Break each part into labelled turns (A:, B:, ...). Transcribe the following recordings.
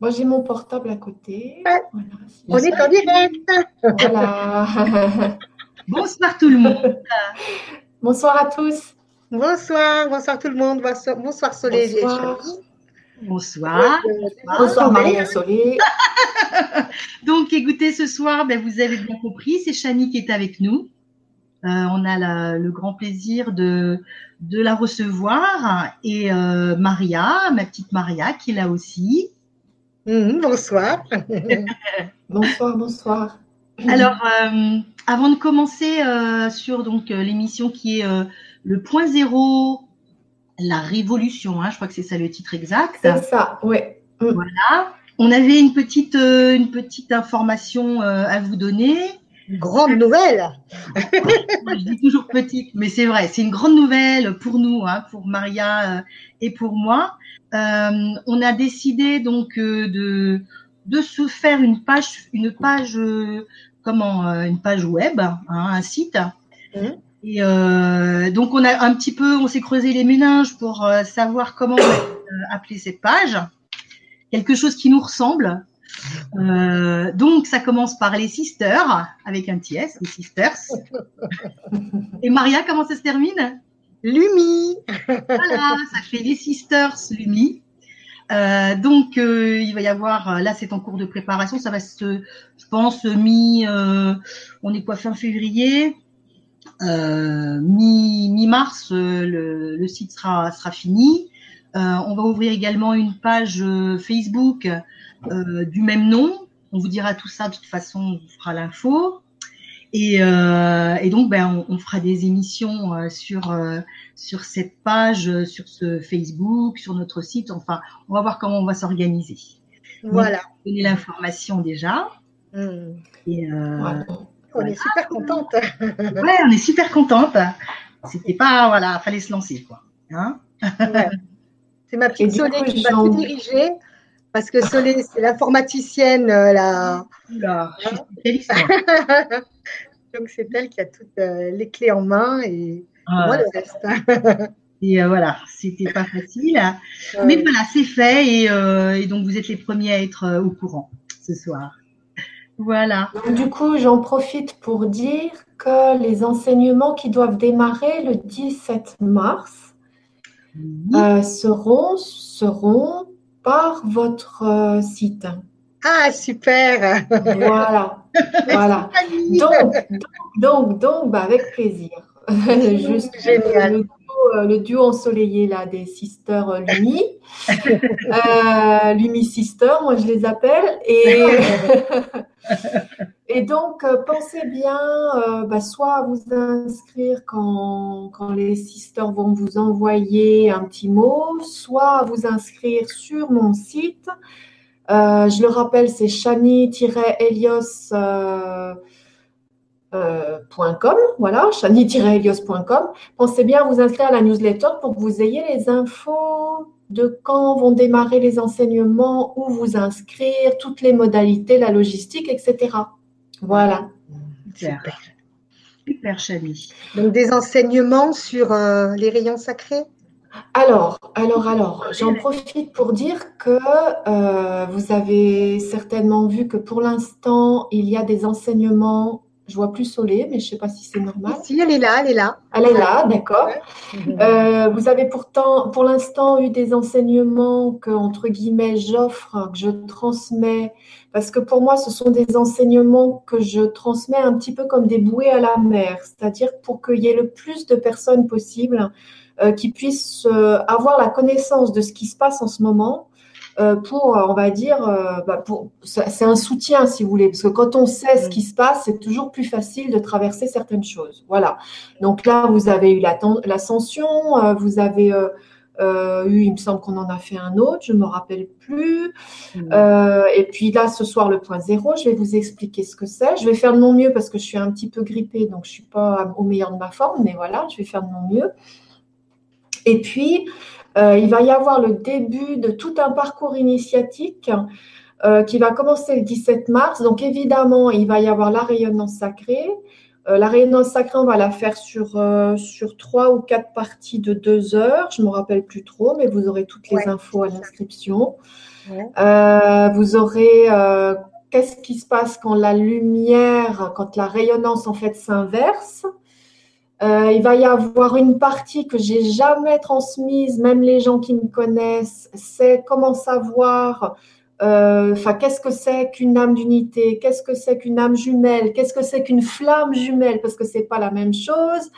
A: Moi, j'ai mon portable à côté.
B: Voilà, On est en direct.
A: Voilà.
C: Bonsoir tout le monde.
A: Bonsoir à tous.
B: Bonsoir, bonsoir tout le monde. Bonsoir, bonsoir Soleil et
A: Bonsoir.
B: Chani.
C: Bonsoir.
A: Bonsoir Maria Solé.
C: Donc, écoutez, ce soir, ben, vous avez bien compris, c'est Chani qui est avec nous. Euh, on a la- le grand plaisir de, de la recevoir et euh, Maria, ma petite Maria, qui est là aussi.
B: Mhm, bonsoir.
A: Bonsoir, bonsoir.
C: Alors, euh, avant de commencer euh, sur donc euh, l'émission qui est euh, le point zéro, la révolution, hein, je crois que c'est ça le titre exact.
A: C'est ça, oui.
C: On avait une petite, euh, une petite information euh, à vous donner.
B: Grande nouvelle.
C: Je dis toujours petite, mais c'est vrai, c'est une grande nouvelle pour nous, hein, pour Maria euh, et pour moi. Euh, on a décidé donc euh, de de se faire une page, une page, euh, comment, une page web, hein, un site.
B: Mhm.
C: Et euh, donc on a un petit peu, on s'est creusé les méninges pour savoir comment appeler cette page. Quelque chose qui nous ressemble. Euh, donc ça commence par les sisters avec un petit S, les sisters. Et Maria, comment ça se termine?
B: Lumi.
C: Voilà, ça fait les sisters Lumi. Euh, donc euh, il va y avoir, euh, là c'est en cours de préparation, ça va se, je pense mi, on est quoi fin février, euh, mi mi mars le, site sera sera fini. On va ouvrir également une page Facebook du même nom. On vous dira tout ça de toute façon, on vous fera l'info. Et, euh, et donc, ben, on, on fera des émissions euh, sur euh, sur cette page, sur ce Facebook, sur notre site. Enfin, on va voir comment on va s'organiser.
B: Voilà.
C: Donner l'information déjà. Et
A: Voilà.
B: On est super contente.
C: ouais, on est super contente. C'était pas, voilà, fallait se lancer quoi. Hein
B: Ouais. C'est ma
A: Et
B: petite Soleil qui va tout diriger. Parce que Soleil, c'est l'informaticienne, la...
C: Oula, je suis spécialiste.
B: donc c'est elle qui a toutes euh, les clés en main et
C: Ah,
B: moi le reste.
C: et euh, voilà, c'était pas facile. Mais voilà, c'est fait et, euh, et donc vous êtes les premiers à être euh, au courant ce soir. Voilà.
A: Donc, du coup, j'en profite pour dire que les enseignements qui doivent démarrer le 17 mars euh, seront, seront par votre euh, site.
B: Ah, super.
A: Voilà, voilà. Donc, donc, donc, donc, bah, avec plaisir. Juste
B: Génial.
A: Le, duo, euh, le duo ensoleillé là des sisters euh, Lumi, Euh, Lumi Sisters, moi je les appelle. Et, et donc, euh, pensez bien, euh, bah, soit à vous inscrire quand, quand les sisters vont vous envoyer un petit mot, soit à vous inscrire sur mon site. Euh, je le rappelle, c'est chani-elios. euh, euh, voilà, chani-elios.com. Pensez bien à vous inscrire à la newsletter pour que vous ayez les infos de quand vont démarrer les enseignements, où vous inscrire, toutes les modalités, la logistique, etc. Voilà.
C: Super. Super, Chani.
B: Donc des enseignements sur euh, les rayons sacrés?
A: Alors, alors, alors, j'en profite pour dire que euh, vous avez certainement vu que pour l'instant, il y a des enseignements. Je vois plus Solé, mais je ne sais pas si c'est normal.
B: Si, elle est là, elle est là.
A: Elle est là, d'accord. Euh, vous avez pourtant, pour l'instant, eu des enseignements que, entre guillemets, j'offre, que je transmets, parce que pour moi, ce sont des enseignements que je transmets un petit peu comme des bouées à la mer, c'est-à-dire pour qu'il y ait le plus de personnes possible qui puissent euh, avoir la connaissance de ce qui se passe en ce moment. euh, pour, euh, on va dire, euh, bah, pour, c'est un soutien, si vous voulez, parce que quand on sait ce qui se passe, c'est toujours plus facile de traverser certaines choses. Voilà. Donc là, vous avez eu l'ascension, euh, vous avez euh, euh, eu, il me semble qu'on en a fait un autre, je ne me rappelle plus. Euh, et puis là, ce soir, le point zéro, je vais vous expliquer ce que c'est. Je vais faire de mon mieux parce que je suis un petit peu grippée, donc je ne suis pas au meilleur de ma forme, mais voilà, je vais faire de mon mieux. Et puis, euh, il va y avoir le début de tout un parcours initiatique euh, qui va commencer le 17 mars. Donc, évidemment, il va y avoir la rayonnance sacrée. Euh, la rayonnance sacrée, on va la faire sur, sur trois ou quatre parties de deux heures. Je ne me rappelle plus trop, mais vous aurez toutes les infos à l'inscription. Vous aurez qu'est-ce qui se passe quand la lumière, quand la rayonnance en fait s'inverse? Il va y avoir une partie que j'ai jamais transmise, même les gens qui me connaissent, c'est comment savoir euh, qu'est-ce que c'est qu'une âme d'unité Qu'est-ce que c'est qu'une âme jumelle Qu'est-ce que c'est qu'une flamme jumelle Parce que c'est pas la même chose.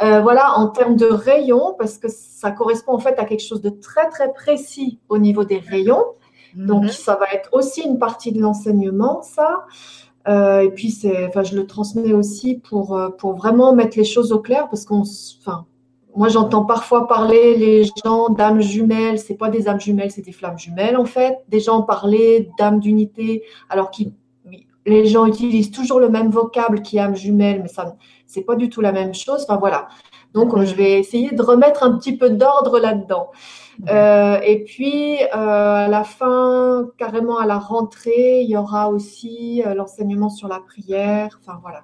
A: Euh, voilà, en termes de rayons, parce que ça correspond en fait à quelque chose de très très précis au niveau des rayons. Donc, mhm. ça va être aussi une partie de l'enseignement, ça. Euh, et puis, enfin, je le transmets aussi pour, pour vraiment mettre les choses au clair, parce qu'on, enfin, moi, j'entends parfois parler les gens d'âmes jumelles. C'est pas des âmes jumelles, c'est des flammes jumelles en fait. Des gens parler d'âmes d'unité, alors que les gens utilisent toujours le même vocable qui est âme jumelle, mais ça, c'est pas du tout la même chose. Enfin voilà. Donc, je vais essayer de remettre un petit peu d'ordre là-dedans. Euh, et puis, euh, à la fin, carrément à la rentrée, il y aura aussi euh, l'enseignement sur la prière. Enfin voilà.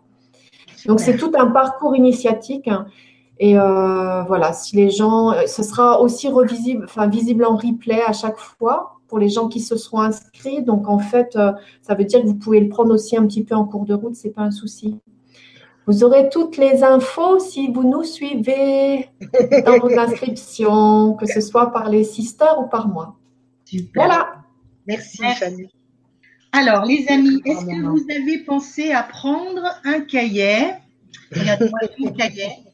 A: Donc, c'est tout un parcours initiatique. Hein. Et voilà, si les gens, ce sera aussi revisible, enfin visible en replay à chaque fois pour les gens qui se seront inscrits. Donc en fait, ça veut dire que vous pouvez le prendre aussi un petit peu en cours de route, c'est pas un souci. Vous aurez toutes les infos si vous nous suivez dans vos inscriptions, que ce soit par les sisters ou par moi. Voilà.
B: Merci, Fanny.
C: Alors, les amis, est-ce que vous avez pensé à prendre un cahier? Il y a un cahier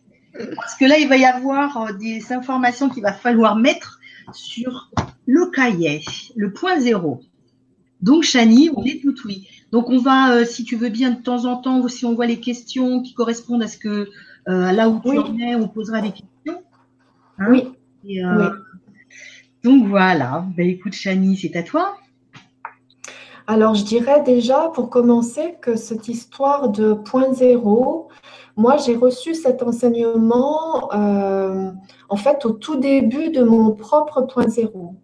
C: parce que là, il va y avoir euh, des informations qu'il va falloir mettre sur le cahier, le point zéro. Donc, Chani, on est tout oui. Donc, on va, euh, si tu veux bien, de temps en temps, si on voit les questions qui correspondent à ce que euh, là où tu en es, on posera des questions.
A: Hein. oui.
C: Donc voilà. Ben, écoute, Chani, c'est à toi.
A: Alors, je dirais déjà, pour commencer, que cette histoire de point zéro, moi, j'ai reçu cet enseignement euh, en fait au tout début de mon propre point zéro.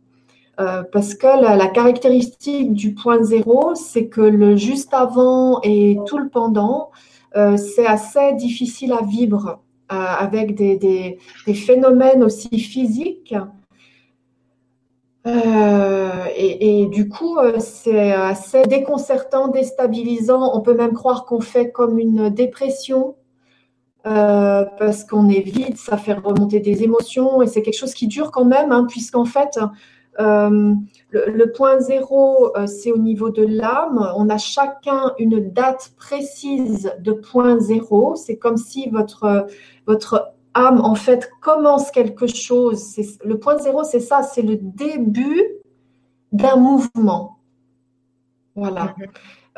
A: Euh, parce que la, caractéristique du point zéro, c'est que le juste avant et tout le pendant, euh, c'est assez difficile à vivre avec des, phénomènes aussi physiques. Et, du coup, c'est assez déconcertant, déstabilisant. On peut même croire qu'on fait comme une dépression euh, parce qu'on est vide, ça fait remonter des émotions et c'est quelque chose qui dure quand même, hein, puisqu'en fait, euh, le, point zéro, euh, c'est au niveau de l'âme. On a chacun une date précise de point zéro. C'est comme si votre, votre âme, en fait, commence quelque chose. Le point zéro, c'est ça, c'est le début d'un mouvement. Voilà. Mhm.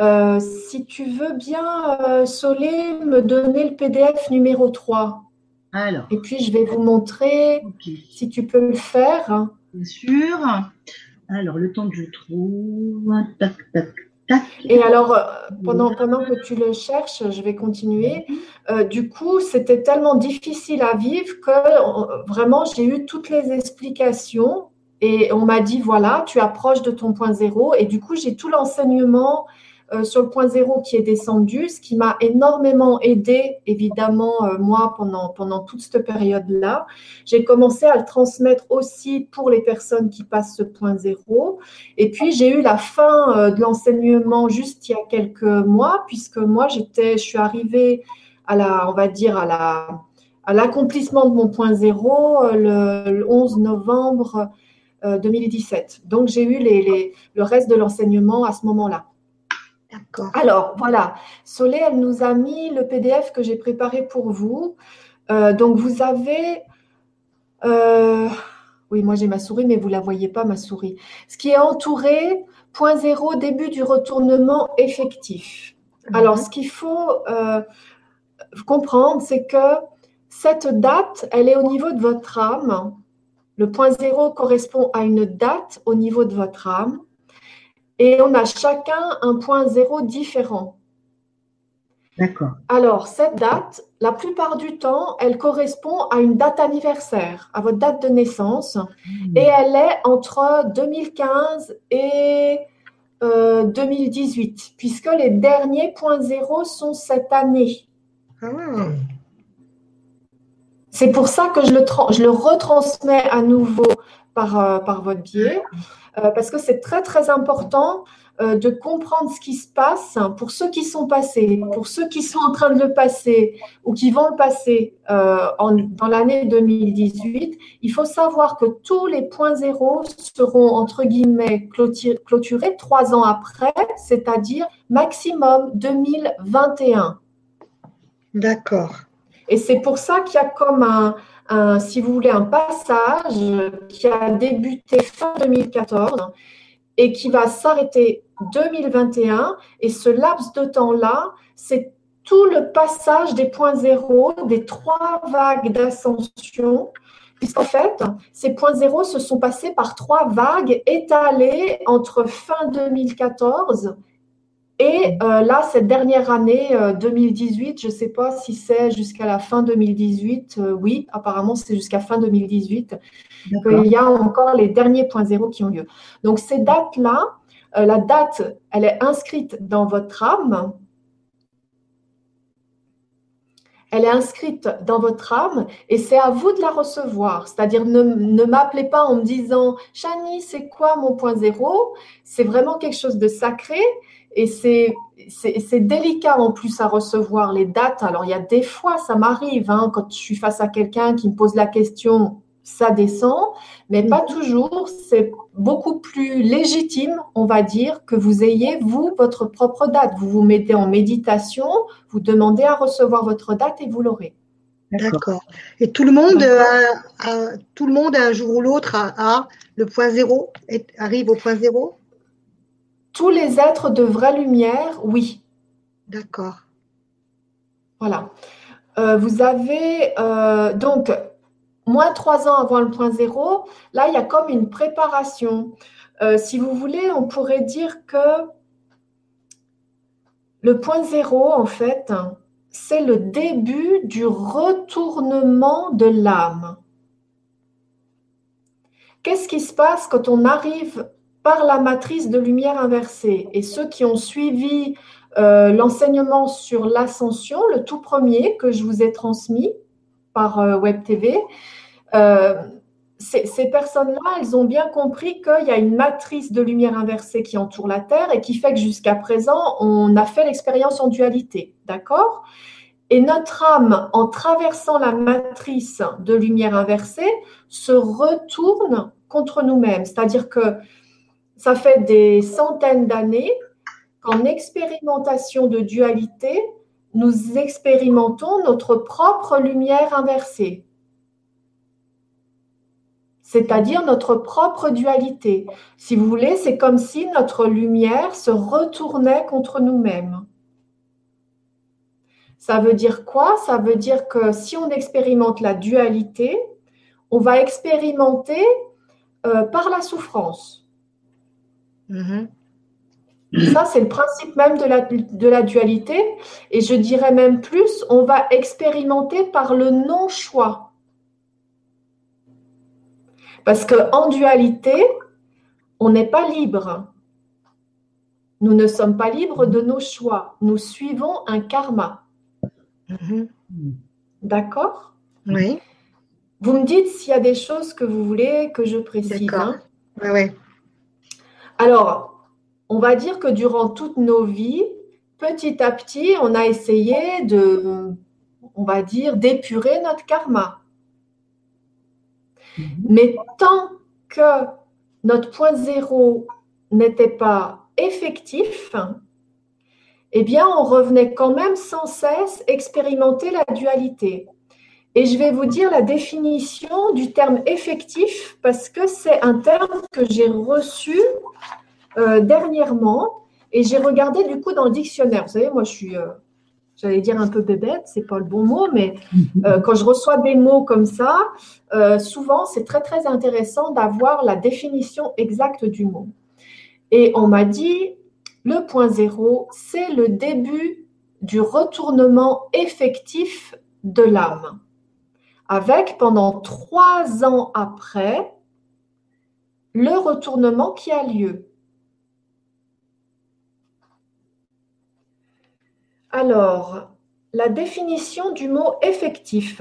A: Euh, si tu veux bien, euh, Solé, me donner le PDF numéro 3. Alors. Et puis, je vais vous montrer si tu peux le faire.
C: Bien sûr. Alors, le temps que je trouve. Tac, tac,
A: tac. Et alors, euh, pendant, pendant que tu le cherches, je vais continuer. du coup, c'était tellement difficile à vivre que vraiment, j'ai eu toutes les explications. Et on m'a dit, voilà, tu approches de ton point zéro. Et du coup, j'ai tout l'enseignement euh, sur le point zéro qui est descendu, ce qui m'a énormément aidé, évidemment, euh, moi, pendant, pendant toute cette période-là. J'ai commencé à le transmettre aussi pour les personnes qui passent ce point zéro. Et puis, j'ai eu la fin euh, de l'enseignement juste il y a quelques mois, puisque moi, j'étais, je suis arrivée à la, on va dire, à la, à l'accomplissement de mon point zéro le, 11 novembre 2017. Donc, j'ai eu les, les, le reste de l'enseignement à ce moment-là. Alors, voilà. Soleil, elle nous a mis le PDF que j'ai préparé pour vous. Euh, donc, vous avez. Euh, oui, moi j'ai ma souris, mais vous ne la voyez pas, ma souris. Ce qui est entouré, point zéro, début du retournement effectif. Mhm. Alors, ce qu'il faut euh, comprendre, c'est que cette date, elle est au niveau de votre âme. Le point zéro correspond à une date au niveau de votre âme et on a chacun un point zéro différent.
C: D'accord.
A: Alors, cette date, la plupart du temps, elle correspond à une date anniversaire, à votre date de naissance, hmm. et elle est entre 2015 et 2018, euh, puisque les derniers points zéro sont cette année.
B: Ah.
A: C'est pour ça que je le, je le retransmets à nouveau par, euh, par votre biais, euh, parce que c'est très très important euh, de comprendre ce qui se passe pour ceux qui sont passés, pour ceux qui sont en train de le passer ou qui vont le passer en, dans l'année 2018. Il faut savoir que tous les points zéro seront entre guillemets clôturés trois ans après, c'est-à-dire maximum 2021.
B: D'accord.
A: Et c'est pour ça qu'il y a comme un, si vous voulez, un passage qui a débuté fin 2014 et qui va s'arrêter 2021. Et ce laps de temps-là, c'est tout le passage des points zéro, des trois vagues d'ascension, puisqu'en fait, ces points zéro se sont passés par trois vagues étalées entre fin 2014 et euh, là, cette dernière année, 2018, euh, je ne sais pas si c'est jusqu'à la fin 2018. Euh, oui, apparemment, c'est jusqu'à fin 2018 qu'il y a encore les derniers points zéro qui ont lieu. Donc, ces dates-là, la date, elle est inscrite dans votre âme. Elle est inscrite dans votre âme et c'est à vous de la recevoir. C'est-à-dire, ne, ne m'appelez pas en me disant, Chani, c'est quoi mon point zéro? C'est vraiment quelque chose de sacré et c'est délicat en plus à recevoir les dates. Alors, il y a des fois, ça m'arrive, hein, quand je suis face à quelqu'un qui me pose la question, ça descend, mais pas mhm. toujours. C'est beaucoup plus légitime, on va dire, que vous ayez, vous, votre propre date. Vous vous mettez en méditation, vous demandez à recevoir votre date et vous l'aurez.
B: D'accord. Et tout le monde, a, tout le monde, un jour ou l'autre, a, le point zéro, arrive au point zéro?
A: Tous les êtres de vraie lumière, oui.
B: D'accord.
A: Voilà. Euh, vous avez euh, donc moins trois ans avant le point zéro. Là, il y a comme une préparation. Euh, si vous voulez, on pourrait dire que le point zéro, en fait, c'est le début du retournement de l'âme. Qu'est-ce qui se passe quand on arrive par la matrice de lumière inversée. Et ceux qui ont suivi euh, l'enseignement sur l'ascension, le tout premier que je vous ai transmis par euh, Web TV, euh, ces, personnes-là, elles ont bien compris qu'il y a une matrice de lumière inversée qui entoure la Terre et qui fait que jusqu'à présent, on a fait l'expérience en dualité. D'accord? Et notre âme, en traversant la matrice de lumière inversée, se retourne contre nous-mêmes. C'est-à-dire que ça fait des centaines d'années qu'en expérimentation de dualité, nous expérimentons notre propre lumière inversée, c'est-à-dire notre propre dualité. Si vous voulez, c'est comme si notre lumière se retournait contre nous-mêmes. Ça veut dire quoi? Ça veut dire que si on expérimente la dualité, on va expérimenter euh, par la souffrance. Mhm. Ça, c'est le principe même de la, de la dualité. Et je dirais même plus, on va expérimenter par le non-choix. Parce qu'en dualité, on n'est pas libre. Nous ne sommes pas libres de nos choix. Nous suivons un karma. Mhm. D'accord?
B: Oui.
A: Vous me dites s'il y a des choses que vous voulez que je précise.
B: D'accord. Hein. Oui, oui.
A: Alors, on va dire que durant toutes nos vies, petit à petit, on a essayé de, on va dire, d'épurer notre karma. Mhm. Mais tant que notre point zéro n'était pas effectif, eh bien, on revenait quand même sans cesse expérimenter la dualité. Et je vais vous dire la définition du terme effectif parce que c'est un terme que j'ai reçu euh, dernièrement et j'ai regardé du coup dans le dictionnaire. Vous savez, moi je suis, euh, j'allais dire un peu bébête, c'est pas le bon mot, mais euh, quand je reçois des mots comme ça, souvent c'est très très intéressant d'avoir la définition exacte du mot. Et on m'a dit, le point zéro, c'est le début du retournement effectif de l'âme avec pendant trois ans après le retournement qui a lieu. Alors, la définition du mot effectif.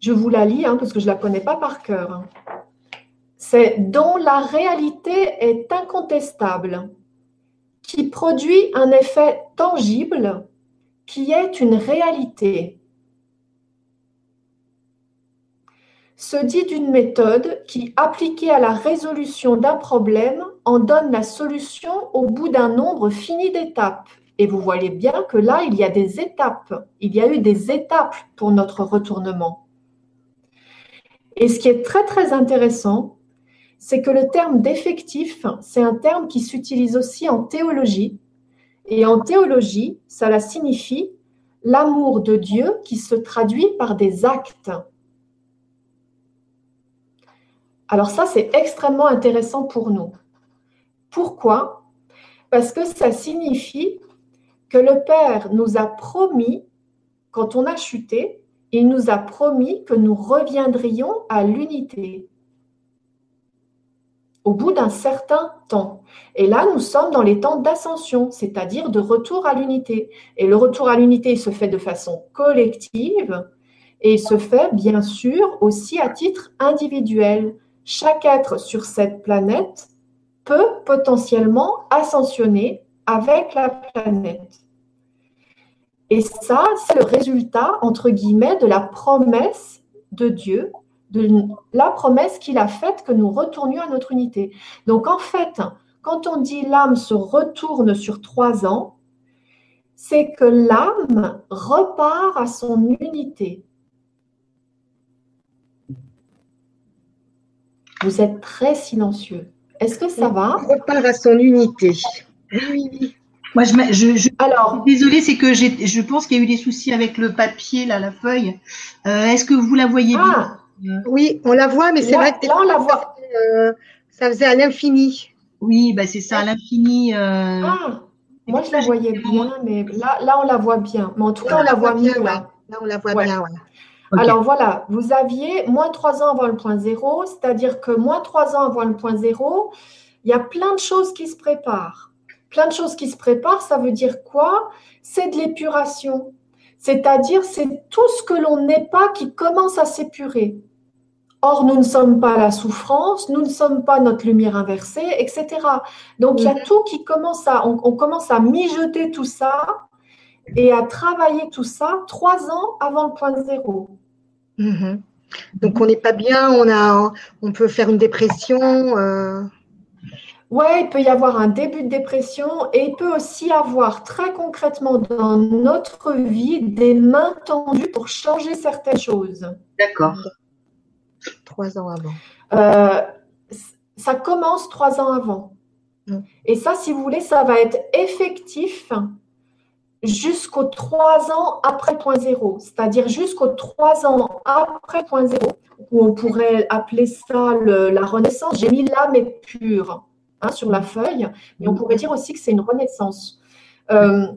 A: Je vous la lis hein, parce que je ne la connais pas par cœur. C'est dont la réalité est incontestable, qui produit un effet tangible, qui est une réalité. Se dit d'une méthode qui, appliquée à la résolution d'un problème, en donne la solution au bout d'un nombre fini d'étapes. Et vous voyez bien que là, il y a des étapes. Il y a eu des étapes pour notre retournement. Et ce qui est très très intéressant, c'est que le terme d'effectif, c'est un terme qui s'utilise aussi en théologie. Et en théologie, cela signifie l'amour de Dieu qui se traduit par des actes. Alors ça, c'est extrêmement intéressant pour nous. Pourquoi? Parce que ça signifie que le Père nous a promis, quand on a chuté, il nous a promis que nous reviendrions à l'unité au bout d'un certain temps. Et là, nous sommes dans les temps d'ascension, c'est-à-dire de retour à l'unité. Et le retour à l'unité se fait de façon collective et se fait bien sûr aussi à titre individuel. Chaque être sur cette planète peut potentiellement ascensionner avec la planète. Et ça, c'est le résultat, entre guillemets, de la promesse de Dieu, de la promesse qu'il a faite que nous retournions à notre unité. Donc en fait, quand on dit l'âme se retourne sur trois ans, c'est que l'âme repart à son unité. Vous êtes très silencieux. Est-ce que ça va?
B: Repart à son unité.
C: Oui, oui. Moi, je, je, Alors, désolée, c'est que je pense qu'il y a eu des soucis avec le papier, là, la feuille. Euh, est-ce que vous la voyez
B: ah, bien? Oui, on la voit, mais c'est vrai que
A: là, on la voit.
B: Euh, ça faisait à l'infini.
C: Oui, bah c'est ça, à l'infini.
A: Euh... Ah, moi, je la voyais bien, mais là, là, on la voit bien. Mais en tout cas, on la voit mieux. Là.
B: là, on la voit bien,
A: Alors voilà, vous aviez moins 3 ans avant le point zéro, c'est-à-dire que moins 3 ans avant le point zéro, il y a plein de choses qui se préparent plein de choses qui se préparent, ça veut dire quoi? C'est de l'épuration. C'est-à-dire, c'est tout ce que l'on n'est pas qui commence à s'épurer. Or, nous ne sommes pas la souffrance, nous ne sommes pas notre lumière inversée, etc. Donc, il y a mhm. tout qui commence à, on, commence à mijoter tout ça et à travailler tout ça trois ans avant le point zéro.
B: Mhm. Donc, on n'est pas bien, on, a, on peut faire une dépression. Euh,
A: Ouais, il peut y avoir un début de dépression et il peut aussi avoir très concrètement dans notre vie des mains tendues pour changer certaines choses.
C: D'accord.
B: Trois ans avant.
A: Euh, ça commence trois ans avant. Mm. Et ça, si vous voulez, ça va être effectif jusqu'aux trois ans après point zéro, c'est-à-dire jusqu'aux trois ans après point zéro, où on pourrait appeler ça la renaissance. J'ai mis l'âme est pure. Hein, sur la feuille, mais on pourrait dire aussi que c'est une renaissance. Euh,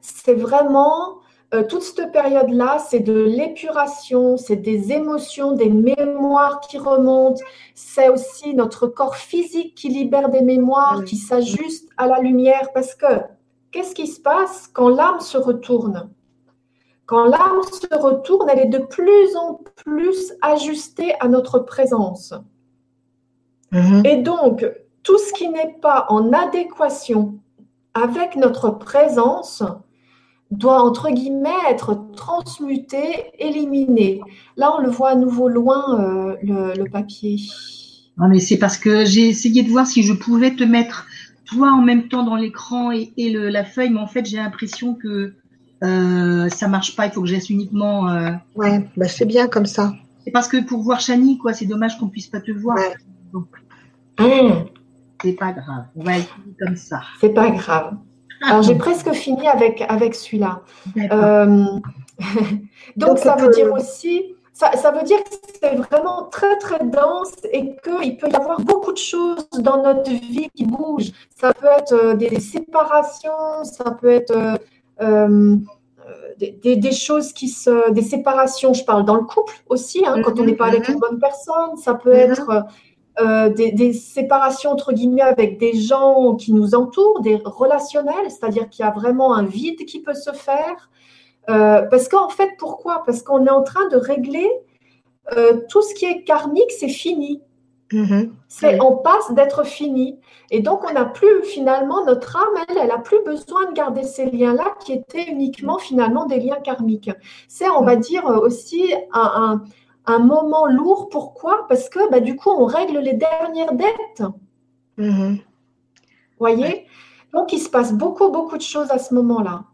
A: c'est vraiment euh, toute cette période-là, c'est de l'épuration, c'est des émotions, des mémoires qui remontent, c'est aussi notre corps physique qui libère des mémoires, qui s'ajuste à la lumière, parce que qu'est-ce qui se passe quand l'âme se retourne? Quand l'âme se retourne, elle est de plus en plus ajustée à notre présence. Mhm. Et donc, tout ce qui n'est pas en adéquation avec notre présence doit, entre guillemets, être transmuté, éliminé. Là, on le voit à nouveau loin, euh, le, papier.
C: Non, mais c'est parce que j'ai essayé de voir si je pouvais te mettre toi en même temps dans l'écran et, la feuille, mais en fait, j'ai l'impression que euh, ça marche pas. Il faut que j'aille uniquement. Euh,
B: ouais, bah c'est bien comme ça.
C: C'est parce que pour voir Chani, quoi, c'est dommage qu'on puisse pas te voir.
A: Mmh.
C: C'est pas grave. On va essayer comme ça.
A: C'est pas grave. Alors j'ai presque fini avec, avec celui-là. Euh, donc, ça veut dire aussi, ça, ça veut dire que c'est vraiment très très dense et qu'il peut y avoir beaucoup de choses dans notre vie qui bougent. Ça peut être euh, des, séparations, ça peut être euh, des, des, choses qui se, des séparations. Je parle dans le couple aussi, hein, quand on n'est pas avec une bonne personne. Ça peut être euh, des, séparations entre guillemets avec des gens qui nous entourent, des relationnels, c'est-à-dire qu'il y a vraiment un vide qui peut se faire. Euh, parce qu'en fait, pourquoi? Parce qu'on est en train de régler euh, tout ce qui est karmique, c'est fini. Mm-hmm. C'est, On passe d'être fini. Et donc, on n'a plus, finalement, notre âme, elle, elle n'a plus besoin de garder ces liens-là qui étaient uniquement, finalement, des liens karmiques. C'est, on va dire, aussi un un moment lourd. Pourquoi? Parce que bah, du coup, on règle les dernières dettes. Mm-hmm. Voyez? Donc, il se passe beaucoup, beaucoup de choses à ce moment-là.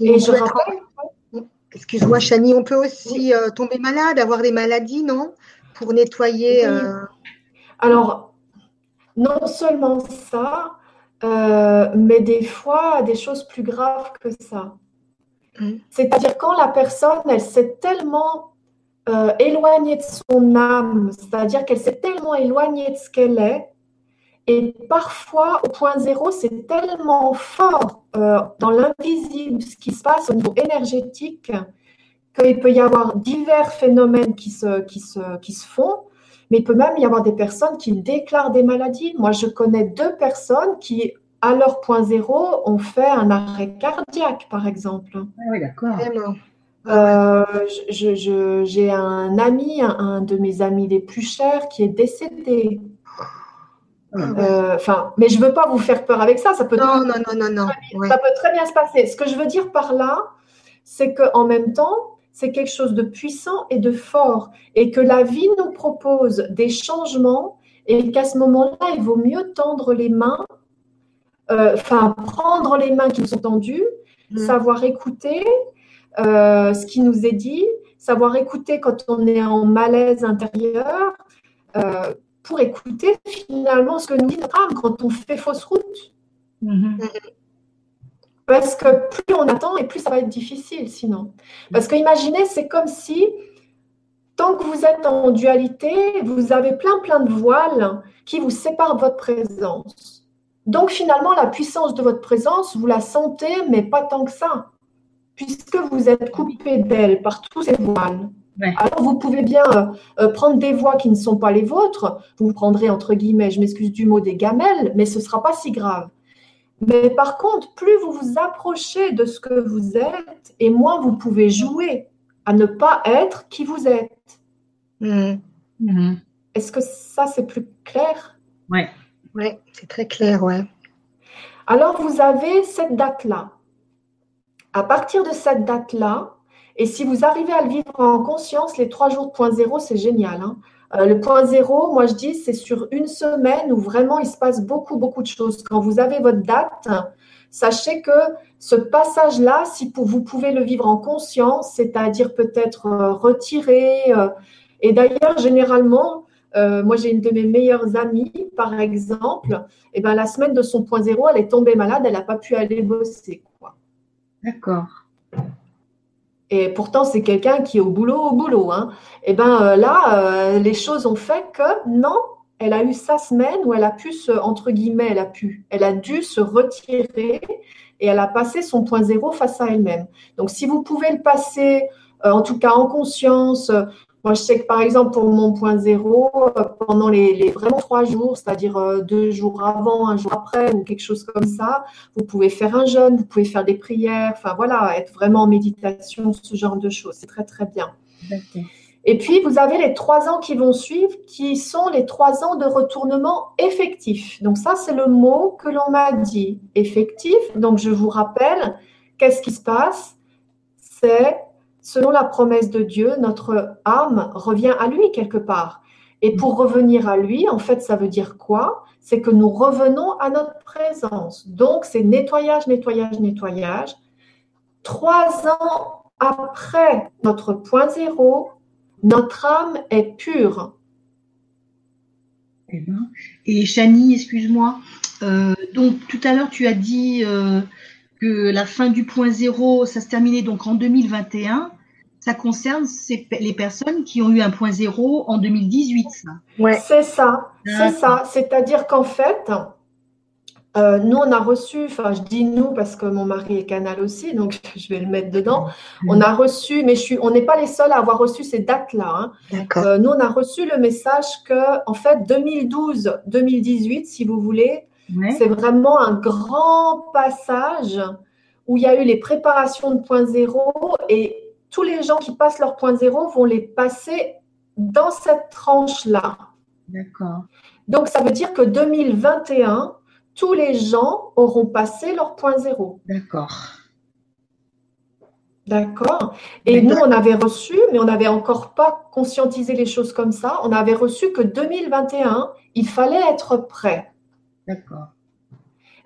B: Et, je rappelle. Excuse-moi, Chani, on peut aussi euh, tomber malade, avoir des maladies, non? Pour nettoyer. Euh,
A: Alors, non seulement ça, euh, mais des fois, des choses plus graves que ça. Mm. C'est-à-dire quand la personne, elle s'est tellement éloignée de son âme, c'est-à-dire qu'elle s'est tellement éloignée de ce qu'elle est. Et parfois, au point zéro, c'est tellement fort euh, dans l'invisible ce qui se passe au niveau énergétique qu'il peut y avoir divers phénomènes qui se, qui, se, qui se font, mais il peut même y avoir des personnes qui déclarent des maladies. Moi, je connais deux personnes qui, à leur point zéro, ont fait un arrêt cardiaque, par exemple.
C: Ah oui, d'accord.
A: Euh, j'ai un ami, un, de mes amis les plus chers, qui est décédé. Ah euh, enfin, mais je veux pas vous faire peur avec ça. Ça peut
B: non, non, non, non,
A: non. Ça peut très bien se passer. Ce que je veux dire par là, c'est que en même temps, c'est quelque chose de puissant et de fort, et que la vie nous propose des changements, et qu'à ce moment-là, il vaut mieux tendre les mains, euh, enfin prendre les mains qui nous sont tendues, mm. savoir écouter euh, ce qui nous est dit, savoir écouter quand on est en malaise intérieur, euh, pour écouter finalement ce que nous dit notre âme quand on fait fausse route. Mm-hmm. Parce que plus on attend et plus ça va être difficile sinon. Parce que imaginez, c'est comme si tant que vous êtes en dualité, vous avez plein plein de voiles qui vous séparent de votre présence. Donc finalement, la puissance de votre présence, vous la sentez, mais pas tant que ça puisque vous êtes coupé d'elle par tous ces voiles. Alors, vous pouvez bien euh, euh, prendre des voix qui ne sont pas les vôtres. Vous prendrez, entre guillemets, je m'excuse du mot, des gamelles, mais ce ne sera pas si grave. Mais par contre, plus vous vous approchez de ce que vous êtes, et moins vous pouvez jouer à ne pas être qui vous êtes. Mmh. Mmh. Est-ce que ça, c'est plus clair?
C: Oui,
B: ouais, c'est très clair, ouais.
A: Alors, vous avez cette date-là. À partir de cette date-là, et si vous arrivez à le vivre en conscience, les trois jours de point zéro, c'est génial. Hein. Euh, le point zéro, moi je dis, c'est sur une semaine où vraiment il se passe beaucoup, beaucoup de choses. Quand vous avez votre date, sachez que ce passage-là, si vous pouvez le vivre en conscience, c'est-à-dire peut-être euh, retirer. Euh, et d'ailleurs, généralement, moi j'ai une de mes meilleures amies, par exemple, et eh ben, la semaine de son point zéro, elle est tombée malade, elle n'a pas pu aller bosser.
C: D'accord.
A: Et pourtant, c'est quelqu'un qui est au boulot, au boulot. Hein. Et eh ben euh, là, euh, les choses ont fait que non, elle a eu sa semaine où elle a pu se, entre guillemets, elle a pu, elle a dû se retirer et elle a passé son point zéro face à elle-même. Donc, si vous pouvez le passer, euh, en tout cas en conscience, moi, je sais que par exemple, pour mon point zéro, euh, pendant les, vraiment trois jours, c'est-à-dire euh, deux jours avant, un jour après, ou quelque chose comme ça, vous pouvez faire un jeûne, vous pouvez faire des prières, enfin voilà, être vraiment en méditation, ce genre de choses. C'est très, très bien. Et puis, vous avez les trois ans qui vont suivre, qui sont les trois ans de retournement effectif. Donc ça, c'est le mot que l'on m'a dit, effectif. Donc, je vous rappelle, qu'est-ce qui se passe? C'est selon la promesse de Dieu, notre âme revient à lui quelque part. Et pour revenir à lui, en fait, ça veut dire quoi? C'est que nous revenons à notre présence. Donc, c'est nettoyage, nettoyage, nettoyage. Trois ans après notre point zéro, notre âme est pure.
C: Eh ben, et Chani, excuse-moi. Euh, donc, tout à l'heure, tu as dit euh, que la fin du point zéro, ça se terminait donc en 2021 ça concerne les personnes qui ont eu un point zéro en 2018.
A: Ouais. C'est ça, c'est ça. C'est-à-dire qu'en fait, euh, nous, on a reçu, enfin, je dis nous parce que mon mari est canal aussi, donc je vais le mettre dedans. On a reçu, mais je suis, on n'est pas les seuls à avoir reçu ces dates-là. Hein. Euh, nous, on a reçu le message que, en fait, 2012-2018, si vous voulez, c'est vraiment un grand passage où il y a eu les préparations de point zéro et tous les gens qui passent leur point zéro vont les passer dans cette tranche-là.
C: D'accord.
A: Donc, ça veut dire que 2021, tous les gens auront passé leur point zéro.
C: D'accord.
A: D'accord. Et nous, on avait reçu, mais on n'avait encore pas conscientisé les choses comme ça. On avait reçu que 2021, il fallait être prêt.
C: D'accord.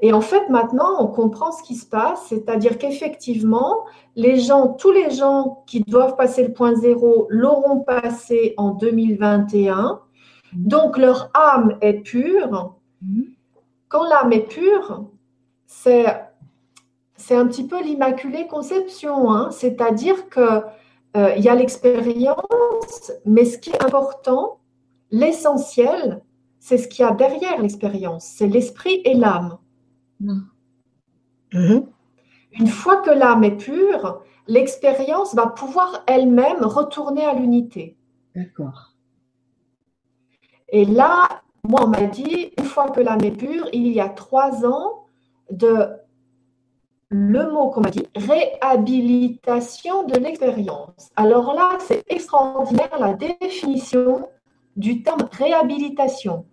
A: Et en fait, maintenant, on comprend ce qui se passe, c'est-à-dire qu'effectivement, les gens, tous les gens qui doivent passer le point zéro l'auront passé en 2021. Mhm. Donc, leur âme est pure. Mhm quand l'âme est pure, c'est, c'est un petit peu l'immaculée conception, hein. c'est-à-dire qu'il euh, y a l'expérience, mais ce qui est important, l'essentiel, c'est ce qu'il y a derrière l'expérience, c'est l'esprit et l'âme.
C: Mmh.
A: Mmh. Une fois que l'âme est pure, l'expérience va pouvoir elle-même retourner à l'unité.
C: D'accord.
A: Et là, moi, on m'a dit, une fois que l'âme est pure, il y a trois ans de, le mot qu'on m'a dit, réhabilitation de l'expérience. Alors là, c'est extraordinaire la définition du terme réhabilitation.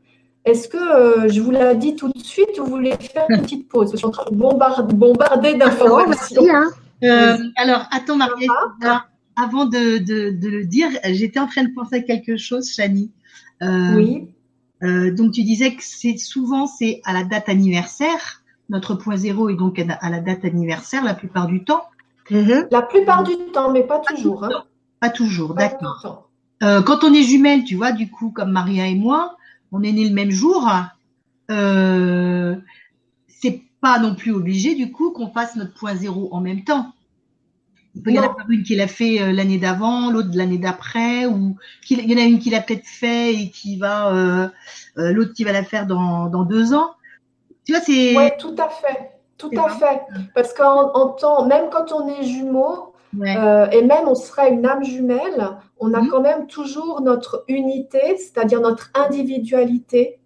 A: Est-ce que euh, je vous l'ai dit tout de suite ou vous voulez faire une petite pause? Je suis en train de bombarder, d'informations.
C: Hein. Euh, alors, attends, Marie, avant de, le dire, j'étais en train de penser à quelque chose, Chani.
A: Euh, oui.
C: Euh, donc tu disais que c'est souvent c'est à la date anniversaire. Notre point zéro est donc à la date anniversaire la plupart du temps.
A: Mm-hmm. La plupart du temps, mais pas, toujours. Hein.
C: Pas toujours, d'accord. Euh, quand on est jumelles, tu vois, du coup, comme Maria et moi, on est nés le même jour. Euh, c'est pas non plus obligé, du coup, qu'on fasse notre point zéro en même temps. Il peut y en avoir une qui l'a fait euh, l'année d'avant, l'autre l'année d'après, ou il y en a une qui l'a peut-être fait et qui va, euh, euh, l'autre qui va la faire dans, dans deux ans. Tu vois, c'est.
A: Oui, tout à fait, tout à fait. Parce qu'en temps, même quand on est jumeaux, et même on serait une âme jumelle, on a mhm. quand même toujours notre unité, c'est-à-dire notre individualité.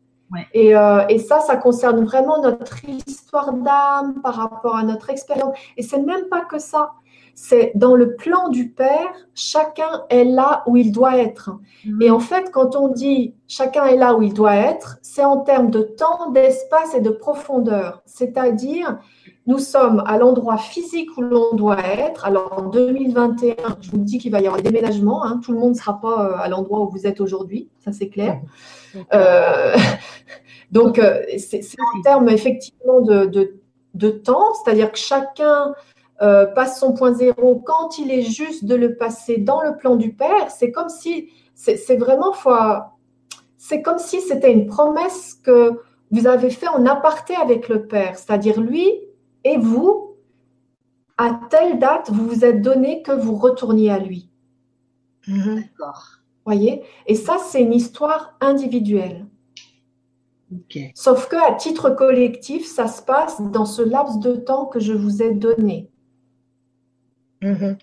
A: Et, et, ça, ça concerne vraiment notre histoire d'âme par rapport à notre expérience. Et c'est même pas que ça c'est dans le plan du Père, chacun est là où il doit être. Mhm. Et en fait, quand on dit chacun est là où il doit être, c'est en termes de temps, d'espace et de profondeur. C'est-à-dire, nous sommes à l'endroit physique où l'on doit être. Alors en 2021, je vous dis qu'il va y avoir des déménagements. Hein. Tout le monde ne sera pas euh, à l'endroit où vous êtes aujourd'hui, ça c'est clair. Euh, donc euh, c'est en termes effectivement de temps, c'est-à-dire que chacun euh, passe son point zéro, quand il est juste de le passer dans le plan du Père, c'est comme si, c'est vraiment, c'est comme si c'était une promesse que vous avez fait en aparté avec le Père, c'est-à-dire lui et vous, à telle date, vous vous êtes donné que vous retourniez à lui.
C: Mhm. D'accord.
A: Voyez? Et ça, c'est une histoire individuelle. Sauf que à titre collectif, ça se passe dans ce laps de temps que je vous ai donné.
C: Mhm.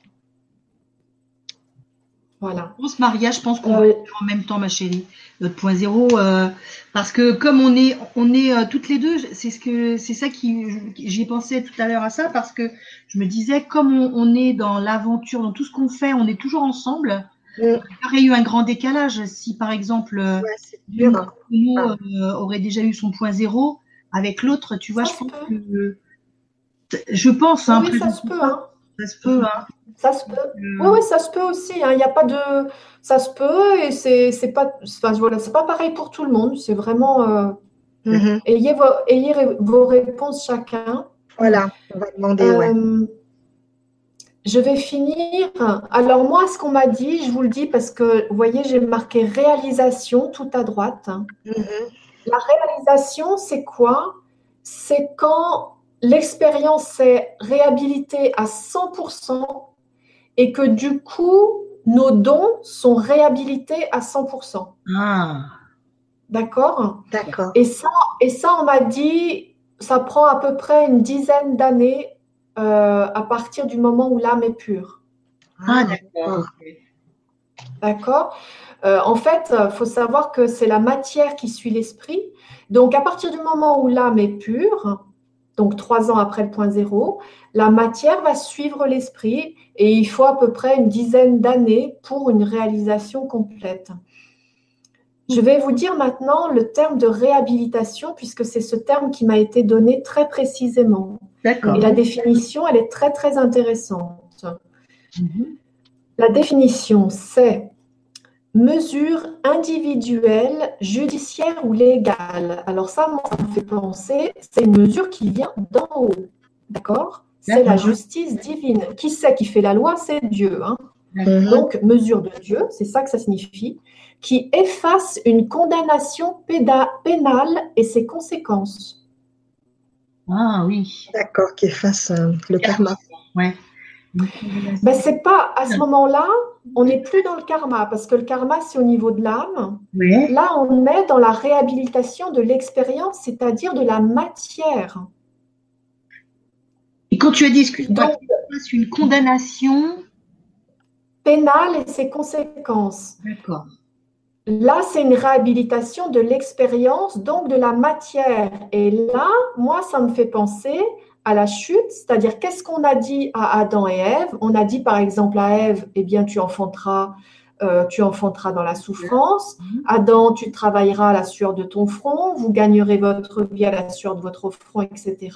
C: Voilà. On se maria, je pense qu'on va euh, en même temps, ma chérie, notre point zéro, euh, parce que comme on est, on est euh, toutes les deux, c'est ce que, c'est ça qui, j'y pensé tout à l'heure à ça, parce que je me disais, comme on, est dans l'aventure, dans tout ce qu'on fait, on est toujours ensemble. Il y aurait eu un grand décalage si, par exemple, nous aurait déjà eu son point zéro avec l'autre, tu vois, je pense que, je pense,
A: hein, oui, ça se peut, hein.
C: Ça se peut, hein.
A: Ça se peut. Oui, oui, ça se peut aussi. Hein. Il n'y a pas de. Ça se peut et c'est pas. Enfin, voilà, c'est pas pareil pour tout le monde. C'est vraiment. Euh, mm-hmm. ayez, vos, ayez vos réponses chacun.
B: Voilà, on va demander. Euh,
A: je vais finir. Alors, moi, ce qu'on m'a dit, je vous le dis parce que, vous voyez, j'ai marqué réalisation tout à droite.
B: Mm-hmm.
A: La réalisation, c'est quoi? C'est quand l'expérience s'est réhabilitée à 100% et que du coup, nos dons sont réhabilités à 100%.
C: Ah.
A: D'accord?
B: D'accord.
A: Et ça, et ça, on m'a dit, ça prend à peu près une dizaine d'années euh, à partir du moment où l'âme est pure.
C: Ah, d'accord.
A: D'accord euh, En fait, il faut savoir que c'est la matière qui suit l'esprit. Donc, à partir du moment où l'âme est pure, donc trois ans après le point zéro, la matière va suivre l'esprit et il faut à peu près une dizaine d'années pour une réalisation complète. Je vais vous dire maintenant le terme de réhabilitation puisque c'est ce terme qui m'a été donné très précisément.
C: D'accord.
A: Et la définition, elle est très très intéressante.
C: Mhm.
A: La définition, c'est mesure individuelle, judiciaire ou légale. Alors ça, moi, ça me fait penser, c'est une mesure qui vient d'en haut. D'accord? C'est la justice divine. Qui c'est qui fait la loi? C'est Dieu. hein. Donc, mesure de Dieu, c'est ça que ça signifie, qui efface une condamnation pénale et ses conséquences.
C: Ah oui.
B: D'accord, qui efface euh, le karma.
C: Ouais.
A: Ben, c'est pas à ce moment-là, on n'est plus dans le karma, parce que le karma, c'est au niveau de l'âme. Là, on est dans la réhabilitation de l'expérience, c'est-à-dire de la matière.
C: Et quand tu as dit, excuse-moi, une condamnation.
A: pénale et ses conséquences.
C: D'accord.
A: Là, c'est une réhabilitation de l'expérience, donc de la matière. Et là, moi, ça me fait penser à la chute, c'est-à-dire qu'est-ce qu'on a dit à Adam et Ève? On a dit par exemple à Ève, eh bien, tu enfanteras, euh, tu enfanteras dans la souffrance.
C: Mhm.
A: Adam, tu travailleras à la sueur de ton front, vous gagnerez votre vie à la sueur de votre front, etc.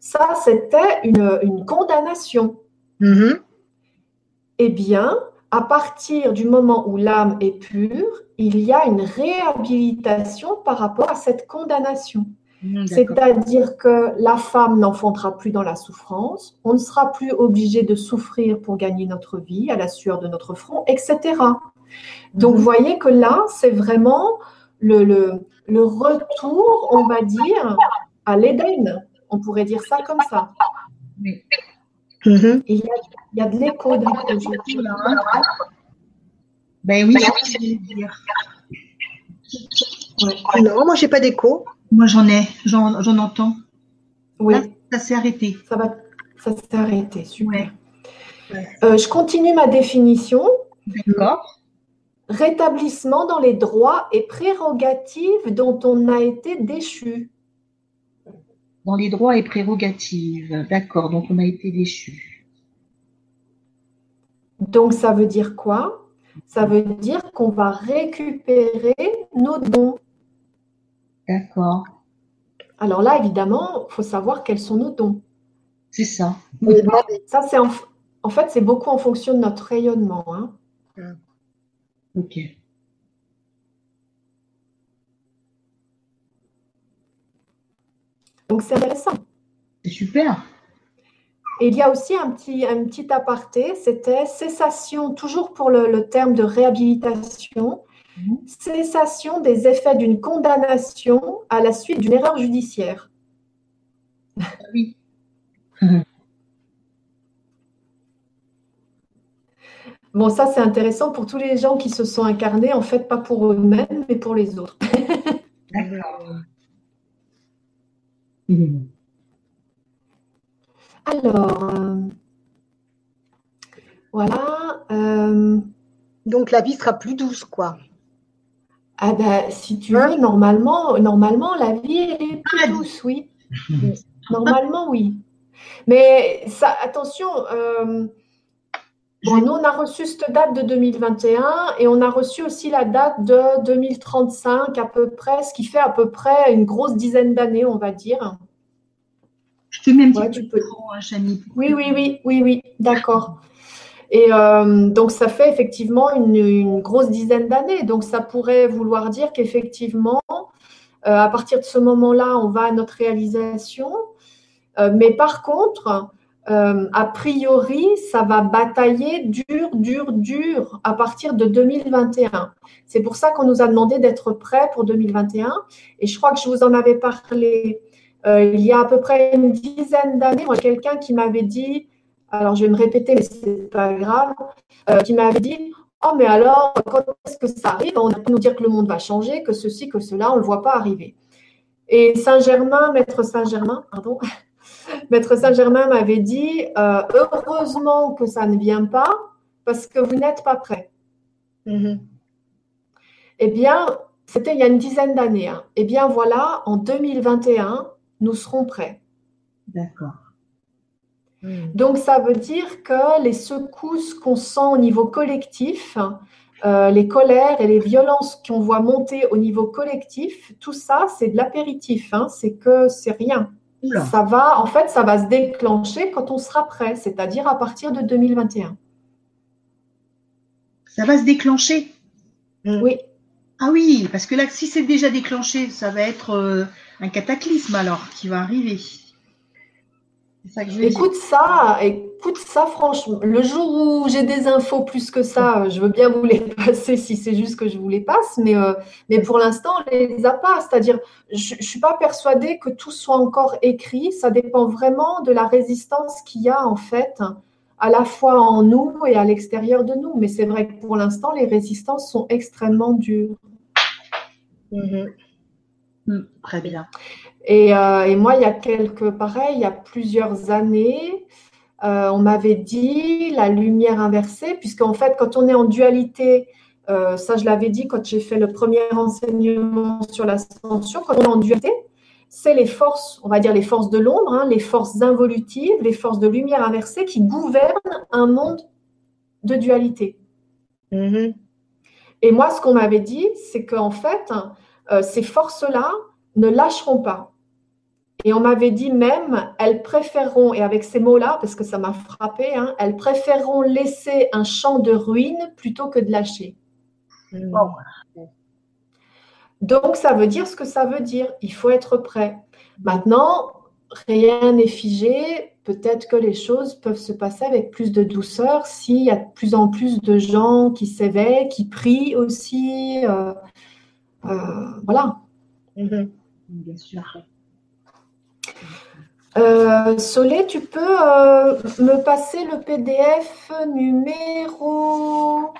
A: Ça, c'était une, une condamnation.
B: Mhm.
A: Eh bien, à partir du moment où l'âme est pure, il y a une réhabilitation par rapport à cette condamnation.
C: D'accord.
A: C'est-à-dire que la femme n'enfantera plus dans la souffrance, on ne sera plus obligé de souffrir pour gagner notre vie à la sueur de notre front, etc. Donc,
C: Mhm.
A: vous voyez que là, c'est vraiment le, le, le retour, on va dire, à l'Éden. On pourrait dire ça comme ça.
C: Oui.
B: Mhm.
A: Et il y a, il y a de l'écho je-
C: hein. Ben oui, c'est ce que j'allais dire.
A: ouais.
B: Non, moi, j'ai pas d'écho.
C: Moi, j'en ai, j'en entends.
A: Oui.
C: Là, ça s'est arrêté.
A: Ça va, ça s'est arrêté, super.
C: Ouais.
A: Euh, je continue ma définition.
C: D'accord.
A: Rétablissement dans les droits et prérogatives dont on a été déchu.
C: Dans les droits et prérogatives. D'accord, donc on a été déchus.
A: Donc ça veut dire quoi? Ça veut dire qu'on va récupérer nos dons.
C: D'accord.
A: Alors là, évidemment, il faut savoir quels sont nos dons.
C: C'est ça.
A: C'est en, en fait, c'est beaucoup en fonction de notre rayonnement. hein.
C: Ok.
A: Donc c'est intéressant.
C: C'est super.
A: Et il y a aussi un petit, un petit aparté, c'était cessation, toujours pour le, le terme de réhabilitation. Cessation des effets d'une condamnation à la suite d'une erreur judiciaire.
C: Ah oui.
A: Bon, ça c'est intéressant pour tous les gens qui se sont incarnés, en fait, pas pour eux-mêmes, mais pour les autres.
C: D'accord. Mhm.
A: Alors, euh, voilà. euh,
B: Donc, la vie sera plus douce, quoi.
A: Ah ben, si tu
B: Hein?
A: veux, normalement, normalement, la vie elle est plus
C: Ah,
A: douce, oui. Normalement, oui. Mais ça, attention, euh, bon, nous, on a reçu cette date de 2021 et on a reçu aussi la date de 2035 à peu près, ce qui fait à peu près une grosse dizaine d'années, on va dire.
C: Je te mets un petit
A: Ouais,
C: peu
A: tu peux.
C: hein, Chani.
A: Oui, oui, oui, oui, oui, d'accord. Et euh, donc, ça fait effectivement une, grosse dizaine d'années. Donc, ça pourrait vouloir dire qu'effectivement, euh, à partir de ce moment-là, on va à notre réalisation. Euh, mais par contre, a priori, ça va batailler dur, dur, dur à partir de 2021. C'est pour ça qu'on nous a demandé d'être prêts pour 2021. Et je crois que je vous en avais parlé il y a à peu près une dizaine d'années. Quelqu'un qui m'avait dit, alors je vais me répéter, mais c'est pas grave, euh, qui m'avait dit Oh, mais alors, quand est-ce que ça arrive? On a pu nous dire que le monde va changer, que ceci, que cela, on ne le voit pas arriver. Et Saint-Germain, Maître Saint-Germain, pardon, Maître Saint-Germain m'avait dit euh, heureusement que ça ne vient pas parce que vous n'êtes pas prêt. Mm-hmm. Eh bien, c'était il y a une dizaine d'années. Hein. Eh bien, voilà, en 2021, nous serons prêts.
C: D'accord.
A: Mm. Donc, ça veut dire que les secousses qu'on sent au niveau collectif, euh, les colères et les violences qu'on voit monter au niveau collectif, tout ça, c'est de l'apéritif. Hein. c'est que c'est rien. Ça va, en fait, ça va se déclencher quand on sera prêt, c'est-à-dire à partir de 2021.
C: Ça va se déclencher?
A: Oui.
C: Ah oui, parce que là, si c'est déjà déclenché, ça va être euh, un cataclysme alors qui va arriver.
A: Ça que je écoute ça, écoute ça franchement. Le jour où j'ai des infos plus que ça, je veux bien vous les passer si c'est juste que je vous les passe, mais, euh, mais pour l'instant, on les a pas. C'est-à-dire, je ne suis pas persuadée que tout soit encore écrit. Ça dépend vraiment de la résistance qu'il y a en fait, à la fois en nous et à l'extérieur de nous. Mais c'est vrai que pour l'instant, les résistances sont extrêmement dures.
C: Mm-hmm. Mm, très bien.
A: Euh, et, moi, il y a quelques, pareil, il y a plusieurs années, euh, on m'avait dit la lumière inversée, puisqu'en fait, quand on est en dualité, euh, ça je l'avais dit quand j'ai fait le premier enseignement sur l'ascension, quand on est en dualité, c'est les forces, on va dire les forces de l'ombre, hein, les forces involutives, les forces de lumière inversée qui gouvernent un monde de dualité. Mm-hmm. Et moi, ce qu'on m'avait dit, c'est qu'en fait, ces forces-là ne lâcheront pas. Et on m'avait dit même, elles préféreront, et avec ces mots-là, parce que ça m'a frappé, hein, elles préféreront laisser un champ de ruines plutôt que de lâcher. Hmm. Donc, ça veut dire ce que ça veut dire. Il faut être prêt. Maintenant, rien n'est figé. Peut-être que les choses peuvent se passer avec plus de douceur s'il y a de plus en plus de gens qui s'éveillent, qui prient aussi. Euh, euh, voilà.
C: Hmm. Bien sûr.
A: Euh, Solé, tu peux euh, me passer le PDF numéro.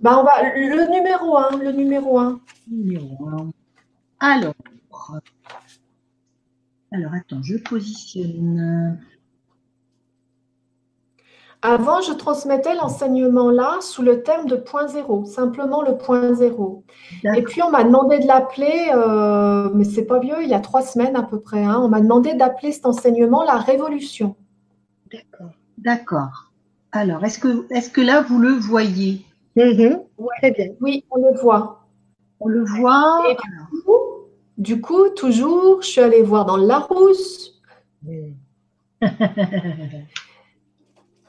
A: Bah, on va... Le numéro 1. Le numéro 1.
C: Numéro 1. Alors. Alors, attends, je positionne.
A: Avant, je transmettais l'enseignement là sous le terme de point zéro, simplement le point zéro. Et puis, on m'a demandé de l'appeler, euh, mais c'est pas vieux, il y a trois semaines à peu près, hein, on m'a demandé d'appeler cet enseignement la révolution.
C: D'accord. D'accord. Alors, est-ce que, est que là, vous le voyez?
A: Mm-hmm. Très bien. Oui, on le voit.
C: On le voit.
A: Et du, coup, toujours, je suis allée voir dans le Larousse.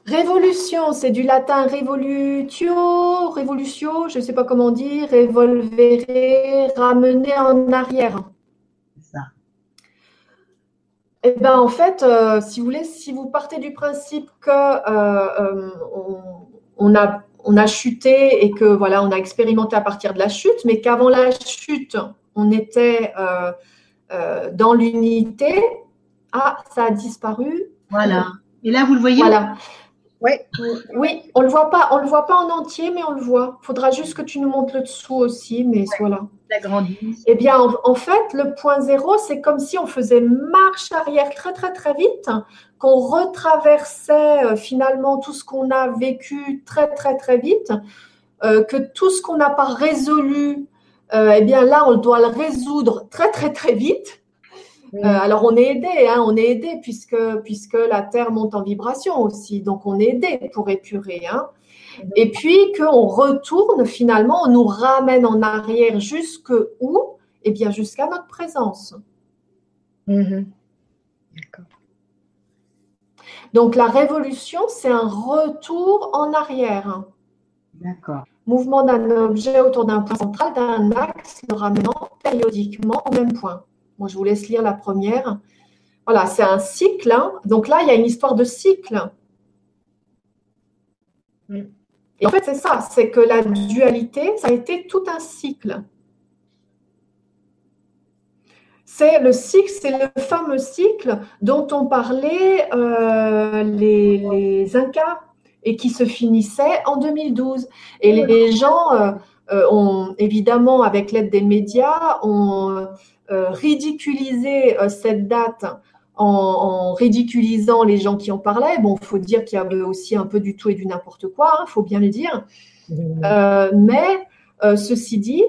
A: Révolution, c'est du latin revolutio, révolutio, je ne sais pas comment dire, revolvere, ramener en arrière. C'est ça. Eh bien, en fait, euh, si vous voulez, si vous partez du principe que euh, euh, on, a, on a chuté et que voilà, on a expérimenté à partir de la chute, mais qu'avant la chute, on était dans l'unité, ah, ça a disparu.
C: Voilà. Et là, vous le voyez?
A: Voilà. Oui, oui, on le voit pas, on le voit pas en entier, mais on le voit. Il faudra juste que tu nous montres le dessous aussi, mais voilà.
C: La
A: Eh bien, en, fait, le point zéro, c'est comme si on faisait marche arrière très très très vite, qu'on retraversait euh, finalement tout ce qu'on a vécu très très très vite, euh, que tout ce qu'on n'a pas résolu, euh, eh bien là, on doit le résoudre très très très vite. Euh, alors on est aidé, hein, on est aidé puisque, puisque la Terre monte en vibration aussi, donc on est aidé pour épurer. Hein. Et puis qu'on retourne finalement, on nous ramène en arrière jusque où? Eh bien jusqu'à notre présence. Mm-hmm. D'accord. Donc la révolution, c'est un retour en arrière.
C: D'accord.
A: Mouvement d'un objet autour d'un point central, d'un axe, le ramenant périodiquement au même point. Moi, je vous laisse lire la première. Voilà, c'est un cycle. Hein. Donc là, il y a une histoire de cycle. Et en fait, c'est ça, c'est que la dualité, ça a été tout un cycle. C'est le cycle, c'est le fameux cycle dont ont parlé euh, les, Incas et qui se finissait en 2012. Et les, gens, euh, on, évidemment, avec l'aide des médias, on ridiculisé cette date en, ridiculisant les gens qui en parlaient. Bon, il faut dire qu'il y avait aussi un peu du tout et du n'importe quoi, il hein, faut bien le dire. Mmh. mais ceci dit,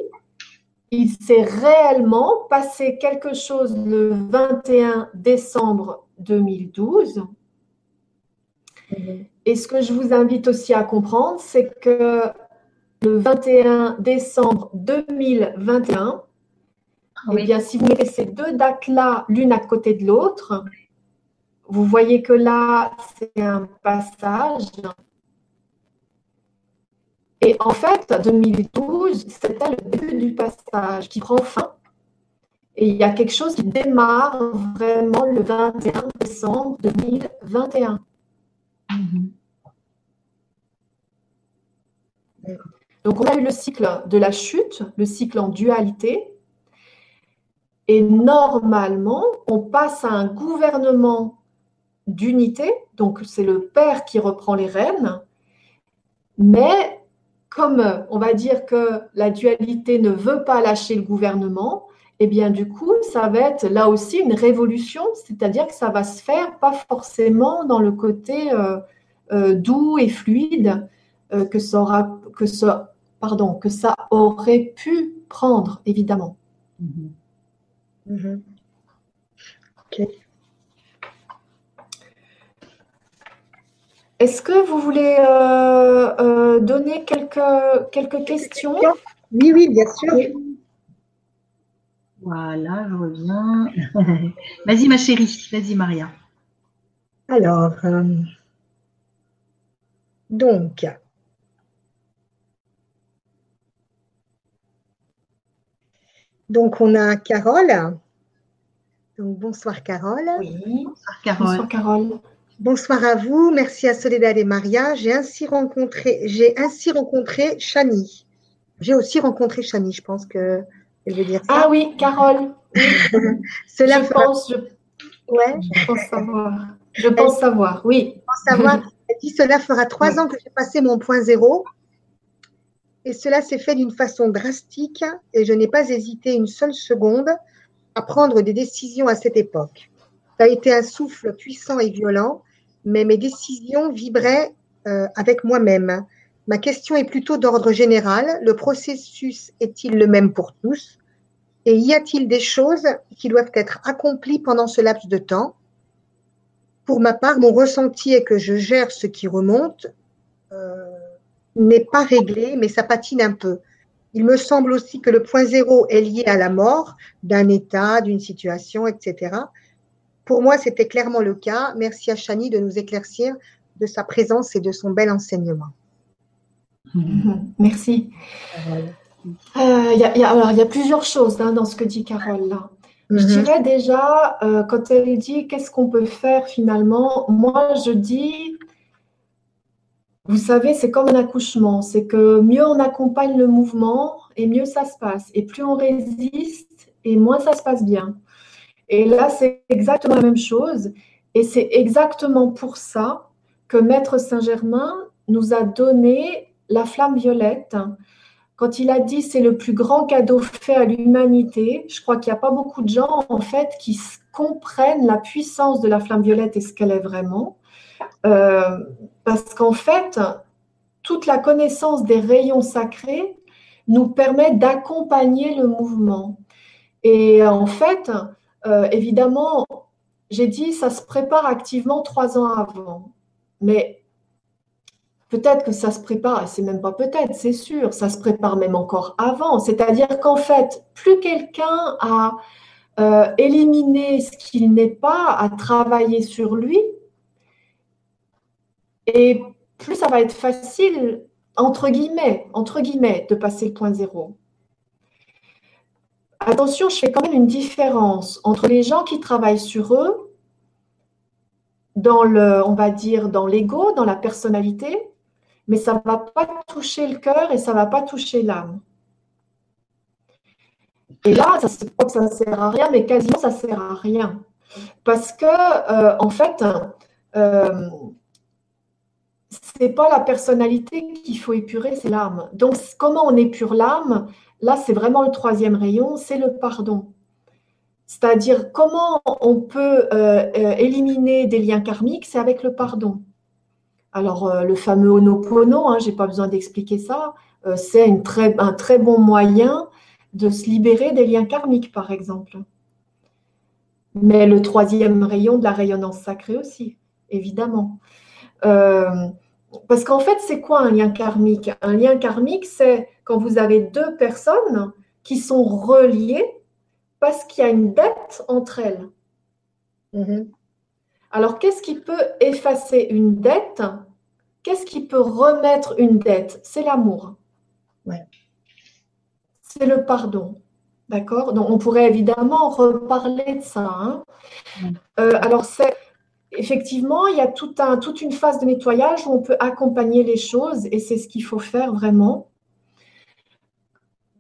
A: il s'est réellement passé quelque chose le 21 décembre 2012. Et ce que je vous invite aussi à comprendre, c'est que le 21 décembre 2021, eh bien, si vous mettez ces deux dates-là l'une à côté de l'autre, vous voyez que là, c'est un passage et en fait, 2012, c'était le début du passage qui prend fin. Et il y a quelque chose qui démarre vraiment le 21 décembre 2021. Donc, on a eu le cycle de la chute, le cycle en dualité. Et normalement, on passe à un gouvernement d'unité. Donc, c'est le père qui reprend les rênes. Mais comme on va dire que la dualité ne veut pas lâcher le gouvernement, eh bien du coup, ça va être là aussi une révolution, c'est-à-dire que ça va se faire pas forcément dans le côté euh, euh, doux et fluide euh, que, ça aurait pu prendre, évidemment. Mm-hmm. Mm-hmm. Ok. Est-ce que vous voulez euh, euh, donner quelques, quelques questions?
B: Oui, oui, bien sûr.
C: Voilà, je reviens. vas-y, ma chérie. Vas-y, Maria.
B: Alors, euh, donc, donc, on a Carole. Donc, bonsoir, Carole.
A: Oui, bonsoir, Carole. Bonsoir, Carole.
B: Bonsoir à vous, merci à Soledad et Maria. J'ai ainsi rencontré, j'ai ainsi rencontré Chani. J'ai aussi rencontré Chani, je pense que elle veut dire ça.
A: Ah oui, Carole. Cela je pense, je... Ouais. je pense savoir. Je pense savoir, oui. Je pense savoir.
B: Elle dit cela fera trois ans que j'ai passé mon point zéro. Et cela s'est fait d'une façon drastique et je n'ai pas hésité une seule seconde à prendre des décisions à cette époque. Ça a été un souffle puissant et violent mais mes décisions vibraient euh, avec moi-même. Ma question est plutôt d'ordre général. Le processus est-il le même pour tous? Et y a-t-il des choses qui doivent être accomplies pendant ce laps de temps? Pour ma part, mon ressenti est que je gère ce qui remonte. Euh, n'est pas réglé, mais ça patine un peu. Il me semble aussi que le point zéro est lié à la mort d'un état, d'une situation, etc. Pour moi, c'était clairement le cas. Merci à Chani de nous éclaircir de sa présence et de son bel enseignement.
A: Mhm. Merci. Euh, il y, a plusieurs choses hein, dans ce que dit Carole Je mhm. dirais déjà, euh, quand elle dit qu'est-ce qu'on peut faire finalement, moi je dis, vous savez, c'est comme un accouchement, c'est que mieux on accompagne le mouvement et mieux ça se passe. Et plus on résiste et moins ça se passe bien. Et là, c'est exactement la même chose. Et c'est exactement pour ça que Maître Saint-Germain nous a donné la flamme violette. Quand il a dit c'est le plus grand cadeau fait à l'humanité, je crois qu'il n'y a pas beaucoup de gens en fait qui comprennent la puissance de la flamme violette et ce qu'elle est vraiment. Euh, parce qu'en fait, toute la connaissance des rayons sacrés nous permet d'accompagner le mouvement. Et en fait, euh, évidemment, j'ai dit, ça se prépare activement trois ans avant. Mais peut-être que ça se prépare, et c'est même pas peut-être, c'est sûr, ça se prépare même encore avant. C'est-à-dire qu'en fait, plus quelqu'un a euh, éliminé ce qu'il n'est pas, a travaillé sur lui, et plus ça va être facile, entre guillemets, entre guillemets, de passer le point zéro. Attention, je fais quand même une différence entre les gens qui travaillent sur eux, dans le, on va dire, dans l'ego, dans la personnalité, mais ça ne va pas toucher le cœur et ça ne va pas toucher l'âme. Et là, ça ne sert à rien, mais quasiment ça ne sert à rien. Parce que, euh, en fait, euh, c'est pas la personnalité qu'il faut épurer, c'est l'âme. Donc, comment on épure l'âme? Là, c'est vraiment le troisième rayon, c'est le pardon. C'est-à-dire, comment on peut euh, euh, éliminer des liens karmiques? C'est avec le pardon. Alors, euh, le fameux Honopono, hein, je n'ai pas besoin d'expliquer ça, c'est un très bon moyen de se libérer des liens karmiques, par exemple. Mais le troisième rayon de la rayonnance sacrée aussi, évidemment. Parce qu'en fait, c'est quoi un lien karmique? Un lien karmique, c'est quand vous avez deux personnes qui sont reliées parce qu'il y a une dette entre elles. Mm-hmm. Alors, qu'est-ce qui peut effacer une dette? Qu'est-ce qui peut remettre une dette? C'est l'amour. C'est le pardon. D'accord? Donc, on pourrait évidemment reparler de ça. Hein. Euh, alors, c'est effectivement, il y a tout un, toute une phase de nettoyage où on peut accompagner les choses et c'est ce qu'il faut faire vraiment.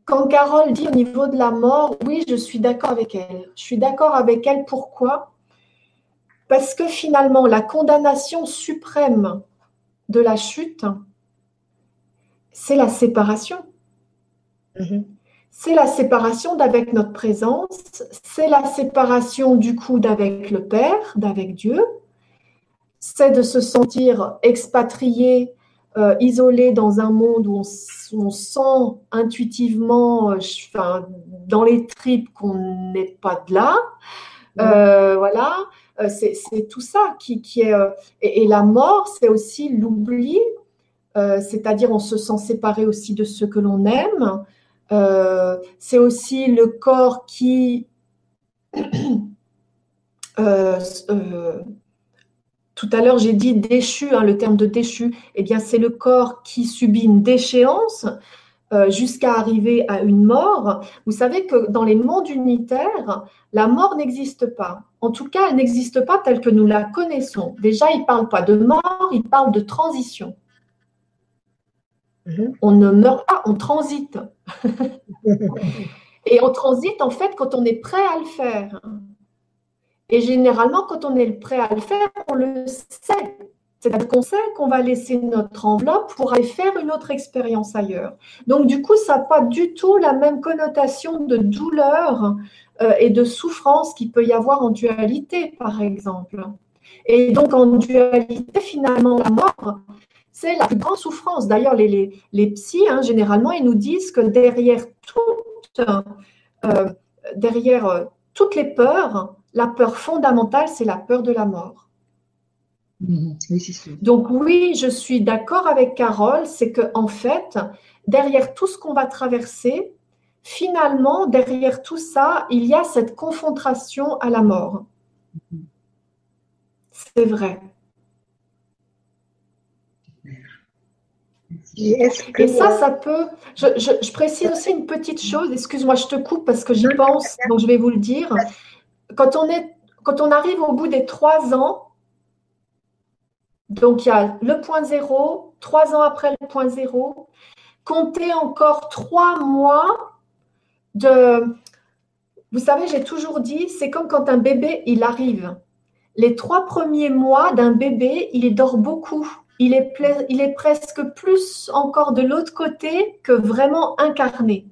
A: Quand Carole dit au niveau de la mort, oui, je suis d'accord avec elle. Je suis d'accord avec elle. Pourquoi? Parce que finalement, la condamnation suprême de la chute, c'est la séparation. Mhm. C'est la séparation d'avec notre présence, c'est la séparation du coup d'avec le Père, d'avec Dieu, c'est de se sentir expatrié euh, isolé dans un monde où on, sent intuitivement, euh, dans les tripes qu'on n'est pas de là. Euh, voilà, c'est tout ça qui, est. Et, la mort, c'est aussi l'oubli, c'est-à-dire on se sent séparé aussi de ce que l'on aime. c'est aussi le corps qui tout à l'heure, j'ai dit déchu, hein, le terme de déchu, eh bien, c'est le corps qui subit une déchéance euh, jusqu'à arriver à une mort. Vous savez que dans les mondes unitaires, la mort n'existe pas. En tout cas, elle n'existe pas telle que nous la connaissons. Déjà, il ne parle pas de mort, il parle de transition. Mhm. On ne meurt pas, on transite. Et on transite, en fait, quand on est prêt à le faire. Et généralement, quand on est prêt à le faire, on le sait. C'est-à-dire qu'on sait qu'on va laisser notre enveloppe pour aller faire une autre expérience ailleurs. Donc, du coup, ça n'a pas du tout la même connotation de douleur euh, et de souffrance qu'il peut y avoir en dualité, par exemple. Et donc, en dualité, finalement, la mort, c'est la plus grande souffrance. D'ailleurs, les, les, les psys, hein, généralement, ils nous disent que derrière, toute, euh, derrière euh, toutes les peurs, la peur fondamentale, c'est la peur de la mort. Mhm. Donc oui, je suis d'accord avec Carole, c'est que en fait, derrière tout ce qu'on va traverser, finalement, derrière tout ça, il y a cette confrontation à la mort. C'est vrai. Et ça, ça peut. Je, précise aussi une petite chose. Excuse-moi, je te coupe parce que j'y pense, donc je vais vous le dire quand on, arrive au bout des trois ans, donc il y a le point zéro, trois ans après le point zéro, comptez encore trois mois de... Vous savez, j'ai toujours dit, c'est comme quand un bébé, il arrive. Les trois premiers mois d'un bébé, il dort beaucoup. Il est presque plus encore de l'autre côté que vraiment incarné.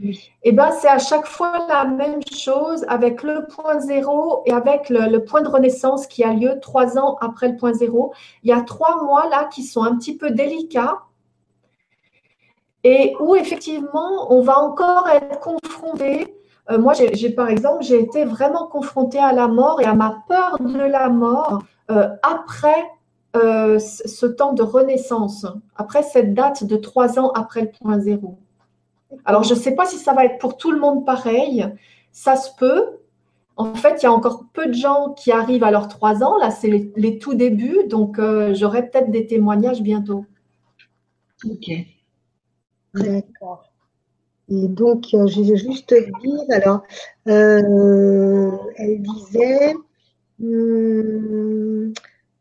A: Et eh ben, c'est à chaque fois la même chose avec le point zéro et avec le, point de renaissance qui a lieu trois ans après le point zéro. Il y a trois mois là qui sont un petit peu délicats et où effectivement on va encore être confronté. Euh, moi, j'ai par exemple, j'ai été vraiment confrontée à la mort et à ma peur de la mort euh, après euh, ce temps de renaissance, après cette date de trois ans après le point zéro. Alors, je ne sais pas si ça va être pour tout le monde pareil. Ça se peut. En fait, il y a encore peu de gens qui arrivent à leurs trois ans. Là, c'est les, tout débuts. Donc, euh, j'aurai peut-être des témoignages bientôt.
B: Ok. D'accord. Et donc, euh, je vais juste dire, alors, euh, elle disait, hmm,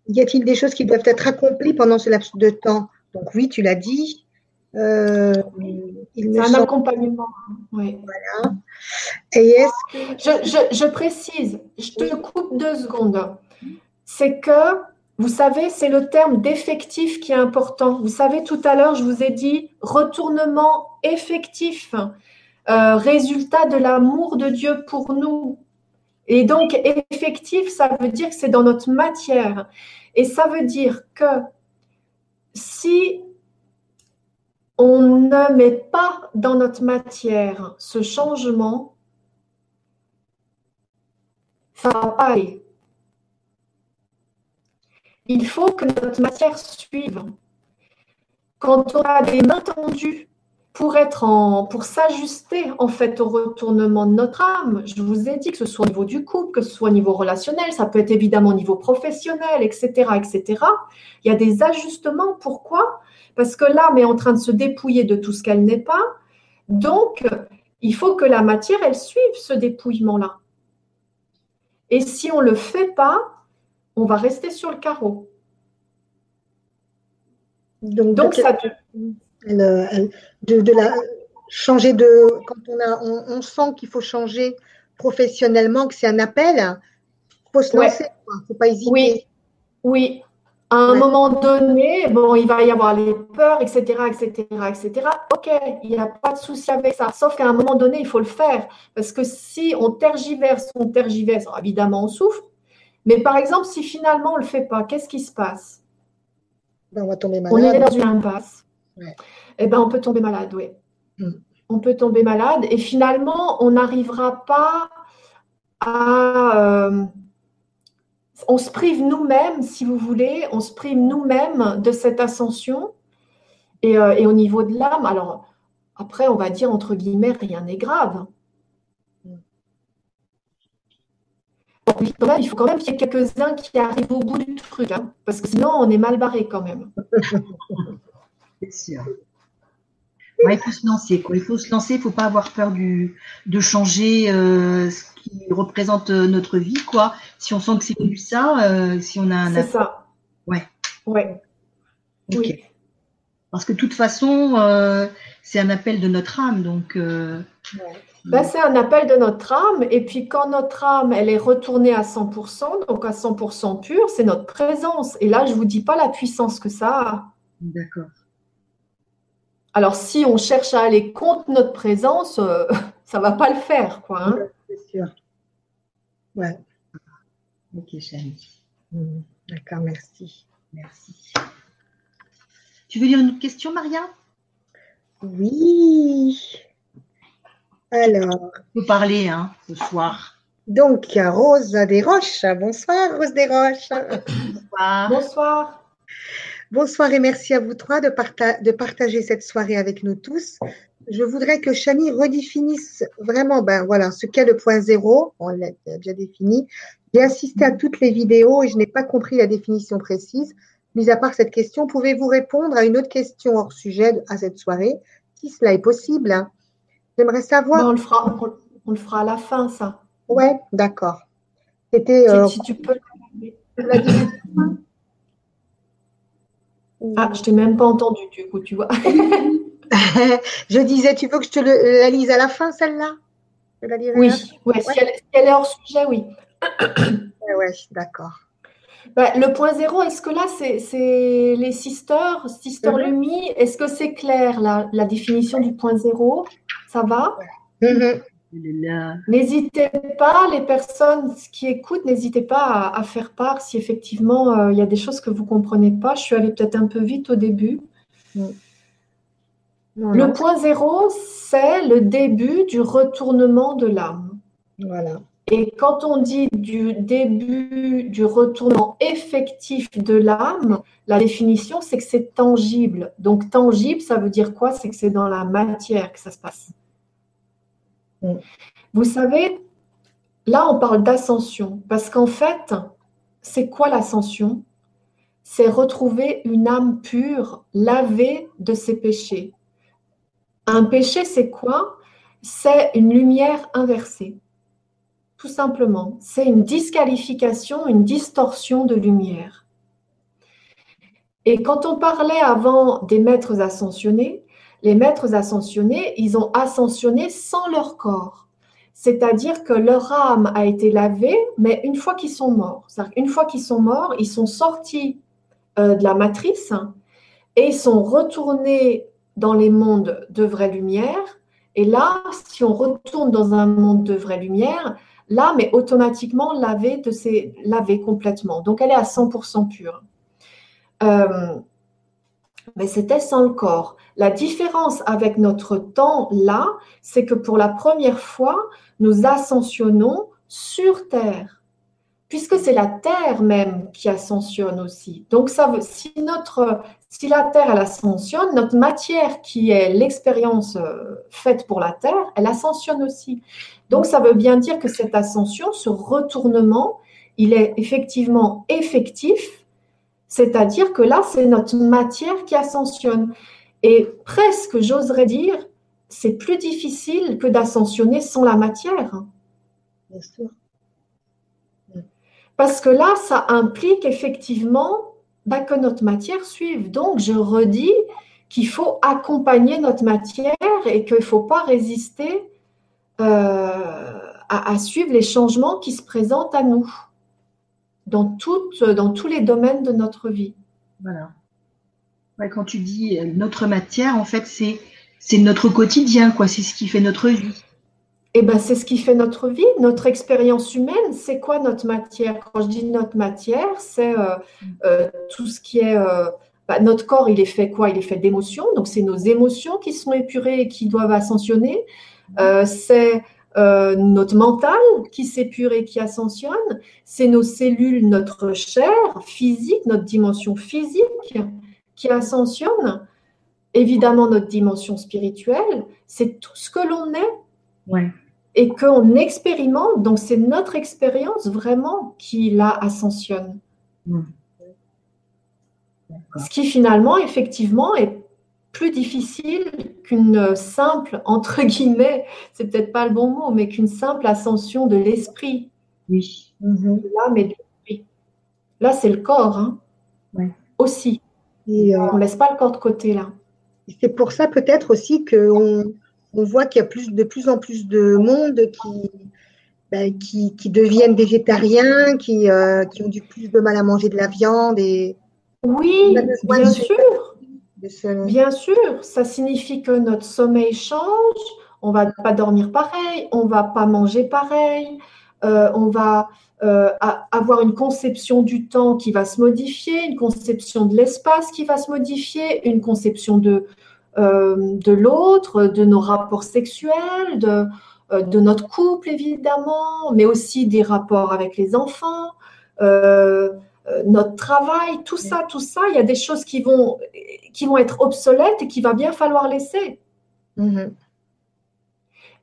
B: y a-t-il des choses qui doivent être accomplies pendant ce laps de temps? Donc oui, tu l'as dit.
A: Euh, c'est un accompagnement. Oui. Voilà.
B: Et est-ce
A: que... je, je, précise, je te coupe deux secondes. C'est que vous savez, c'est le terme d'effectif qui est important. Vous savez, tout à l'heure, je vous ai dit retournement effectif, euh, résultat de l'amour de Dieu pour nous. Et donc, effectif, ça veut dire que c'est dans notre matière. Et ça veut dire que si on ne met pas dans notre matière ce changement. Il faut que notre matière suive. Quand on a des mains tendues pour être en, pour s'ajuster en fait au retournement de notre âme, je vous ai dit que ce soit au niveau du couple, que ce soit au niveau relationnel, ça peut être évidemment au niveau professionnel, etc., etc. Il y a des ajustements. Pourquoi? Parce que l'âme est en train de se dépouiller de tout ce qu'elle n'est pas. Donc, il faut que la matière, elle suive ce dépouillement-là. Et si on ne le fait pas, on va rester sur le carreau.
B: Donc, ça. De, la, changer de. Quand on, a, on, sent qu'il faut changer professionnellement, que c'est un appel, faut se lancer, ne faut pas hésiter.
A: Oui, oui. À un moment donné, bon, il va y avoir les peurs, etc., etc., etc. Ok, il n'y a pas de souci avec ça. Sauf qu'à un moment donné, il faut le faire. Parce que si on tergiverse, on tergiverse, évidemment, on souffre. Mais par exemple, si finalement on ne le fait pas, qu'est-ce qui se passe?
B: Ben, On va tomber malade.
A: On est dans une impasse. Eh ben, on peut tomber malade, oui. Hmm. On peut tomber malade et finalement, on n'arrivera pas à. Euh, on se prive nous-mêmes, si vous voulez, on se prive nous-mêmes de cette ascension. Et, euh, et au niveau de l'âme, alors après, on va dire entre guillemets, rien n'est grave. il faut quand même qu'il y ait quelques-uns qui arrivent au bout du truc, hein, parce que sinon on est mal barré quand même.
C: C'est sûr. il faut se lancer. Il faut se lancer. Il ne faut pas avoir peur de changer euh, ce qui représente euh, notre vie. Quoi. Si on sent que c'est plus ça, euh, si on a un.
A: C'est ça.
C: Ouais.
A: Ouais. Oui.
C: Parce que de toute façon, c'est un appel de notre âme. Donc.
A: Ben, c'est un appel de notre âme. Et puis quand notre âme, elle est retournée à 100%, donc à 100% pure, c'est notre présence. Et là, je ne vous dis pas la puissance que ça a.
C: D'accord.
A: Alors si on cherche à aller contre notre présence, euh, ça ne va pas le faire. quoi. Hein.
B: C'est sûr. Ouais.
C: Ok, chérie.
B: Hmm. D'accord, merci.
C: Merci. Tu veux lire une autre question, Maria?
B: Oui. Alors.
C: Vous parler hein, ce soir.
B: Donc, Rose Desroches. Bonsoir, Rose Desroches.
A: Bonsoir. Bonsoir.
B: Bonsoir et merci à vous trois de, de, partager cette soirée avec nous tous. Je voudrais que Chani redéfinisse vraiment ben, voilà, ce qu'est le point zéro. On l'a déjà défini. J'ai assisté à toutes les vidéos et je n'ai pas compris la définition précise. Mis à part cette question, pouvez-vous répondre à une autre question hors sujet à cette soirée? Si cela est possible. Hein. J'aimerais savoir.
A: on, le fera, on, le fera à la fin, ça.
B: Ouais, d'accord. C'était.
A: Euh, si, tu peux. Ah, je t'ai même pas entendu, du coup, tu vois.
B: je disais, tu veux que je te la lise à la fin, celle-là?
A: Oui, ouais, Si, elle, est hors sujet, oui.
B: ouais, d'accord.
A: Bah, le point zéro, est-ce que là, c'est les sisters, sister mhm. Lumi, est-ce que c'est clair, la, la définition du point zéro? Ça va?
B: Mhm.
A: N'hésitez pas, les personnes qui écoutent, n'hésitez pas à, faire part si effectivement euh, il y a des choses que vous ne comprenez pas. Je suis allée peut-être un peu vite au début. Le point zéro, c'est le début du retournement de l'âme.
B: Voilà.
A: Et quand on dit du début du retournement effectif de l'âme, la définition, c'est que c'est tangible. Donc tangible, ça veut dire quoi? C'est que c'est dans la matière que ça se passe. Vous savez, là, on parle d'ascension, parce qu'en fait, c'est quoi l'ascension? C'est retrouver une âme pure, lavée de ses péchés. Un péché, c'est quoi? C'est une lumière inversée. Tout simplement, c'est une disqualification, une distorsion de lumière. Et quand on parlait avant des maîtres ascensionnés, les maîtres ascensionnés, ils ont ascensionné sans leur corps. C'est-à-dire que leur âme a été lavée, mais une fois qu'ils sont morts. Une fois qu'ils sont morts, ils sont sortis euh, de la matrice et ils sont retournés dans les mondes de vraie lumière. Et là, si on retourne dans un monde de vraie lumière, l'âme est automatiquement lavée de ses lavée complètement. Donc elle est à 100% pure. Euh, mais c'était sans le corps. La différence avec notre temps là, c'est que pour la première fois, nous ascensionnons sur Terre, puisque c'est la Terre même qui ascensionne aussi. Donc, ça veut, si, notre, si la Terre, elle ascensionne, notre matière qui est l'expérience euh, faite pour la Terre, elle ascensionne aussi. Donc, ça veut bien dire que cette ascension, ce retournement, il est effectivement effectif, c'est-à-dire que là, c'est notre matière qui ascensionne. Et presque, j'oserais dire, c'est plus difficile que d'ascensionner sans la matière. Bien sûr. Parce que là, ça implique effectivement bah, que notre matière suive. Donc, je redis qu'il faut accompagner notre matière et qu'il ne faut pas résister euh, à, suivre les changements qui se présentent à nous dans, dans tous les domaines de notre vie.
C: Voilà. quand tu dis euh, notre matière, en fait, c'est c'est notre quotidien, quoi. C'est ce qui fait notre vie.
A: Eh ben, c'est ce qui fait notre vie, notre expérience humaine. C'est quoi notre matière? Quand je dis notre matière, c'est euh, euh, tout ce qui est. Euh, bah, notre corps, il est fait quoi? Il est fait d'émotions. Donc, c'est nos émotions qui sont épurées et qui doivent ascensionner. c'est notre mental qui s'épure et qui ascensionne. C'est nos cellules, notre chair physique, notre dimension physique qui ascensionne évidemment notre dimension spirituelle, c'est tout ce que l'on est. Et qu'on expérimente, donc c'est notre expérience vraiment qui la ascensionne. Ce qui finalement, effectivement, est plus difficile qu'une simple, entre guillemets, c'est peut-être pas le bon mot, mais qu'une simple ascension de l'esprit.
C: Oui.
A: Mm-hmm. Là, mais Là, c'est le corps, hein. aussi. Et euh, On ne laisse pas le corps de côté, là.
B: C'est pour ça peut-être aussi qu'on on voit qu'il y a plus, de plus en plus de monde qui, ben, qui, deviennent végétariens, qui, euh, qui ont du plus de mal à manger de la viande. Et
A: oui, bien sûr. Bien sûr, ça signifie que notre sommeil change, on va pas dormir pareil, on va pas manger pareil, euh, on va euh, avoir une conception du temps qui va se modifier, une conception de l'espace qui va se modifier, une conception de, euh, de l'autre, de nos rapports sexuels, de, de, notre couple évidemment, mais aussi des rapports avec les enfants, notre travail, tout ça, tout ça, il y a des choses qui vont, qui vont être obsolètes et qu'il va bien falloir laisser. Mm-hmm.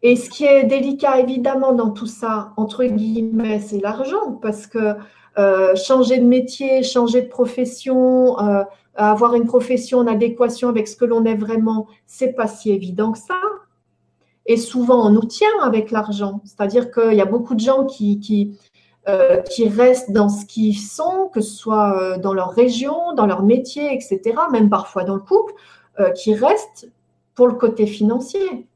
A: Et ce qui est délicat, évidemment, dans tout ça, entre guillemets, c'est l'argent, parce que euh, changer de métier, changer de profession, euh, avoir une profession en adéquation avec ce que l'on est vraiment, c'est pas si évident que ça. Et souvent, on nous tient avec l'argent. C'est-à-dire qu'il y a beaucoup de gens qui, qui, euh, qui restent dans ce qu'ils sont, que ce soit dans leur région, dans leur métier, etc., même parfois dans le couple, qui restent pour le côté financier.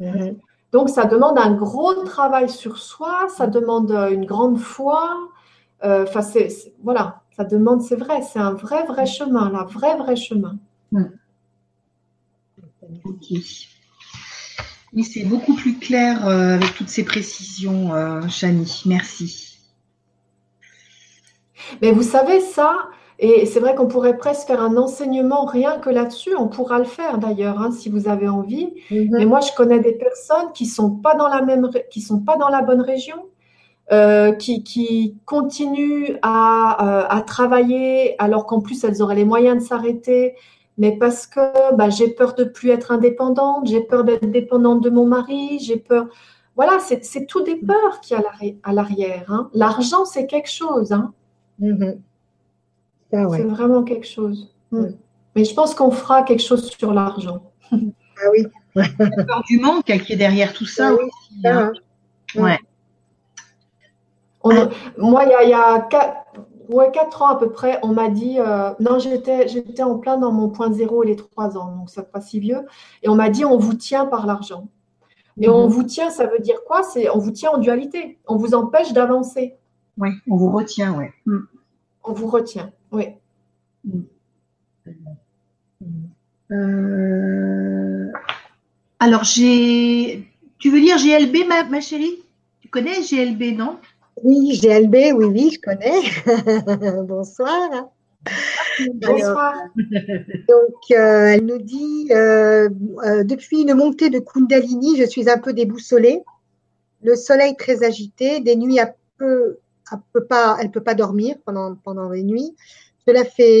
A: Mhm. Donc, ça demande un gros travail sur soi, ça demande euh, une grande foi. Euh, enfin, voilà, ça demande, c'est vrai, c'est un vrai, vrai chemin, là, vrai, vrai chemin.
C: Ok. Oui, c'est beaucoup plus clair euh, avec toutes ces précisions, Chani. Merci.
A: Mais vous savez, ça, et c'est vrai qu'on pourrait presque faire un enseignement rien que là-dessus. On pourra le faire d'ailleurs, hein, si vous avez envie. Mhm. Mais moi, je connais des personnes qui sont pas dans la même, qui sont pas dans la bonne région, euh, qui, qui, continuent à, euh, à, travailler alors qu'en plus elles auraient les moyens de s'arrêter, mais parce que bah, j'ai peur de plus être indépendante, j'ai peur d'être dépendante de mon mari, j'ai peur. Voilà, c'est tout des peurs qui a à l'arrière. Hein. L'argent, c'est quelque chose. Hein. Mhm. C'est vraiment quelque chose. Hmm. Mais je pense qu'on fera quelque chose sur l'argent.
B: Ah oui.
C: La peur du manque qui est derrière tout ça ah aussi. Hein. Ouais.
A: moi, il y a, quatre, ans à peu près, on m'a dit, euh, non, j'étais, j'étais en plein dans mon point zéro les trois ans, donc ça pas si vieux, et on m'a dit, on vous tient par l'argent. Et on vous tient, ça veut dire quoi? C'est on vous tient en dualité. On vous empêche d'avancer.
C: Oui, on vous retient, oui.
A: On vous retient, oui.
C: Euh, alors, j'ai. Tu veux lire GLB, ma, ma chérie? Tu connais GLB, non?
B: Oui, GLB, oui, oui, je connais. Bonsoir.
A: Bonsoir.
B: donc, euh, elle nous dit euh, Depuis une montée de Kundalini, je suis un peu déboussolée. Le soleil très agité, des nuits à peu. Elle peut pas, elle peut pas dormir pendant, pendant les nuits. Cela fait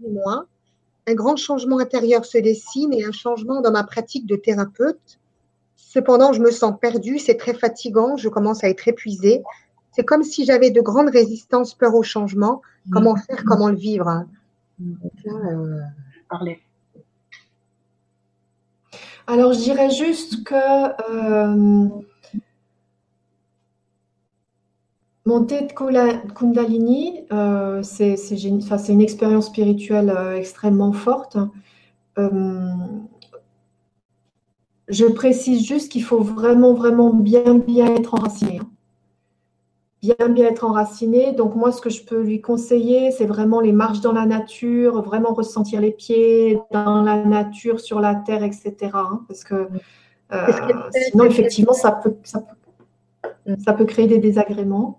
B: 18 mois un grand changement intérieur se dessine et un changement dans ma pratique de thérapeute. Cependant, je me sens perdue, c'est très fatigant, je commence à être épuisée. C'est comme si j'avais de grandes résistances, peur au changement. Comment mm. faire, comment le vivre
C: euh,
A: Alors, je dirais juste que euh, Monter de Kundalini, euh, c'est une expérience spirituelle euh, extrêmement forte. Euh, je précise juste qu'il faut vraiment, vraiment bien, bien être enraciné. Bien, bien être enraciné. Donc, moi, ce que je peux lui conseiller, c'est vraiment les marches dans la nature, vraiment ressentir les pieds dans la nature, sur la terre, etc. Hein, parce que sinon, effectivement, ça peut, ça peut ça peut créer des désagréments.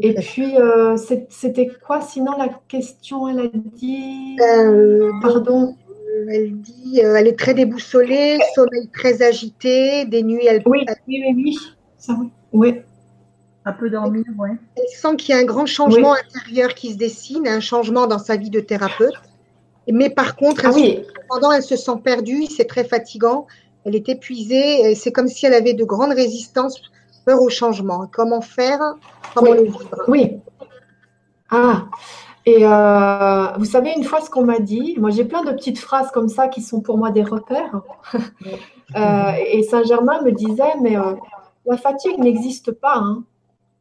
A: Et puis, euh, c'était quoi sinon la question Elle a dit?
B: Euh, Pardon? Elle dit euh, elle est très déboussolée, sommeil très agité, des nuits. Elle...
A: Oui, oui, oui, oui. Ça, oui. oui.
C: Un peu dormir, oui.
B: Elle sent qu'il y a un grand changement intérieur qui se dessine, un changement dans sa vie de thérapeute. Mais par contre,
A: ah
B: pendant, elle se sent perdue, c'est très fatigant. Elle est épuisée. C'est comme si elle avait de grandes résistances peur au changement. Comment faire? Comment
A: oui.
B: le vivre?
A: Oui. Ah, et euh, vous savez, une fois ce qu'on m'a dit, moi j'ai plein de petites phrases comme ça qui sont pour moi des repères. euh, et Saint-Germain me disait, mais euh, la fatigue n'existe pas. Hein.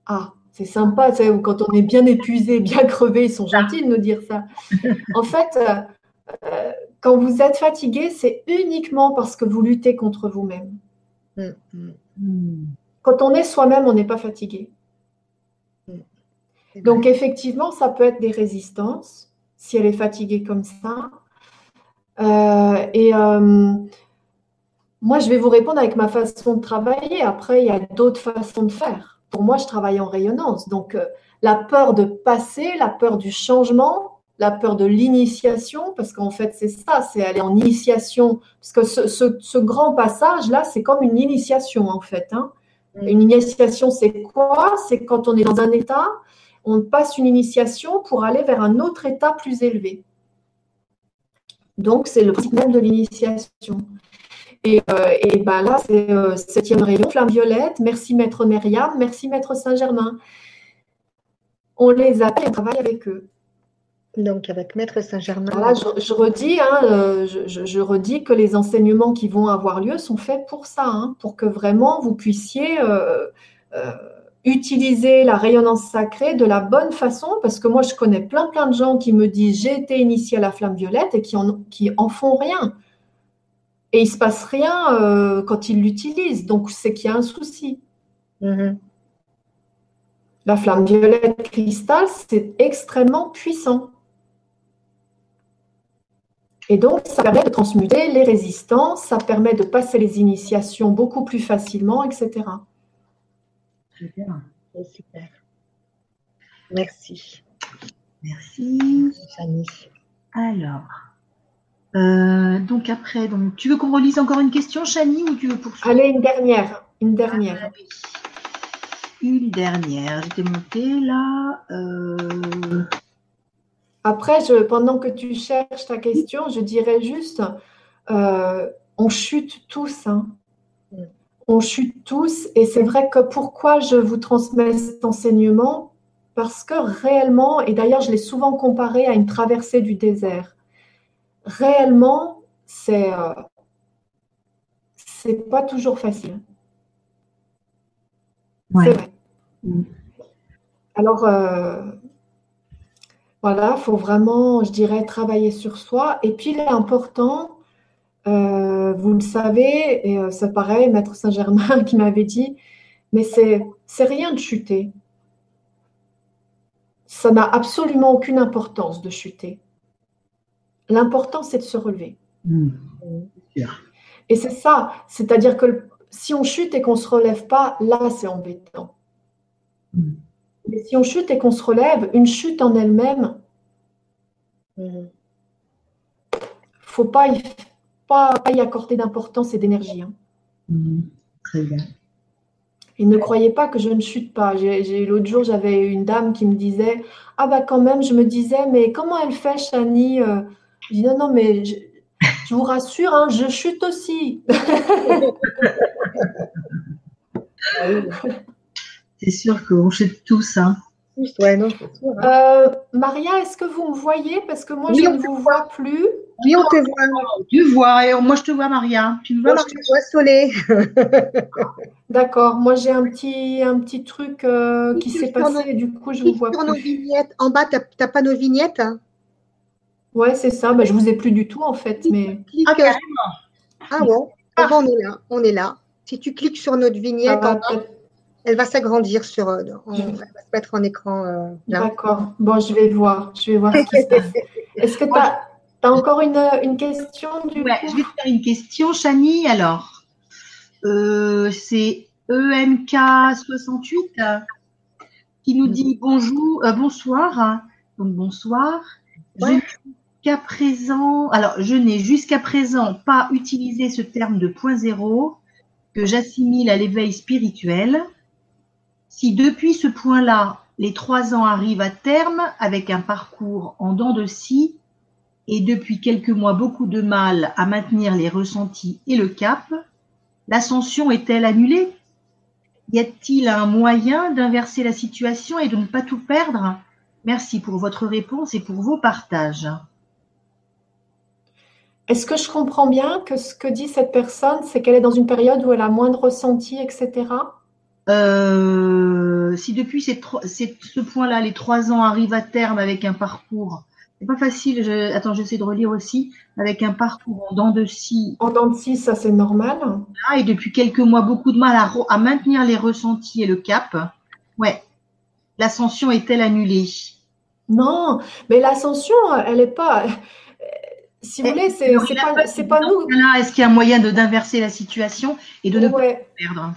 A: Ah, c'est sympa, quand on est bien épuisé, bien crevé, ils sont gentils de nous dire ça. En fait, euh, quand vous êtes fatigué, c'est uniquement parce que vous luttez contre vous-même. Mm, mm. Quand on est soi-même, on n'est pas fatigué. Mm. Donc effectivement, ça peut être des résistances si elle est fatiguée comme ça. Euh, et euh, moi, je vais vous répondre avec ma façon de travailler. Après, il y a d'autres façons de faire. Pour moi, je travaille en rayonnance. Donc, euh, la peur de passer, la peur du changement, la peur de l'initiation, parce qu'en fait, c'est ça, c'est aller en initiation. Parce que ce, grand passage-là, c'est comme une initiation, en fait. Hein. Mm. Une initiation, c'est quoi? C'est quand on est dans un état, on passe une initiation pour aller vers un autre état plus élevé. Donc, c'est le principe même de l'initiation. Et, euh, ben là, c'est euh, septième rayon, flamme violette. Merci maître Myriam, merci maître Saint-Germain. On les appelle et on travaille avec eux.
B: Donc, avec Maître Saint-Germain.
A: Voilà, je, redis, hein, euh, je, redis que les enseignements qui vont avoir lieu sont faits pour ça, hein, pour que vraiment vous puissiez utiliser la rayonnance sacrée de la bonne façon, parce que moi, je connais plein, plein de gens qui me disent j'ai été initié à la flamme violette et qui en, qui en font rien. Et il ne se passe rien quand ils l'utilisent. Donc, c'est qu'il y a un souci. Mm-hmm. La flamme violette cristal, c'est extrêmement puissant. Et donc, ça permet de transmuter les résistances, ça permet de passer les initiations beaucoup plus facilement, etc.
B: Super. Super. Merci.
C: Merci. Fanny. Alors, euh, donc après, donc, tu veux qu'on relise encore une question, Chani, ou tu veux poursuivre?
A: Allez, une dernière. Une dernière. Ah,
C: une dernière. J'étais montée là. Euh...
A: Après, je, pendant que tu cherches ta question, je dirais juste, euh, on chute tous. Hein. Mm. On chute tous. Et c'est vrai que pourquoi je vous transmets cet enseignement? Parce que réellement, et d'ailleurs je l'ai souvent comparé à une traversée du désert, réellement, c'est euh, c'est pas toujours facile. C'est vrai. Alors, euh, voilà, il faut vraiment, je dirais, travailler sur soi. Et puis l'important, euh, vous le savez, et euh, c'est pareil, Maître Saint-Germain qui m'avait dit, mais c'est, c'est rien de chuter. Ça n'a absolument aucune importance de chuter. L'important, c'est de se relever. Mmh. Et c'est ça, c'est-à-dire que si on chute et qu'on ne se relève pas, là, c'est embêtant. Mmh. Mais si on chute et qu'on se relève, une chute en elle-même, il ne faut pas y, pas, y accorder d'importance et d'énergie. Hein.
D: Mmh. Très bien.
A: Et ne croyez pas que je ne chute pas. J'ai L'autre jour, j'avais une dame qui me disait Ah, bah quand même, je me disais, mais comment elle fait, Chani euh? Je dis Non, non, mais je, vous rassure, hein, je chute aussi.
D: C'est sûr qu'on chute tous. Hein.
A: Hein. Euh, Maria, est-ce que vous me voyez? Parce que moi, je ne vous vois plus.
B: Oui, on te voit.
C: Tu vois, et moi je te vois, Maria. Tu me vois,
B: moi, je te vois, Solé.
A: D'accord. Moi, j'ai un petit, un petit truc euh, qui s'est passé, du coup, je vous vois plus.
B: Nos vignettes. En bas, tu n'as pas nos vignettes? hein
A: Ouais, c'est ça. Bah, je vous ai plus du tout, en fait. Mais...
B: Ah, ah bon ah. On est là. On est là. Si tu cliques sur notre vignette, ah, elle va s'agrandir sur. Euh, elle va se mettre en écran. Euh,
A: D'accord. Bon, je vais voir. Je vais voir ce qui se passe. Est-ce que tu as, encore une, une, question du
C: ouais, Je vais te faire une question, Chani. Alors, euh, c'est EMK68 qui nous dit bonjour, bonsoir. Donc, bonsoir. Jusqu'à présent, alors je n'ai jusqu'à présent pas utilisé ce terme de point zéro que j'assimile à l'éveil spirituel. Si depuis ce point-là, les trois ans arrivent à terme avec un parcours en dents de scie et depuis quelques mois beaucoup de mal à maintenir les ressentis et le cap, l'ascension est-elle annulée? Y a-t-il un moyen d'inverser la situation et de ne pas tout perdre? Merci pour votre réponse et pour vos partages.
A: Est-ce que je comprends bien que ce que dit cette personne, c'est qu'elle est dans une période où elle a moins de ressentis, etc.
C: Euh, si depuis ce point-là, les trois ans arrivent à terme avec un parcours, c'est pas facile. Je, attends, j'essaie de relire aussi avec un parcours en dents de scie.
A: En dents de scie, ça c'est normal.
C: et depuis quelques mois, beaucoup de mal à, maintenir les ressentis et le cap. Ouais. L'ascension est-elle annulée?
A: Non, mais l'ascension, elle n'est pas. Si vous voulez, c'est pas, pas nous.
C: Est-ce qu'il y a un moyen d'inverser la situation et de ne pas perdre?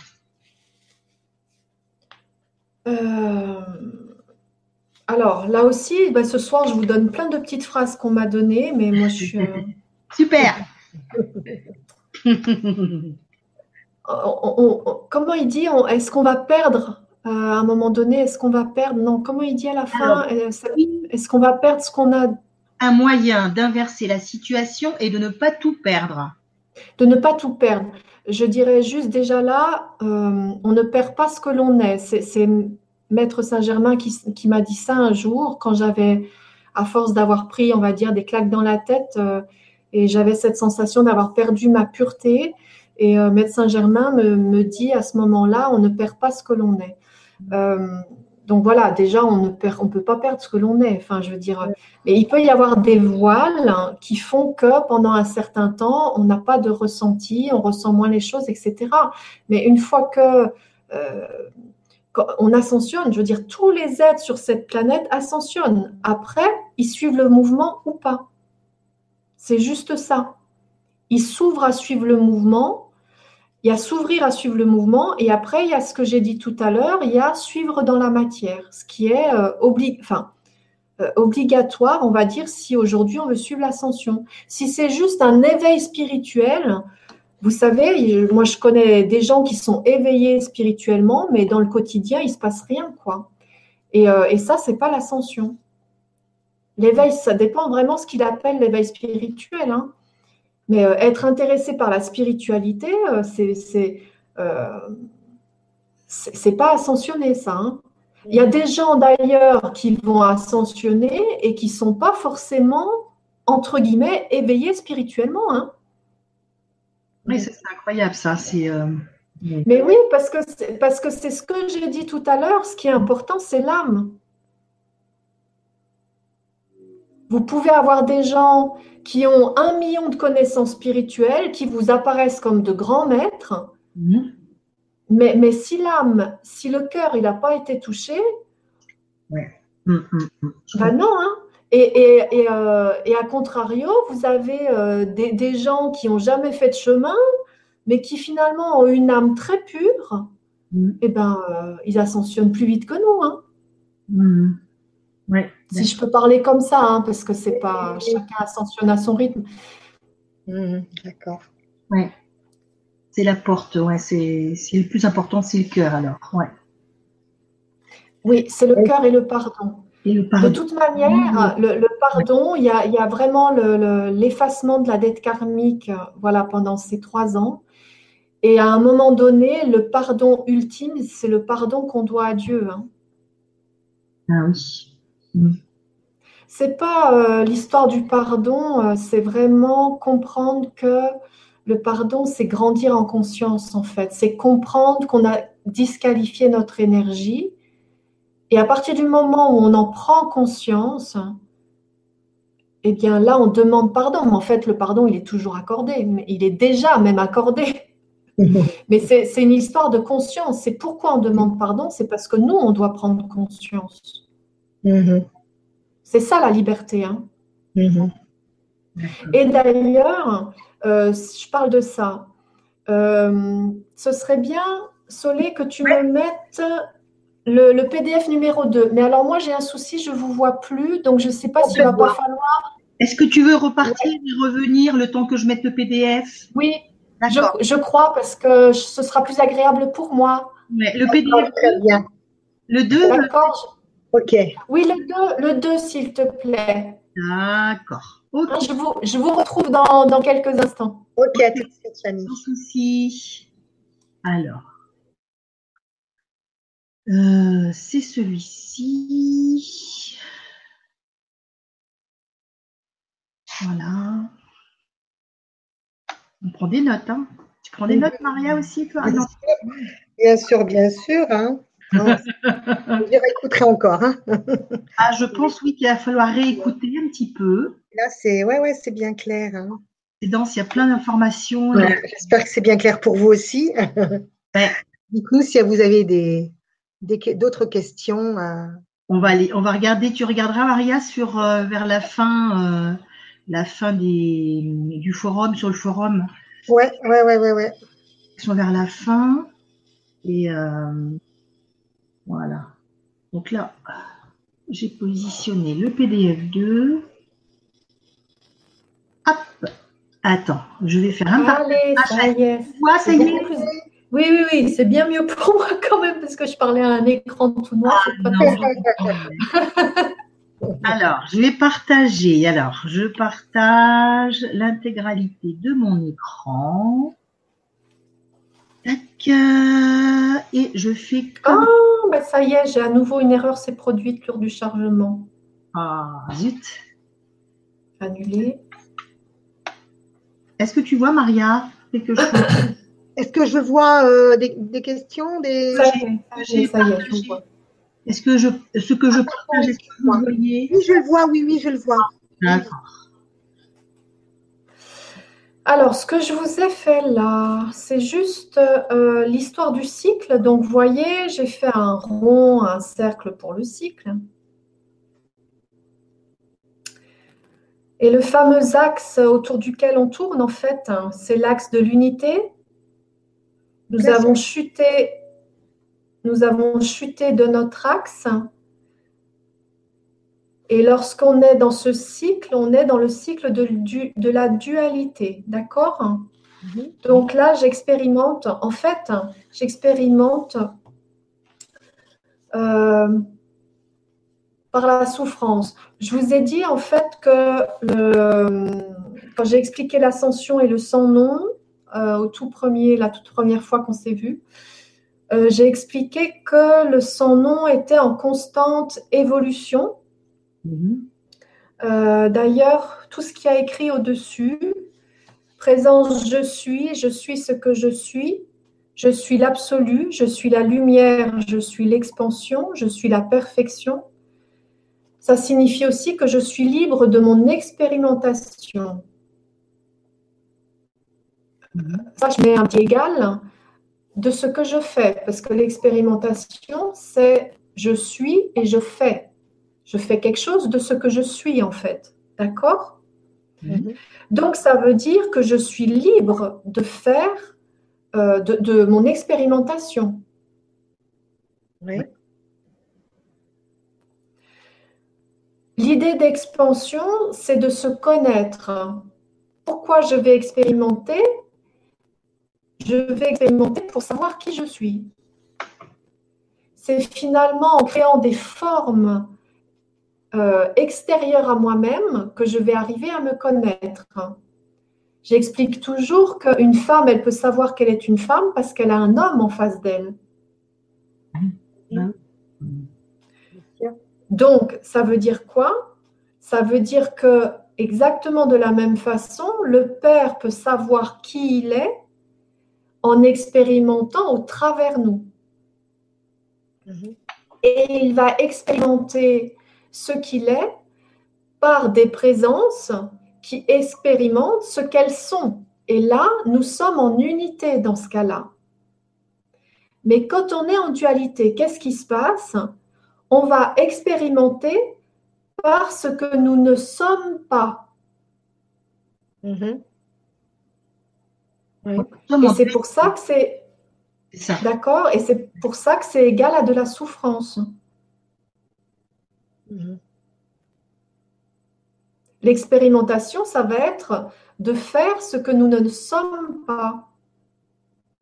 A: Euh, alors, là aussi, bah, ce soir, je vous donne plein de petites phrases qu'on m'a données, mais moi, je suis. Euh,
C: Super.
A: Comment il dit Est-ce qu'on va perdre? Euh, à un moment donné Est-ce qu'on va perdre? Non, comment il dit à la fin? Est-ce qu'on va perdre ce qu'on a
C: Un moyen d'inverser la situation et de ne pas tout perdre.
A: De ne pas tout perdre je dirais juste déjà là, euh, on ne perd pas ce que l'on est. C'est Maître Saint-Germain qui, m'a dit ça un jour quand j'avais, à force d'avoir pris, on va dire, des claques dans la tête, euh, et j'avais cette sensation d'avoir perdu ma pureté. Et euh, Maître Saint-Germain me, me, dit à ce moment-là, on ne perd pas ce que l'on est donc voilà, déjà, on ne peut pas perdre ce que l'on est. Enfin, je veux dire, mais il peut y avoir des voiles qui font que pendant un certain temps, on n'a pas de ressenti, on ressent moins les choses, etc. Mais une fois que euh, on ascensionne, je veux dire, tous les êtres sur cette planète ascensionnent. Après, ils suivent le mouvement ou pas. C'est juste ça. Ils s'ouvrent à suivre le mouvement il y a s'ouvrir à suivre le mouvement et après, il y a ce que j'ai dit tout à l'heure, il y a suivre dans la matière, ce qui est euh, euh, obligatoire, on va dire, si aujourd'hui on veut suivre l'ascension. Si c'est juste un éveil spirituel, vous savez, moi je connais des gens qui sont éveillés spirituellement, mais dans le quotidien, il ne se passe rien, quoi. Et, euh, ça, c'est pas l'ascension. L'éveil, ça dépend vraiment de ce qu'il appelle l'éveil spirituel. Hein. Mais euh, être intéressé par la spiritualité, euh, c'est euh, c'est pas ascensionner ça. Hein. Il y a des gens d'ailleurs qui vont ascensionner et qui sont pas forcément entre guillemets éveillés spirituellement. Hein.
C: Oui, c'est incroyable ça. C'est
A: Mais oui, parce que parce que c'est ce que j'ai dit tout à l'heure. Ce qui est important, c'est l'âme. Vous pouvez avoir des gens qui ont un million de connaissances spirituelles, qui vous apparaissent comme de grands maîtres.
D: Mhm.
A: Mais, mais si l'âme, si le cœur, il n'a pas été touché,
D: Mhm, mhm, mhm. Je
A: ben non. Hein. Et, et, et, euh, et à contrario, vous avez euh, des, des gens qui n'ont jamais fait de chemin, mais qui finalement ont une âme très pure. Et ben, euh, ils ascensionnent plus vite que nous. Hein.
D: Ouais.
A: Si je peux parler comme ça, hein, parce que c'est pas chacun ascensionne à son rythme.
B: Mhm, D'accord.
D: Ouais. C'est la porte, ouais. C'est c'est le plus important, c'est le cœur alors. Ouais.
A: Oui, c'est le cœur et le pardon.
D: Et le
A: De
D: pardon.
A: toute manière, le, le pardon, il y a, il y a vraiment le- le- l'effacement de la dette karmique voilà, pendant ces trois ans. Et à un moment donné, le pardon ultime, c'est le pardon qu'on doit à Dieu. Hein.
D: Ah oui.
A: C'est pas euh, l'histoire du pardon, euh, c'est vraiment comprendre que le pardon, c'est grandir en conscience en fait. C'est comprendre qu'on a disqualifié notre énergie. Et à partir du moment où on en prend conscience, eh bien là, on demande pardon. Mais en fait, le pardon, il est toujours accordé. Il est déjà même accordé. Mais c'est une histoire de conscience. C'est pourquoi on demande pardon. C'est parce que nous, on doit prendre conscience.
B: Mhm,
A: C'est ça la liberté. Hein.
B: mhm.
A: Et d'ailleurs, euh, je parle de ça. Euh, ce serait bien, Solé, que tu me mettes le, le PDF numéro 2. Mais alors moi, j'ai un souci, je ne vous vois plus, donc je ne sais pas s'il va pas falloir.
C: Est-ce que tu veux repartir et revenir le temps que je mette le PDF
A: Oui, je,
C: D'accord.
A: je crois, parce que ce sera plus agréable pour moi.
C: Ouais, Le PDF,
B: Très bien.
C: le 2
A: D'accord
B: Ok.
A: Oui, le 2, le 2 s'il te plaît.
C: D'accord. Ok,
A: Hein, Je vous, je vous retrouve dans, dans quelques instants.
B: Ok, à tout de suite, Fanny.
C: sans souci. Alors. Euh, c'est celui-ci. Voilà. On prend des notes, hein. Tu prends des notes, Maria, aussi, toi? Ah non.
B: Bien sûr, bien sûr. Hein. Non, je réécouterai encore. Hein.
C: Ah, je pense, oui, qu'il va falloir réécouter un petit peu.
B: Là, c'est ouais, ouais, c'est bien clair. Hein.
C: C'est dense, il y a plein d'informations.
B: J'espère que c'est bien clair pour vous aussi.
C: Ouais.
B: Coup, si vous avez des d'autres questions, euh,
C: On va aller, on va regarder. Tu regarderas Maria sur euh, vers la fin, euh, la fin des, du forum sur le forum.
B: ouais, ouais, ouais, ouais, ouais.
C: Ils sont vers la fin et voilà. Donc là, j'ai positionné le PDF 2. Hop. Attends, je vais faire un par.
A: Allez, ça y est.
C: Ouais, ça y est.
A: Plus- Oui, oui, oui, c'est bien mieux pour moi quand même parce que je parlais à un écran tout noir.
C: Non, je comprends. Alors, je vais partager. Alors, je partage l'intégralité de mon écran. Tac. euh, Et je fais comme.
A: Ah, ben ça y est, j'ai à nouveau une erreur s'est produite lors du chargement.
C: Ah, zut.
A: Annulé.
C: Est-ce que tu vois, Maria quelque chose?
B: Est-ce que je vois euh, des, des questions des...
A: Ça y est, ça y
C: J'ai
A: est, ça y est, je vois.
C: Est-ce que je, ce que je partage, est-ce que vous voyez?
B: Oui, je le vois, oui, oui, je le vois.
C: D'accord.
A: Alors, ce que je vous ai fait là, c'est juste euh, l'histoire du cycle. Donc, vous voyez, j'ai fait un rond, un cercle pour le cycle. Et le fameux axe autour duquel on tourne, en fait, hein, c'est l'axe de l'unité. Nous avons chuté, nous avons chuté de notre axe. Et lorsqu'on est dans ce cycle, on est dans le cycle de, du- de la dualité, d'accord?
B: Mhm.
A: Donc là, j'expérimente, en fait, j'expérimente euh, par la souffrance. Je vous ai dit en fait que le- quand j'ai expliqué l'ascension et le sans-nom, euh, au tout premier, la toute première fois qu'on s'est vu, euh, j'ai expliqué que le sans-nom était en constante évolution.
C: Mhm.
A: Euh, D'ailleurs, tout ce qui a écrit au-dessus, présence je suis, je suis ce que je suis, je suis l'absolu, je suis la lumière, je suis l'expansion, je suis la perfection. ça signifie aussi que je suis libre de mon expérimentation. Ça, je mets un petit égal de ce que je fais, parce que l'expérimentation, c'est je suis et je fais. Je fais quelque chose de ce que je suis, en fait. D'accord? Mhm. Donc, ça veut dire que je suis libre de faire euh, de, mon expérimentation. Oui. L'idée d'expansion, c'est de se connaître. Pourquoi je vais expérimenter? Je vais expérimenter pour savoir qui je suis. C'est finalement en créant des formes euh, extérieures à moi-même que je vais arriver à me connaître. J'explique toujours qu'une femme, elle peut savoir qu'elle est une femme parce qu'elle a un homme en face d'elle. Donc, ça veut dire quoi? Ça veut dire que exactement de la même façon, le père peut savoir qui il est en expérimentant au travers nous. Mhm. Et il va expérimenter ce qu'il est par des présences qui expérimentent ce qu'elles sont. Et là, nous sommes en unité dans ce cas-là. Mais quand on est en dualité, qu'est-ce qui se passe? On va expérimenter parce que nous ne sommes pas. Mm-hmm. Et c'est pour ça que c'est. D'accord? Et c'est pour ça que c'est égal à de la souffrance. Mm-hmm. L'expérimentation, ça va être de faire ce que nous ne sommes pas.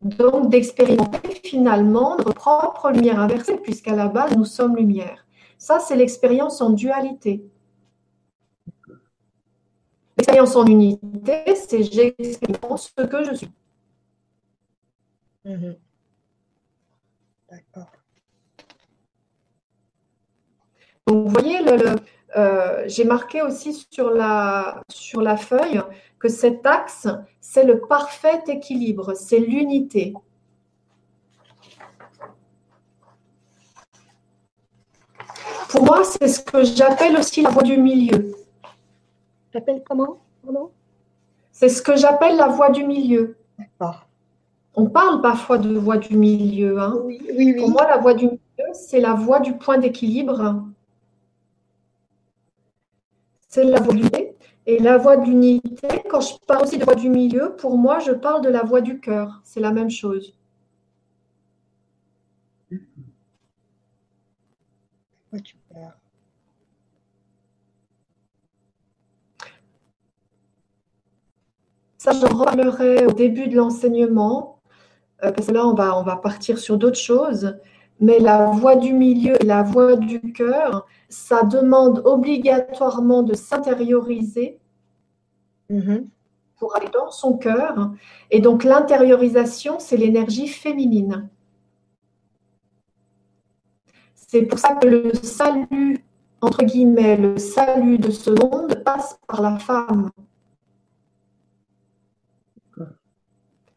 A: Donc d'expérimenter finalement notre propre lumière inversée, puisqu'à la base, nous sommes lumière. Ça, c'est l'expérience en dualité. L'expérience en unité, c'est j'expérimente ce que je suis. Mhm. D'accord. Donc, vous voyez, le, euh, j'ai marqué aussi sur la, sur la feuille que cet axe, c'est le parfait équilibre, c'est l'unité. Pour moi, c'est ce que j'appelle aussi la voie du milieu.
B: J'appelle comment
A: C'est ce que j'appelle la voie du milieu.
B: D'accord.
A: On parle parfois de voie du milieu. Hein.
B: Oui, oui,
A: Pour moi, la voie du milieu, c'est la voie du point d'équilibre c'est la voie d'unité. Et la voie d'unité, quand je parle aussi de voie du milieu, pour moi, je parle de la voie du cœur. C'est la même chose. Ça, j'en reparlerai au début de l'enseignement, euh, parce que là, on va, on va partir sur d'autres choses. Mais la voie du milieu et la voie du cœur, ça demande obligatoirement de s'intérioriser mm-hmm. pour aller dans son cœur. Et donc l'intériorisation, c'est l'énergie féminine. C'est pour ça que le salut, entre guillemets, le salut de ce monde passe par la femme.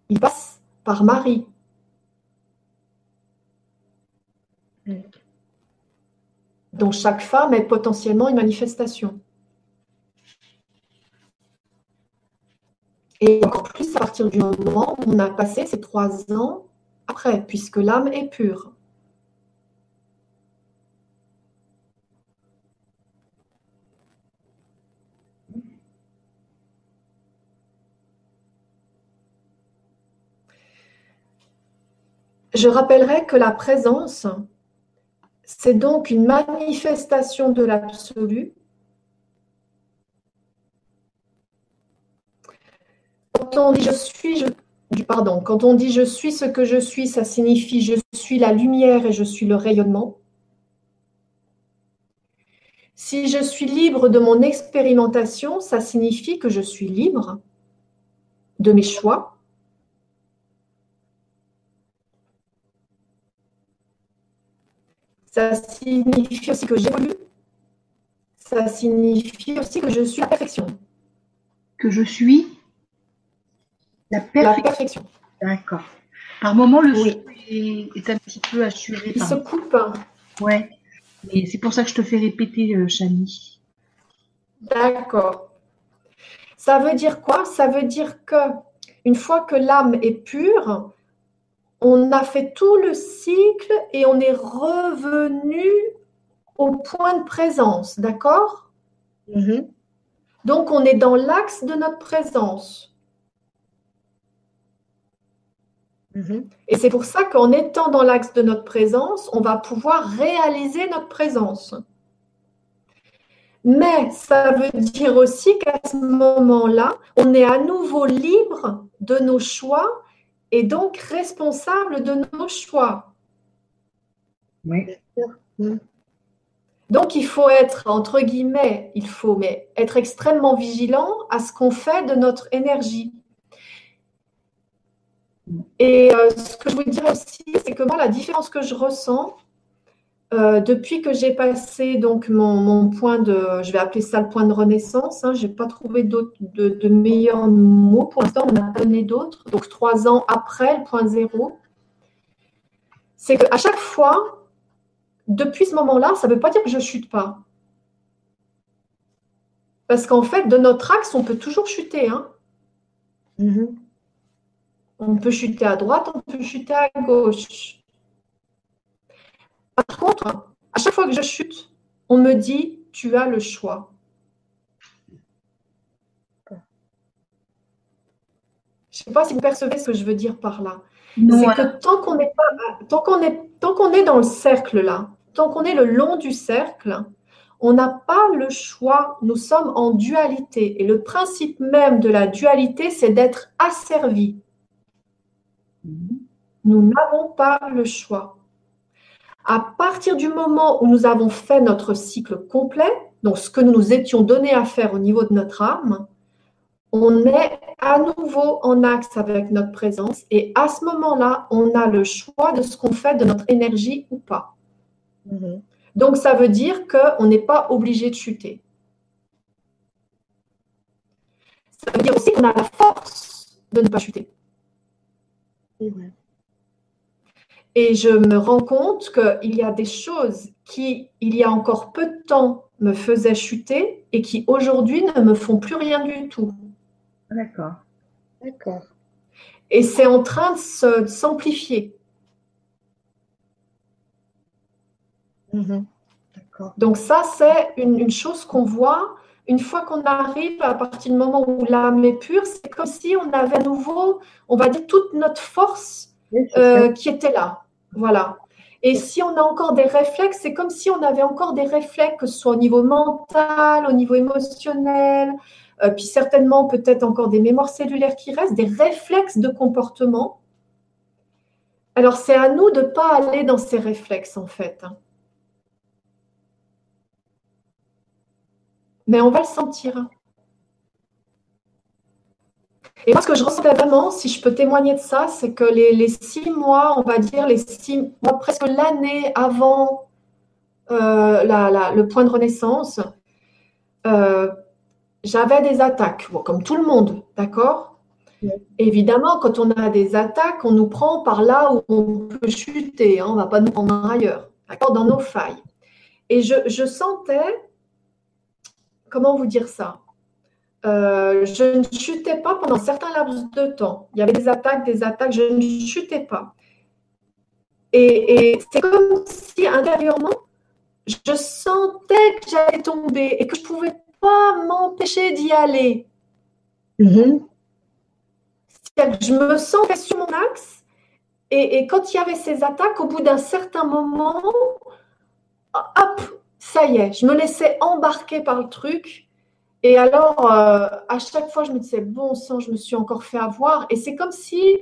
A: Il passe par Marie. Donc chaque femme est potentiellement une manifestation. Et encore plus à partir du moment où on a passé ces trois ans après, puisque l'âme est pure. Je rappellerai que la présence c'est donc une manifestation de l'absolu. Quand on dit je suis, ce que je suis, ça signifie je suis la lumière et je suis le rayonnement. Si je suis libre de mon expérimentation, ça signifie que je suis libre de mes choix, Ça signifie aussi que j'évolue. Ça signifie aussi que je suis la perfection.
C: Que je suis
A: la perfection.
C: D'accord. Par moment, le oui. est, un petit peu assuré.
A: Il se coupe.
C: Ouais.
D: Et c'est pour ça que je te fais répéter, euh, Chani.
A: D'accord. Ça veut dire quoi? Ça veut dire que une fois que l'âme est pure, on a fait tout le cycle et on est revenu au point de présence, d'accord?
B: Mhm.
A: Donc on est dans l'axe de notre présence.
B: Mhm.
A: Et c'est pour ça qu'en étant dans l'axe de notre présence, on va pouvoir réaliser notre présence. Mais ça veut dire aussi qu'à ce moment-là, on est à nouveau libre de nos choix et donc responsable de nos choix.
D: Oui.
A: Donc il faut être, entre guillemets, il faut mais être extrêmement vigilant à ce qu'on fait de notre énergie. Et euh, ce que je voulais dire aussi, c'est que moi, la différence que je ressens euh, depuis que j'ai passé donc mon, mon point de, je vais appeler ça le point de renaissance, hein, je n'ai pas trouvé de, de meilleurs mots pour l'instant, on n'a pas donné d'autres. Donc trois ans après le point zéro, c'est qu'à chaque fois, depuis ce moment-là, ça ne veut pas dire que je chute pas. Parce qu'en fait, de notre axe, on peut toujours chuter. hein.
B: Mhm.
A: On peut chuter à droite, on peut chuter à gauche. Par contre, à chaque fois que je chute, on me dit, tu as le choix. Je ne sais pas si vous percevez ce que je veux dire par là. C'est que tant qu'on n'est pas, tant qu'on est, tant qu'on est dans le cercle là, tant qu'on est le long du cercle, on n'a pas le choix. Nous sommes en dualité. Et le principe même de la dualité, c'est d'être asservi.
D: Mhm.
A: Nous n'avons pas le choix. À partir du moment où nous avons fait notre cycle complet, donc ce que nous nous étions donné à faire au niveau de notre âme, on est à nouveau en axe avec notre présence et à ce moment-là, on a le choix de ce qu'on fait de notre énergie ou pas.
B: Mhm.
A: Donc ça veut dire qu'on n'est pas obligé de chuter. Ça veut dire aussi qu'on a la force de ne pas chuter. Et je me rends compte qu'il y a des choses qui, il y a encore peu de temps, me faisaient chuter et qui aujourd'hui ne me font plus rien du tout.
D: D'accord.
B: D'accord.
A: Et c'est en train de se- de s'amplifier.
B: D'accord.
A: Donc ça, c'est une, une chose qu'on voit une fois qu'on arrive à partir du moment où l'âme est pure, c'est comme si on avait à nouveau, on va dire, toute notre force euh, qui était là. Voilà. Et si on a encore des réflexes, c'est comme si on avait encore des réflexes, que ce soit au niveau mental, au niveau émotionnel, euh, puis certainement peut-être encore des mémoires cellulaires qui restent, des réflexes de comportement. Alors c'est à nous de ne pas aller dans ces réflexes en fait. hein. Mais on va le sentir. Et moi, ce que je ressentais vraiment, si je peux témoigner de ça, c'est que les, les six mois, on va dire les six mois, presque l'année avant euh, la- la- le point de renaissance, euh, j'avais des attaques, Bon, comme tout le monde, d'accord? Évidemment, quand on a des attaques, on nous prend par là où on peut chuter, hein, on ne va pas nous prendre ailleurs, d'accord, dans nos failles. Et je, je sentais, comment vous dire ça? Euh, je ne chutais pas pendant certains laps de temps. Il y avait des attaques, des attaques, je ne chutais pas. Et, et c'est comme si intérieurement, je sentais que j'allais tomber et que je ne pouvais pas m'empêcher d'y aller.
B: Mhm.
A: C'est-à-dire que je me sentais sur mon axe et, et quand il y avait ces attaques, au bout d'un certain moment, hop, ça y est, je me laissais embarquer par le truc. Et alors, euh, à chaque fois, je me disais, bon sang, je me suis encore fait avoir. Et c'est comme si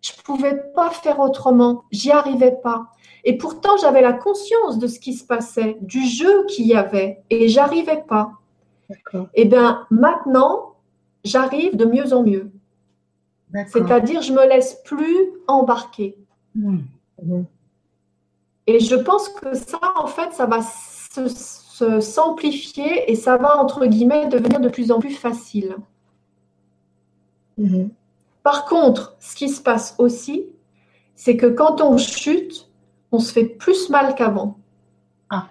A: je ne pouvais pas faire autrement. J'y arrivais pas. Et pourtant, j'avais la conscience de ce qui se passait, du jeu qu'il y avait. Et j'arrivais pas. Et bien, maintenant, j'arrive de mieux en mieux. C'est-à-dire, je me laisse plus embarquer.
D: Hmm.
B: Mhm.
A: Et je pense que ça, en fait, ça va se- s'amplifier et ça va, entre guillemets, devenir de plus en plus facile.
B: Mhm.
A: Par contre, ce qui se passe aussi, c'est que quand on chute, on se fait plus mal qu'avant.
D: Ah.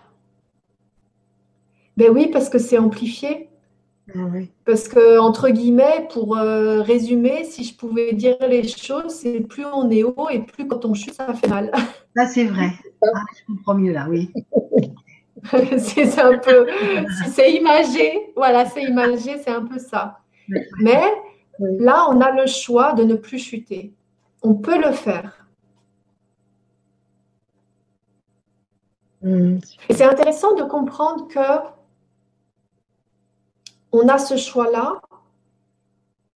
A: Ben oui, parce que c'est amplifié.
B: Ah.
A: Parce que, entre guillemets, pour euh, résumer, si je pouvais dire les choses, c'est plus on est haut et plus quand on chute, ça fait mal.
C: Là, c'est vrai. Ah, je comprends mieux là, oui.
A: c'est un peu, c'est imagé, voilà, c'est imagé, c'est un peu ça. Mais là, on a le choix de ne plus chuter. On peut le faire.
B: Mhm.
A: Et c'est intéressant de comprendre que on a ce choix-là.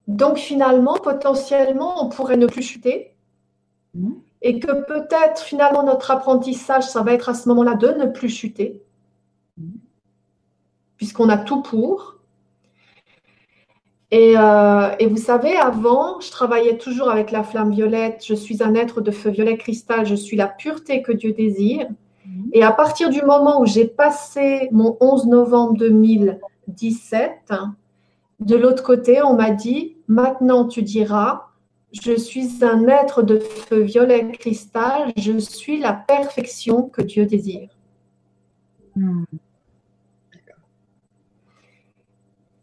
A: Donc finalement, potentiellement, on pourrait ne plus chuter.
C: Mhm.
A: Et que peut-être finalement notre apprentissage, ça va être à ce moment-là de ne plus chuter. Puisqu'on a tout pour. Et, euh, et vous savez, avant, je travaillais toujours avec la flamme violette. Je suis un être de feu violet cristal. Je suis la pureté que Dieu désire.
C: Mhm.
A: Et à partir du moment où j'ai passé mon 11 novembre 2017, de l'autre côté, on m'a dit, maintenant tu diras, je suis un être de feu violet cristal, je suis la perfection que Dieu désire.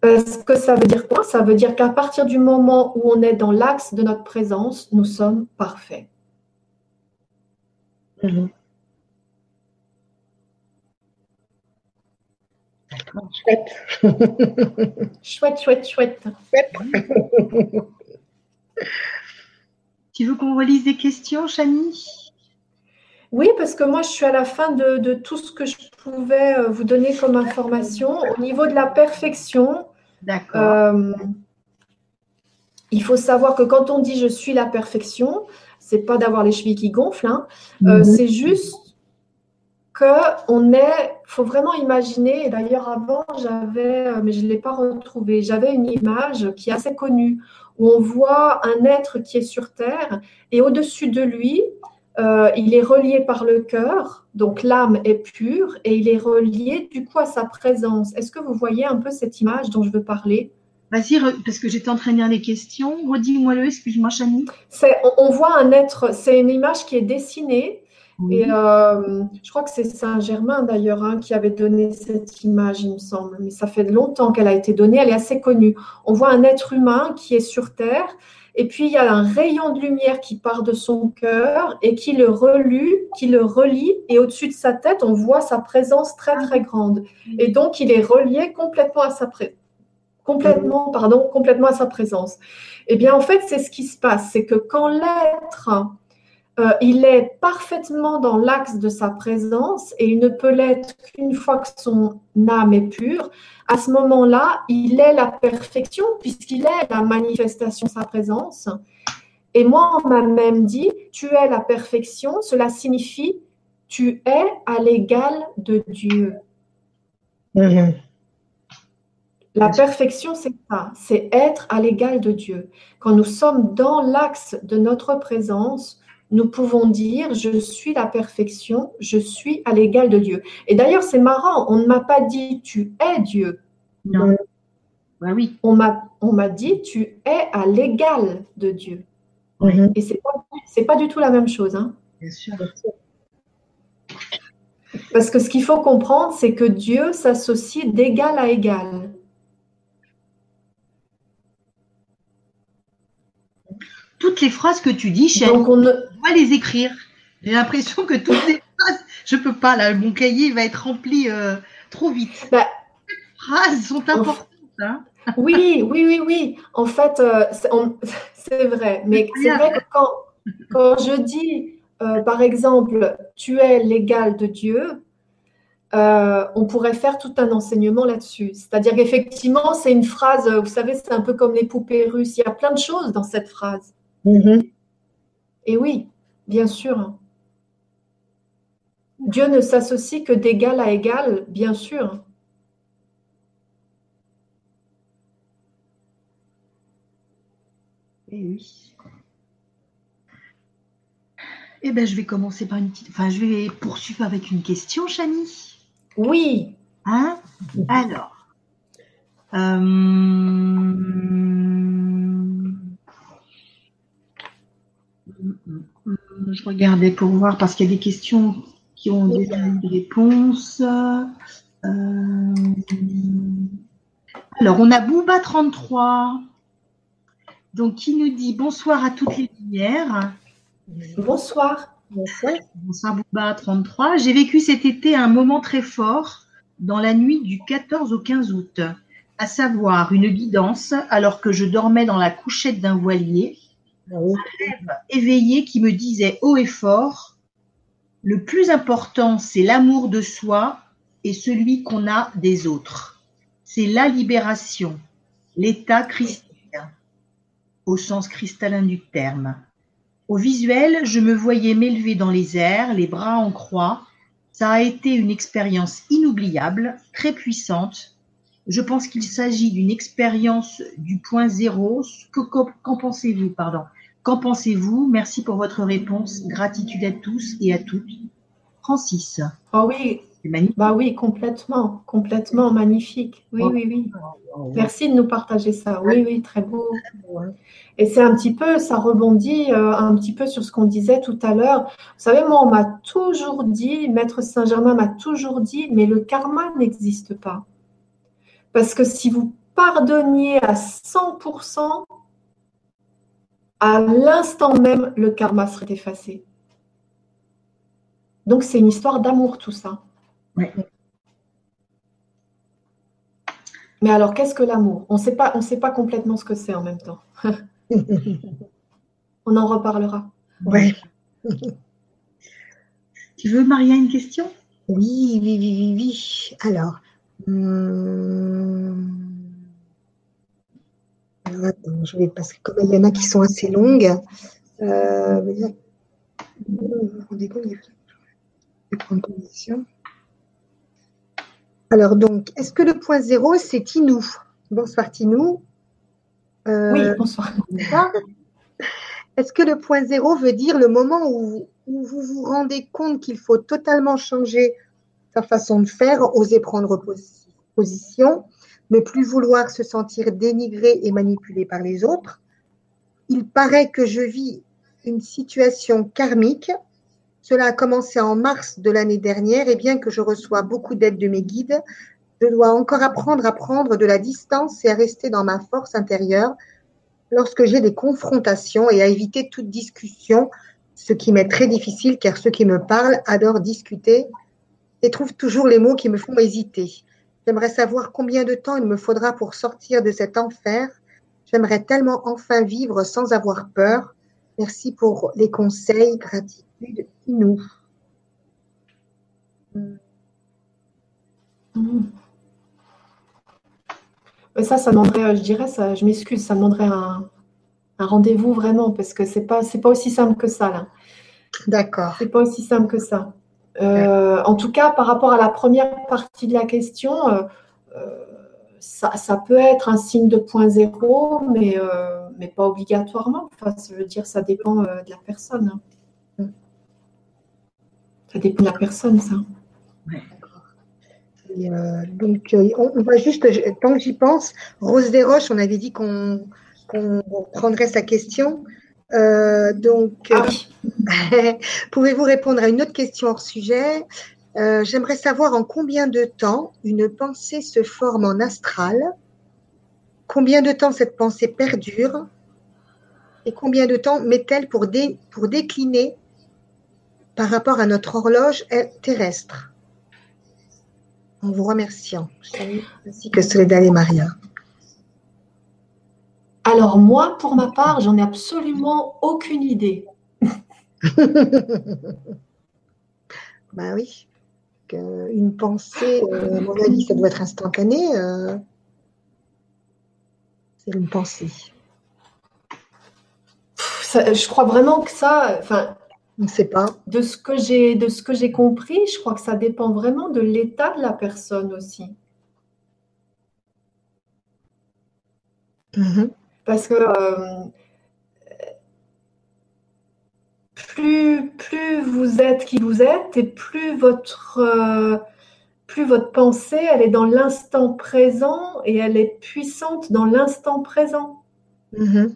C: Hmm.
A: Parce que ça veut dire quoi? Ça veut dire qu'à partir du moment où on est dans l'axe de notre présence, nous sommes parfaits.
B: Mhm. Chouette.
A: Chouette, chouette, chouette.
C: Tu veux qu'on relise des questions, Chani?
A: Oui, parce que moi, je suis à la fin de, de tout ce que je pouvais euh, vous donner comme information. Au niveau de la perfection,
C: D'accord.
A: euh, il faut savoir que quand on dit je suis la perfection, c'est pas d'avoir les chevilles qui gonflent, hein. Euh,
B: Mhm.
A: c'est juste que on est, faut vraiment imaginer. Et d'ailleurs avant, j'avais, euh, mais je ne l'ai pas retrouvé. J'avais une image qui est assez connue où on voit un être qui est sur terre et au-dessus de lui, euh, il est relié par le cœur, donc l'âme est pure et il est relié du coup à sa présence. Est-ce que vous voyez un peu cette image dont je veux parler?
C: Vas-y, parce que j'étais en train de lire les questions. Redis-moi le, excuse-moi, Chani.
A: On, on voit un être, c'est une image qui est dessinée Et euh, je crois que c'est Saint-Germain d'ailleurs hein, qui avait donné cette image, il me semble. Mais ça fait longtemps qu'elle a été donnée, elle est assez connue. On voit un être humain qui est sur Terre, et puis il y a un rayon de lumière qui part de son cœur et qui le relie, qui le relie, et au-dessus de sa tête, on voit sa présence très très grande. Et donc il est relié complètement à sa présence. Complètement, pardon, complètement à sa présence. Eh bien, en fait, c'est ce qui se passe, c'est que quand l'être euh, il est parfaitement dans l'axe de sa présence et il ne peut l'être qu'une fois que son âme est pure. À ce moment-là, il est la perfection puisqu'il est la manifestation de sa présence. Et moi, on m'a même dit, tu es la perfection, cela signifie, tu es à l'égal de Dieu.
B: Mhm.
A: La perfection, c'est ça, c'est être à l'égal de Dieu. Quand nous sommes dans l'axe de notre présence, nous pouvons dire je suis la perfection, je suis à l'égal de Dieu. Et d'ailleurs, c'est marrant, on ne m'a pas dit tu es Dieu,
C: Non. Oui.
A: on m'a dit tu es à l'égal de Dieu. Et c'est pas pas du tout la même chose, hein.
C: Bien sûr.
A: Parce que ce qu'il faut comprendre, c'est que Dieu s'associe d'égal à égal.
C: Toutes les phrases que tu dis, Chani,
A: Donc on ne,
C: les écrire. J'ai l'impression que toutes les phrases, je peux pas là, mon cahier va être rempli euh, trop vite.
A: Bah,
C: les phrases sont importantes. Hein
A: Oui, oui, oui, oui. En fait, euh, c'est vrai. Mais c'est vrai que quand, quand je dis, euh, par exemple, tu es l'égal de Dieu, euh, on pourrait faire tout un enseignement là-dessus. C'est-à-dire qu'effectivement, c'est une phrase, vous savez, c'est un peu comme les poupées russes. Il y a plein de choses dans cette phrase.
B: Mhm.
A: Et oui, bien sûr. Dieu ne s'associe que d'égal à égal, bien sûr.
C: Eh oui. Eh ben, je vais commencer par une petite. Enfin, je vais poursuivre avec une question, Chani.
A: Oui,
C: Hein? Alors. euh, Je regardais pour voir parce qu'il y a des questions qui ont déjà eu des réponses. Euh, Alors, on a Booba33, donc qui nous dit bonsoir à toutes les lumières.
A: Bonsoir.
C: Bonsoir. Bonsoir Booba33. J'ai vécu cet été un moment très fort dans la nuit du 14 au 15 août, à savoir une guidance alors que je dormais dans la couchette d'un voilier, un rêve éveillé qui me disait haut et fort, le plus important c'est l'amour de soi et celui qu'on a des autres c'est la libération, l'état christique, au sens cristallin du terme. Au visuel, je me voyais m'élever dans les airs, les bras en croix. Ça a été une expérience inoubliable, très puissante. Je pense qu'il s'agit d'une expérience du point zéro. Qu'en pensez-vous Pardon? Qu'en pensez-vous? Merci pour votre réponse. Gratitude à tous et à toutes. Francis.
A: Oh oui, bah oui, complètement, complètement magnifique. Oui, oui, oui. Merci de nous partager ça. Oui, oui, très beau. Et c'est un petit peu, ça rebondit euh, un petit peu sur ce qu'on disait tout à l'heure. Vous savez, moi, on m'a toujours dit, Maître Saint-Germain m'a toujours dit, mais le karma n'existe pas. Parce que si vous pardonniez à 100%, à l'instant même, le karma serait effacé. Donc c'est une histoire d'amour tout ça. Mais alors, qu'est-ce que l'amour? On ne sait pas complètement ce que c'est en même temps. On en reparlera.
B: Oui.
C: tu veux, Maria, une question?
B: Oui, oui, oui, oui, oui. Alors, hum, attends, je vais que comme il y en a qui sont assez longues, euh, vous vous rendez compte. Alors donc, est-ce que le point zéro, c'est Tinou? Bonsoir Tinou.
A: Euh, oui, bonsoir.
B: Est-ce que le point zéro veut dire le moment où, vous vous rendez compte qu'il faut totalement changer sa façon de faire, oser prendre position, ne plus vouloir se sentir dénigré et manipulé par les autres. Il paraît que je vis une situation karmique. Cela a commencé en mars de l'année dernière et bien que je reçois beaucoup d'aide de mes guides, je dois encore apprendre à prendre de la distance et à rester dans ma force intérieure lorsque j'ai des confrontations et à éviter toute discussion, ce qui m'est très difficile car ceux qui me parlent adorent discuter et trouvent toujours les mots qui me font hésiter. J'aimerais savoir combien de temps il me faudra pour sortir de cet enfer. J'aimerais tellement enfin vivre sans avoir peur. Merci pour les conseils, gratitude nous.
A: Ça, ça demanderait, euh, je dirais, ça, je m'excuse, ça demanderait un, rendez-vous vraiment, parce que c'est pas, c'est pas aussi simple que ça là.
B: D'accord.
A: C'est pas aussi simple que ça. Euh, en tout cas, par rapport à la première partie de la question, euh, ça, peut être un signe de point zéro, mais, mais pas obligatoirement. Enfin, ça veut dire, ça dépend de la personne. Hein. Ça dépend de la personne, ça.
B: Euh, donc, euh, on, va juste, tant que j'y pense, Rose Desroches, on avait dit qu'on prendrait sa question. Euh, donc, ah pouvez-vous répondre à une autre question hors sujet? J'aimerais savoir en combien de temps une pensée se forme en astral, combien de temps cette pensée perdure? Et combien de temps met-elle pour, pour décliner par rapport à notre horloge terrestre? En vous remerciant, ainsi que Soledad et Maria.
A: Alors moi, pour ma part, j'en ai absolument aucune idée.
B: bah oui. Une pensée, euh, à mon avis, ça doit être instantané. Euh. c'est une pensée.
A: je crois vraiment que ça, enfin,
B: on ne sait pas.
A: De ce que j'ai de ce que j'ai compris, je crois que ça dépend vraiment de l'état de la personne aussi. Mm-hmm. Parce que euh, plus, plus vous êtes qui vous êtes et plus votre, euh, plus votre pensée, elle est dans l'instant présent et elle est puissante dans l'instant présent. Mm-hmm.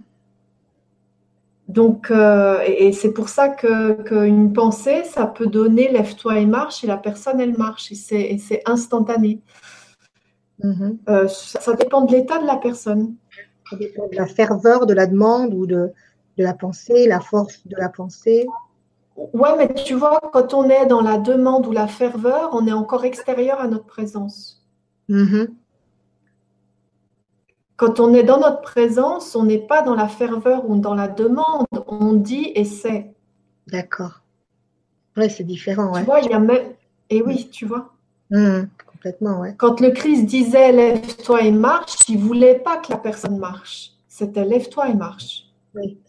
A: Donc, euh, et, c'est pour ça qu'une pensée, ça peut donner lève-toi et marche, et la personne, elle marche, et c'est instantané. Mhm. Euh, ça, dépend de l'état de la personne.
B: Ça dépend de la ferveur de la demande ou de, de la pensée, la force de la pensée.
A: Ouais, mais tu vois, quand on est dans la demande ou la ferveur, on est encore extérieur à notre présence. Mhm. Quand on est dans notre présence, on n'est pas dans la ferveur ou dans la demande, on dit et c'est.
B: D'accord. Oui, c'est différent.
A: Tu vois, il y a même. Et oui, tu vois.
B: Mhm. Complètement, ouais.
A: Quand le Christ disait lève-toi et marche, il ne voulait pas que la personne marche. C'était lève-toi et marche.
B: Oui.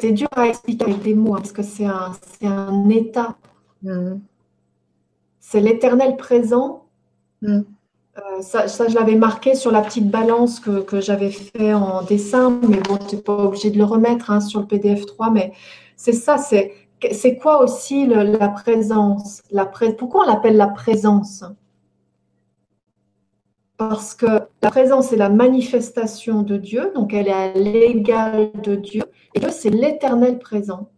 A: C'est dur à expliquer avec des mots, hein, parce que c'est un, un, état. Mm. C'est l'éternel présent. Mm. Euh, ça, ça, je l'avais marqué sur la petite balance que, que j'avais fait en dessin, mais bon, tu n'es pas obligé de le remettre hein, sur le PDF 3, mais c'est ça, c'est, c'est quoi aussi la présence la Pourquoi on l'appelle la présence? Parce que la présence est la manifestation de Dieu, donc elle est à l'égal de Dieu, et Dieu, c'est l'éternel présent.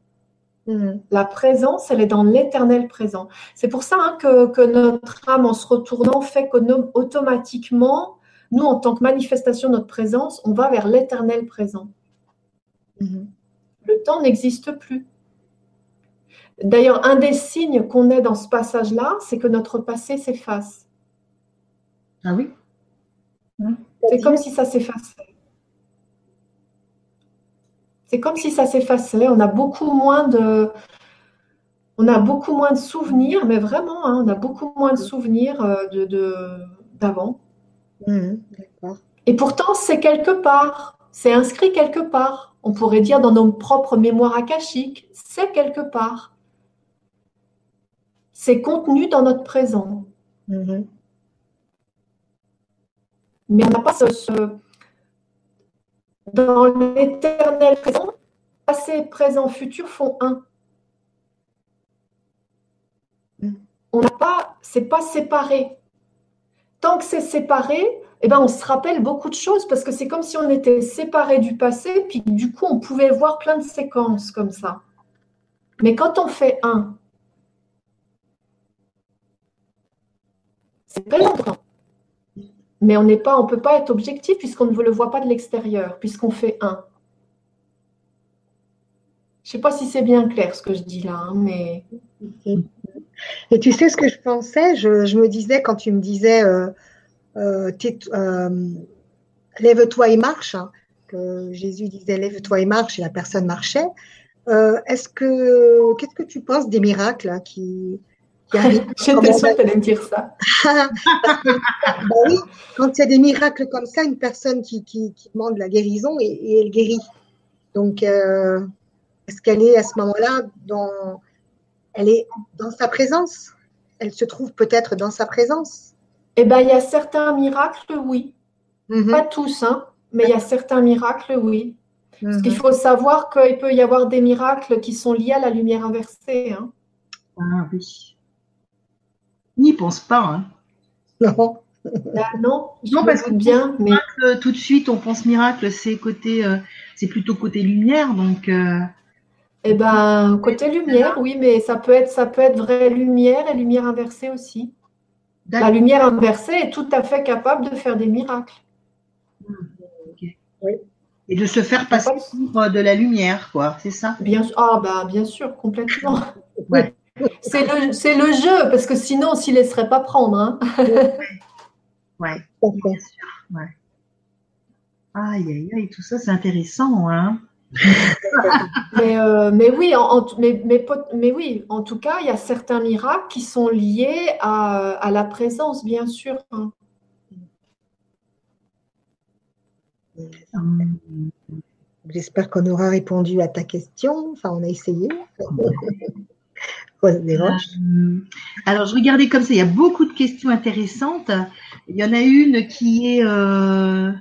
A: Mm. La présence, elle est dans l'éternel présent. C'est pour ça hein, que, notre âme, en se retournant, fait qu'automatiquement, nous, en tant que manifestation de notre présence, on va vers l'éternel présent. Mm-hmm. Le temps n'existe plus. D'ailleurs, un des signes qu'on est dans ce passage-là, c'est que notre passé s'efface.
B: Ah oui?
A: C'est comme si ça s'effaçait. C'est comme si ça s'effaçait. On a beaucoup moins de, on a beaucoup moins de souvenirs, mais vraiment, hein, on a beaucoup moins de souvenirs euh, de, d'avant. Mmh, Et pourtant, c'est quelque part, c'est inscrit quelque part. On pourrait dire dans nos propres mémoires akashiques, c'est quelque part. C'est contenu dans notre présent. Mmh. Mais on n'a pas ce, dans l'éternel présent, passé, présent, futur font un. On n'a pas, c'est pas séparé. Tant que c'est séparé, eh ben on se rappelle beaucoup de choses parce que c'est comme si on était séparé du passé, puis du coup on pouvait voir plein de séquences comme ça. Mais quand on fait un, longtemps. Mais on n'est pas, on peut pas être objectif puisqu'on ne le voit pas de l'extérieur, puisqu'on fait un. Je sais pas si c'est bien clair ce que je dis là, hein, mais.
B: Et tu sais ce que je pensais? Je, me disais quand tu me disais euh, euh, euh, lève-toi et marche, hein, que Jésus disait lève-toi et marche et la personne marchait. Est-ce que qu'est-ce que tu penses des miracles hein, qui,
A: J'étais sûre que tu allais me dire ça.
B: bah oui, quand il y a des miracles comme ça, une personne qui, qui, demande la guérison et, elle guérit. Donc, euh, est-ce qu'elle est à ce moment-là dans, elle est dans sa présence? Elle se trouve peut-être dans sa présence?
A: Eh bien, il y a certains miracles, oui. Mhm. Pas tous, hein, mais il y a certains miracles, oui. Parce qu'il mhm. faut savoir qu'il peut y avoir des miracles qui sont liés à la lumière inversée. Hein.
B: Ah oui
C: n'y pense pas. Hein.
A: Non. Bah, non, non parce que bien, mais
C: tout de suite on pense miracle, c'est côté, euh, c'est plutôt côté lumière, donc. Euh,
A: eh ben côté lumière, oui, mais ça peut être, ça peut être vraie lumière et lumière inversée aussi. La lumière inversée est tout à fait capable de faire des miracles.
C: Et de se faire passer pour de la lumière, quoi, c'est ça?
A: Bien, ah bah, bien sûr, complètement. ouais. C'est le, le, jeu, parce que sinon, on s'y laisserait pas prendre. Hein.
C: ouais, bien sûr. Ouais. Aïe, aïe, aïe, tout ça, c'est intéressant. Hein.
A: mais, euh, mais, oui, en, mais, mais, mais, oui, en tout cas, il y a certains miracles qui sont liés à, à la présence, bien sûr. Hein.
B: J'espère qu'on aura répondu à ta question. Enfin, on a essayé.
C: Euh, alors, je regardais comme ça, il y a beaucoup de questions intéressantes. Il y en a une qui est, euh,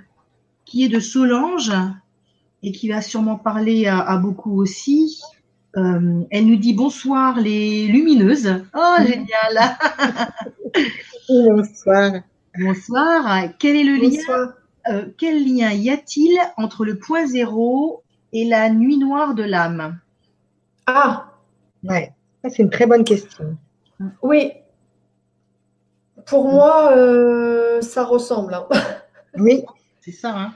C: qui est de Solange et qui va sûrement parler à, beaucoup aussi. Euh, elle nous dit bonsoir les lumineuses. Oh, génial.
B: bonsoir.
C: Bonsoir. Quel est le lien Quel lien y a-t-il entre le point zéro et la nuit noire de l'âme?
A: Ah,
B: ouais c'est une très bonne question.
A: Oui, Pour moi, euh, ça ressemble. hein.
B: Oui,
C: C'est ça, hein.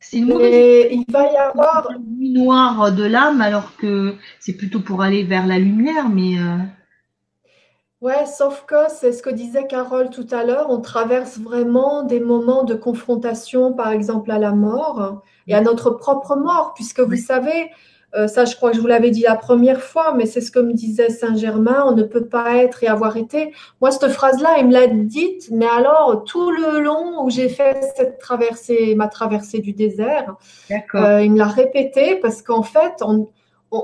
C: C'est une mauvaise
A: Et il va y avoir.
C: la nuit noire de l'âme, alors que c'est plutôt pour aller vers la lumière, mais euh,
A: Ouais, sauf que c'est ce que disait Carole tout à l'heure, on traverse vraiment des moments de confrontation, par exemple à la mort et à notre propre mort, puisque vous savez, euh, ça je crois que je vous l'avais dit la première fois, mais c'est ce que me disait Saint Germain, on ne peut pas être et avoir été. Moi, cette phrase-là, il me l'a dite, mais alors tout le long où j'ai fait cette traversée, ma traversée du désert, euh, il me l'a répété parce qu'en fait, on- on-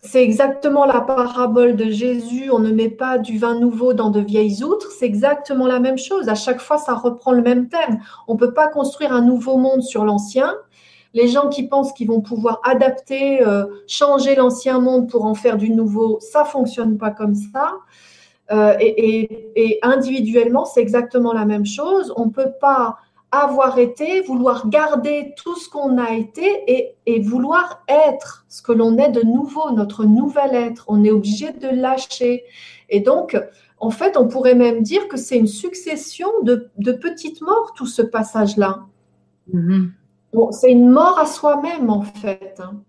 A: c'est exactement la parabole de Jésus. On ne met pas du vin nouveau dans de vieilles outres. C'est exactement la même chose. À chaque fois, ça reprend le même thème. On ne peut pas construire un nouveau monde sur l'ancien. Les gens qui pensent qu'ils vont pouvoir adapter, euh, changer l'ancien monde pour en faire du nouveau, ça fonctionne pas comme ça. Euh, et, et- et individuellement, c'est exactement la même chose. On ne peut pas avoir été, vouloir garder tout ce qu'on a été et, et vouloir être ce que l'on est de nouveau, notre nouvel être. On est obligé de lâcher. Et donc, en fait, on pourrait même dire que c'est une succession de, de petites morts, tout ce passage-là.
C: Mhm.
A: Bon, c'est une mort à soi-même, en fait. hein.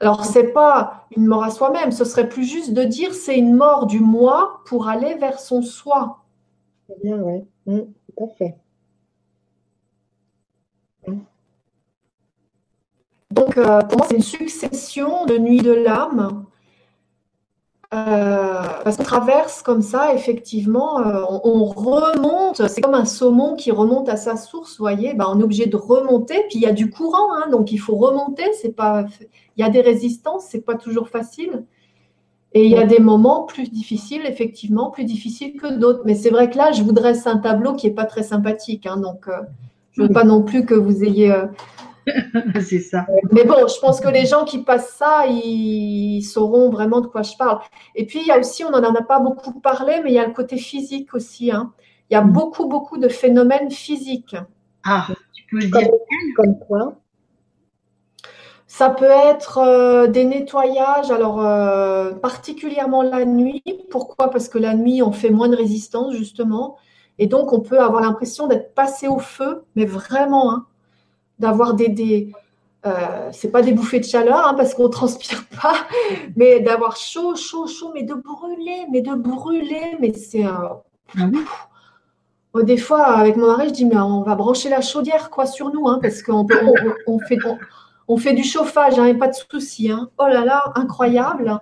A: Alors, c'est pas une mort à soi-même, ce serait plus juste de dire c'est une mort du moi pour aller vers son soi.
B: c'est bien, oui. tout à fait.
A: Donc, euh, pour moi, c'est une succession de nuits de l'âme. Euh, parce qu'on traverse comme ça, effectivement, euh, on, on remonte, c'est comme un saumon qui remonte à sa source, vous voyez, ben, on est obligé de remonter, puis il y a du courant, hein, donc il faut remonter, c'est pas, il y a des résistances, c'est pas toujours facile. Et il y a des moments plus difficiles, effectivement, plus difficiles que d'autres. Mais c'est vrai que là, je vous dresse un tableau qui n'est pas très sympathique, hein, donc euh, je ne veux pas non plus que vous ayez...
C: c'est ça.
A: mais bon, je pense que les gens qui passent ça, ils sauront vraiment de quoi je parle. Et puis, il y a aussi, on n'en a pas beaucoup parlé, mais il y a le côté physique aussi. hein. Il y a beaucoup, beaucoup de phénomènes physiques.
C: Ah, tu peux le
B: Comme,
C: dire.
B: comme quoi
A: Ça peut être euh, des nettoyages, alors euh, particulièrement la nuit. Pourquoi? Parce que la nuit, on fait moins de résistance, justement. Et donc, on peut avoir l'impression d'être passé au feu, mais vraiment, hein, d'avoir des, des euh, c'est pas des bouffées de chaleur, hein, parce qu'on transpire pas, mais d'avoir chaud, chaud, chaud, mais de brûler, mais de brûler, mais c'est euh,
C: Ah
A: Des fois, avec mon mari, je dis, mais on va brancher la chaudière quoi, sur nous, hein, parce qu'on on, fait, on, on fait du chauffage, hein, et pas de souci. hein. Oh là là, incroyable.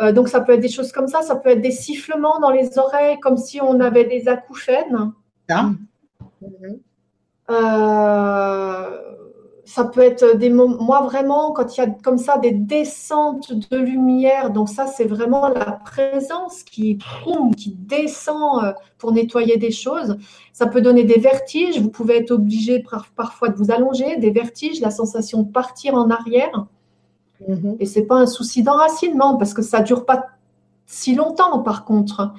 A: Euh, donc, ça peut être des choses comme ça. Ça peut être des sifflements dans les oreilles, comme si on avait des acouphènes.
C: Ça?
B: Mhm.
A: Euh, ça peut être des moments, moi vraiment, quand il y a comme ça des descentes de lumière, donc ça c'est vraiment la présence qui, qui descend euh, pour nettoyer des choses. Ça peut donner des vertiges, vous pouvez être obligé par- parfois de vous allonger, des vertiges, la sensation de partir en arrière.
B: Mhm.
A: Et c'est pas un souci d'enracinement parce que ça dure pas si longtemps par contre.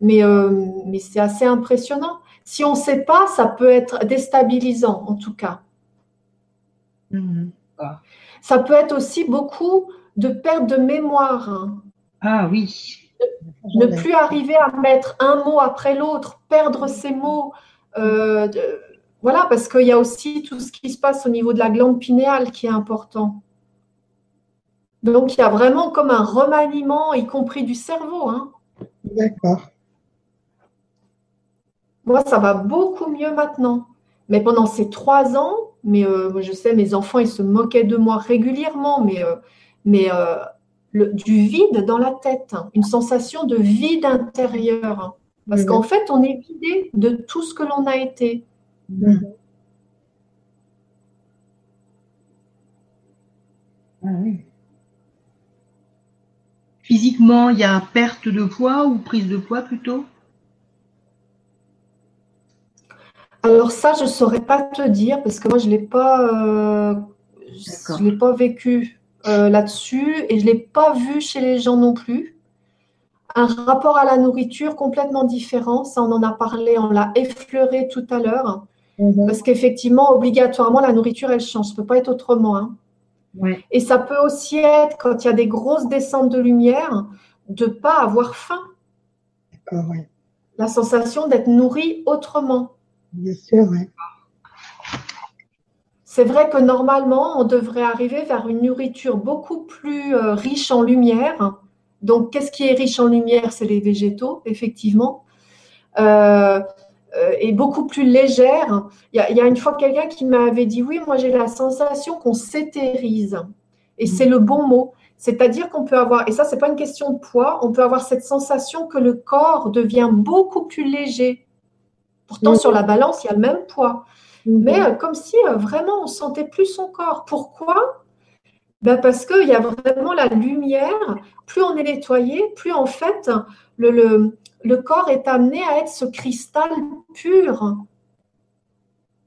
A: Mais, euh, mais c'est assez impressionnant. Si on ne sait pas, ça peut être déstabilisant en tout cas.
C: Mhm.
A: Ça peut être aussi beaucoup de perte de mémoire. hein.
C: Ah oui.
A: Ne plus arriver à mettre un mot après l'autre, perdre ses mots. euh, de- voilà, parce qu'il y a aussi tout ce qui se passe au niveau de la glande pinéale qui est important. Donc, il y a vraiment comme un remaniement, y compris du cerveau. hein.
B: D'accord.
A: Moi, ça va beaucoup mieux maintenant. Mais pendant ces trois ans, mais euh, je sais, mes enfants, ils se moquaient de moi régulièrement, mais, euh, mais euh, du vide dans la tête, hein, une sensation de vide intérieur. hein. Parce qu'en fait, on est vidé de tout ce que l'on a été.
C: Ah. Physiquement, il y a perte de poids ou prise de poids plutôt?
A: Alors ça, je ne saurais pas te dire parce que moi, je ne l'ai pas, euh, je l'ai pas vécu euh, là-dessus et je ne l'ai pas vu chez les gens non plus. Un rapport à la nourriture complètement différent, ça on en a parlé, on l'a effleuré tout à l'heure,
B: Mhm.
A: parce qu'effectivement, obligatoirement, la nourriture, elle change, ça ne peut pas être autrement. hein.
C: Ouais.
A: Et ça peut aussi être, quand il y a des grosses descentes de lumière, de ne pas avoir faim.
B: D'accord.
A: La sensation d'être nourri autrement.
B: Bien sûr, ouais.
A: C'est vrai que normalement, on devrait arriver vers une nourriture beaucoup plus euh, riche en lumière. Donc, qu'est-ce qui est riche en lumière? C'est les végétaux, effectivement. Euh, euh, et beaucoup plus légère. Il y a, il y a une fois quelqu'un qui m'avait dit, oui, moi j'ai la sensation qu'on s'éthérise. Et c'est le bon mot. C'est-à-dire qu'on peut avoir, et ça, c'est pas une question de poids, on peut avoir cette sensation que le corps devient beaucoup plus léger. Pourtant,
B: Mhm.
A: sur la balance, il y a le même poids. Mais
B: Mhm.
A: euh, comme si euh, vraiment on sentait plus son corps. Pourquoi? Ben Parce qu'il y a vraiment la lumière. Plus on est nettoyé, plus en fait le, le, le corps est amené à être ce cristal pur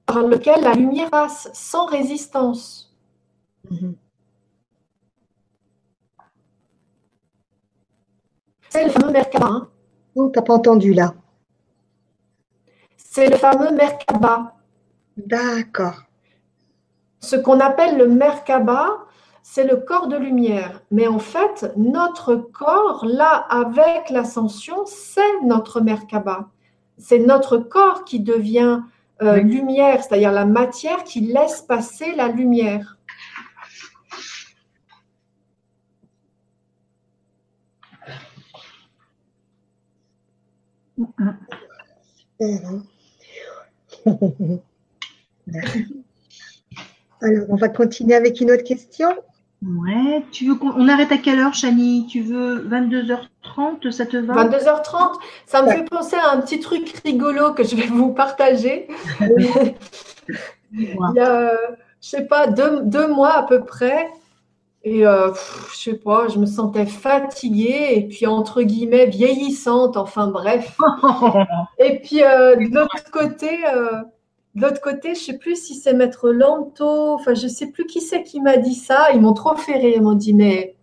A: par lequel la lumière passe sans résistance.
B: Mhm.
A: C'est le fameux Merkaba. hein.
B: Oh, t'as pas entendu là.
A: C'est le fameux Merkaba.
B: D'accord.
A: Ce qu'on appelle le Merkaba, c'est le corps de lumière. Mais en fait, notre corps, là, avec l'ascension, c'est notre Merkaba. C'est notre corps qui devient euh,
B: Oui.
A: lumière, c'est-à-dire la matière qui laisse passer la lumière.
B: Alors, on va continuer avec une autre question.
C: Ouais, tu veux qu'on on arrête à quelle heure, Chani? Tu veux 22h30, ça te va?
A: 22h30, ça me
B: Ouais.
A: fait penser à un petit truc rigolo que je vais vous partager. Il y a, euh, je sais pas, deux, deux mois à peu près. Et euh, pff, je sais pas, je me sentais fatiguée et puis entre guillemets vieillissante, enfin bref. Et puis euh, de l'autre côté, euh, de l'autre côté, je sais plus si c'est Maître Lanto, enfin je sais plus qui c'est qui m'a dit ça. Ils m'ont trop fait rire, ils m'ont dit mais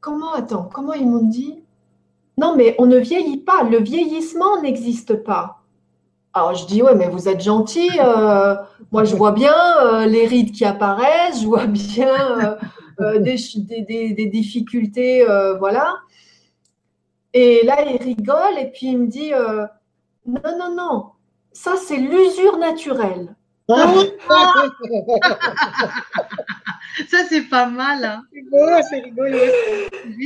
A: comment attends, comment ils m'ont dit? Non mais on ne vieillit pas, le vieillissement n'existe pas. Alors je dis ouais mais vous êtes gentil, euh, moi je vois bien euh, les rides qui apparaissent, je vois bien euh, euh, des, ch- des- des- des difficultés, euh, voilà. Et là il rigole et puis il me dit euh, non non non, ça c'est l'usure naturelle.
C: Ça, c'est pas mal. hein.
B: C'est beau, c'est rigolo.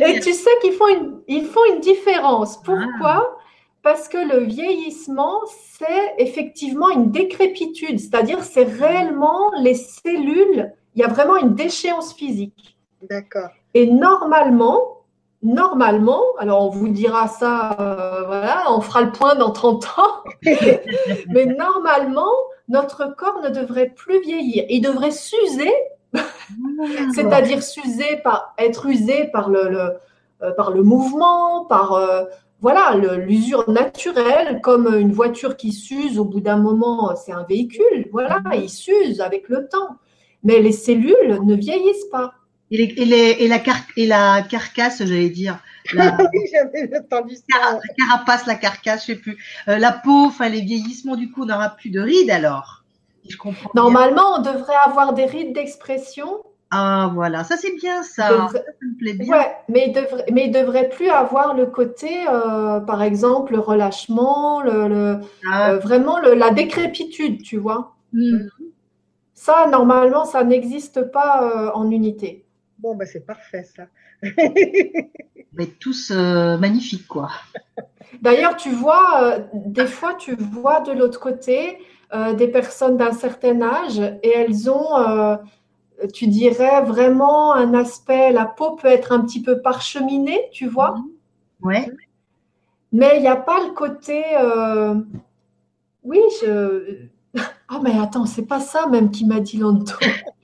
A: Et tu sais qu'ils font une, ils font une différence. Pourquoi? Parce que le vieillissement, c'est effectivement une décrépitude, c'est-à-dire c'est réellement les cellules, il y a vraiment une déchéance physique.
B: D'accord.
A: Et normalement, normalement, alors on vous dira ça, euh, voilà, on fera le point dans 30 ans, mais normalement, notre corps ne devrait plus vieillir. Il devrait s'user c'est-à-dire s'user par être usé par le, le, euh, par le mouvement, par euh, voilà l'usure naturelle, comme une voiture qui s'use au bout d'un moment, c'est un véhicule, voilà, il s'use avec le temps. Mais les cellules ne vieillissent pas.
C: Et, les- et les- et la, car- et la carcasse, j'allais dire. La,
B: Oui, j'avais entendu ça.
C: la carapace, la carcasse, je sais plus. Euh, la peau, enfin les vieillissements, du coup, on n'aura plus de rides alors. Si je comprends bien.
A: Normalement, on devrait avoir des rides d'expression,
C: Ah, voilà. Ça, c'est bien, ça.
A: Devrait-
C: Ça, ça me plaît bien.
A: ouais, mais il devrait, mais il devrait plus avoir le côté, euh, par exemple, le relâchement, le, le-
C: Ah,
A: euh, vraiment le- la décrépitude, tu vois.
C: hmm.
A: Ça, normalement, ça n'existe pas euh, en unité.
B: Bon, bah, c'est parfait, ça.
C: Mais tous euh, magnifiques, quoi.
A: D'ailleurs, tu vois, euh, des fois, tu vois de l'autre côté euh, des personnes d'un certain âge et elles ont, euh, tu dirais, vraiment un aspect, la peau peut être un petit peu parcheminée, tu vois,
C: Ouais.
A: mais il n'y a pas le côté, euh, oui, je... Ah, mais attends, c'est pas ça même qui m'a dit Lanto.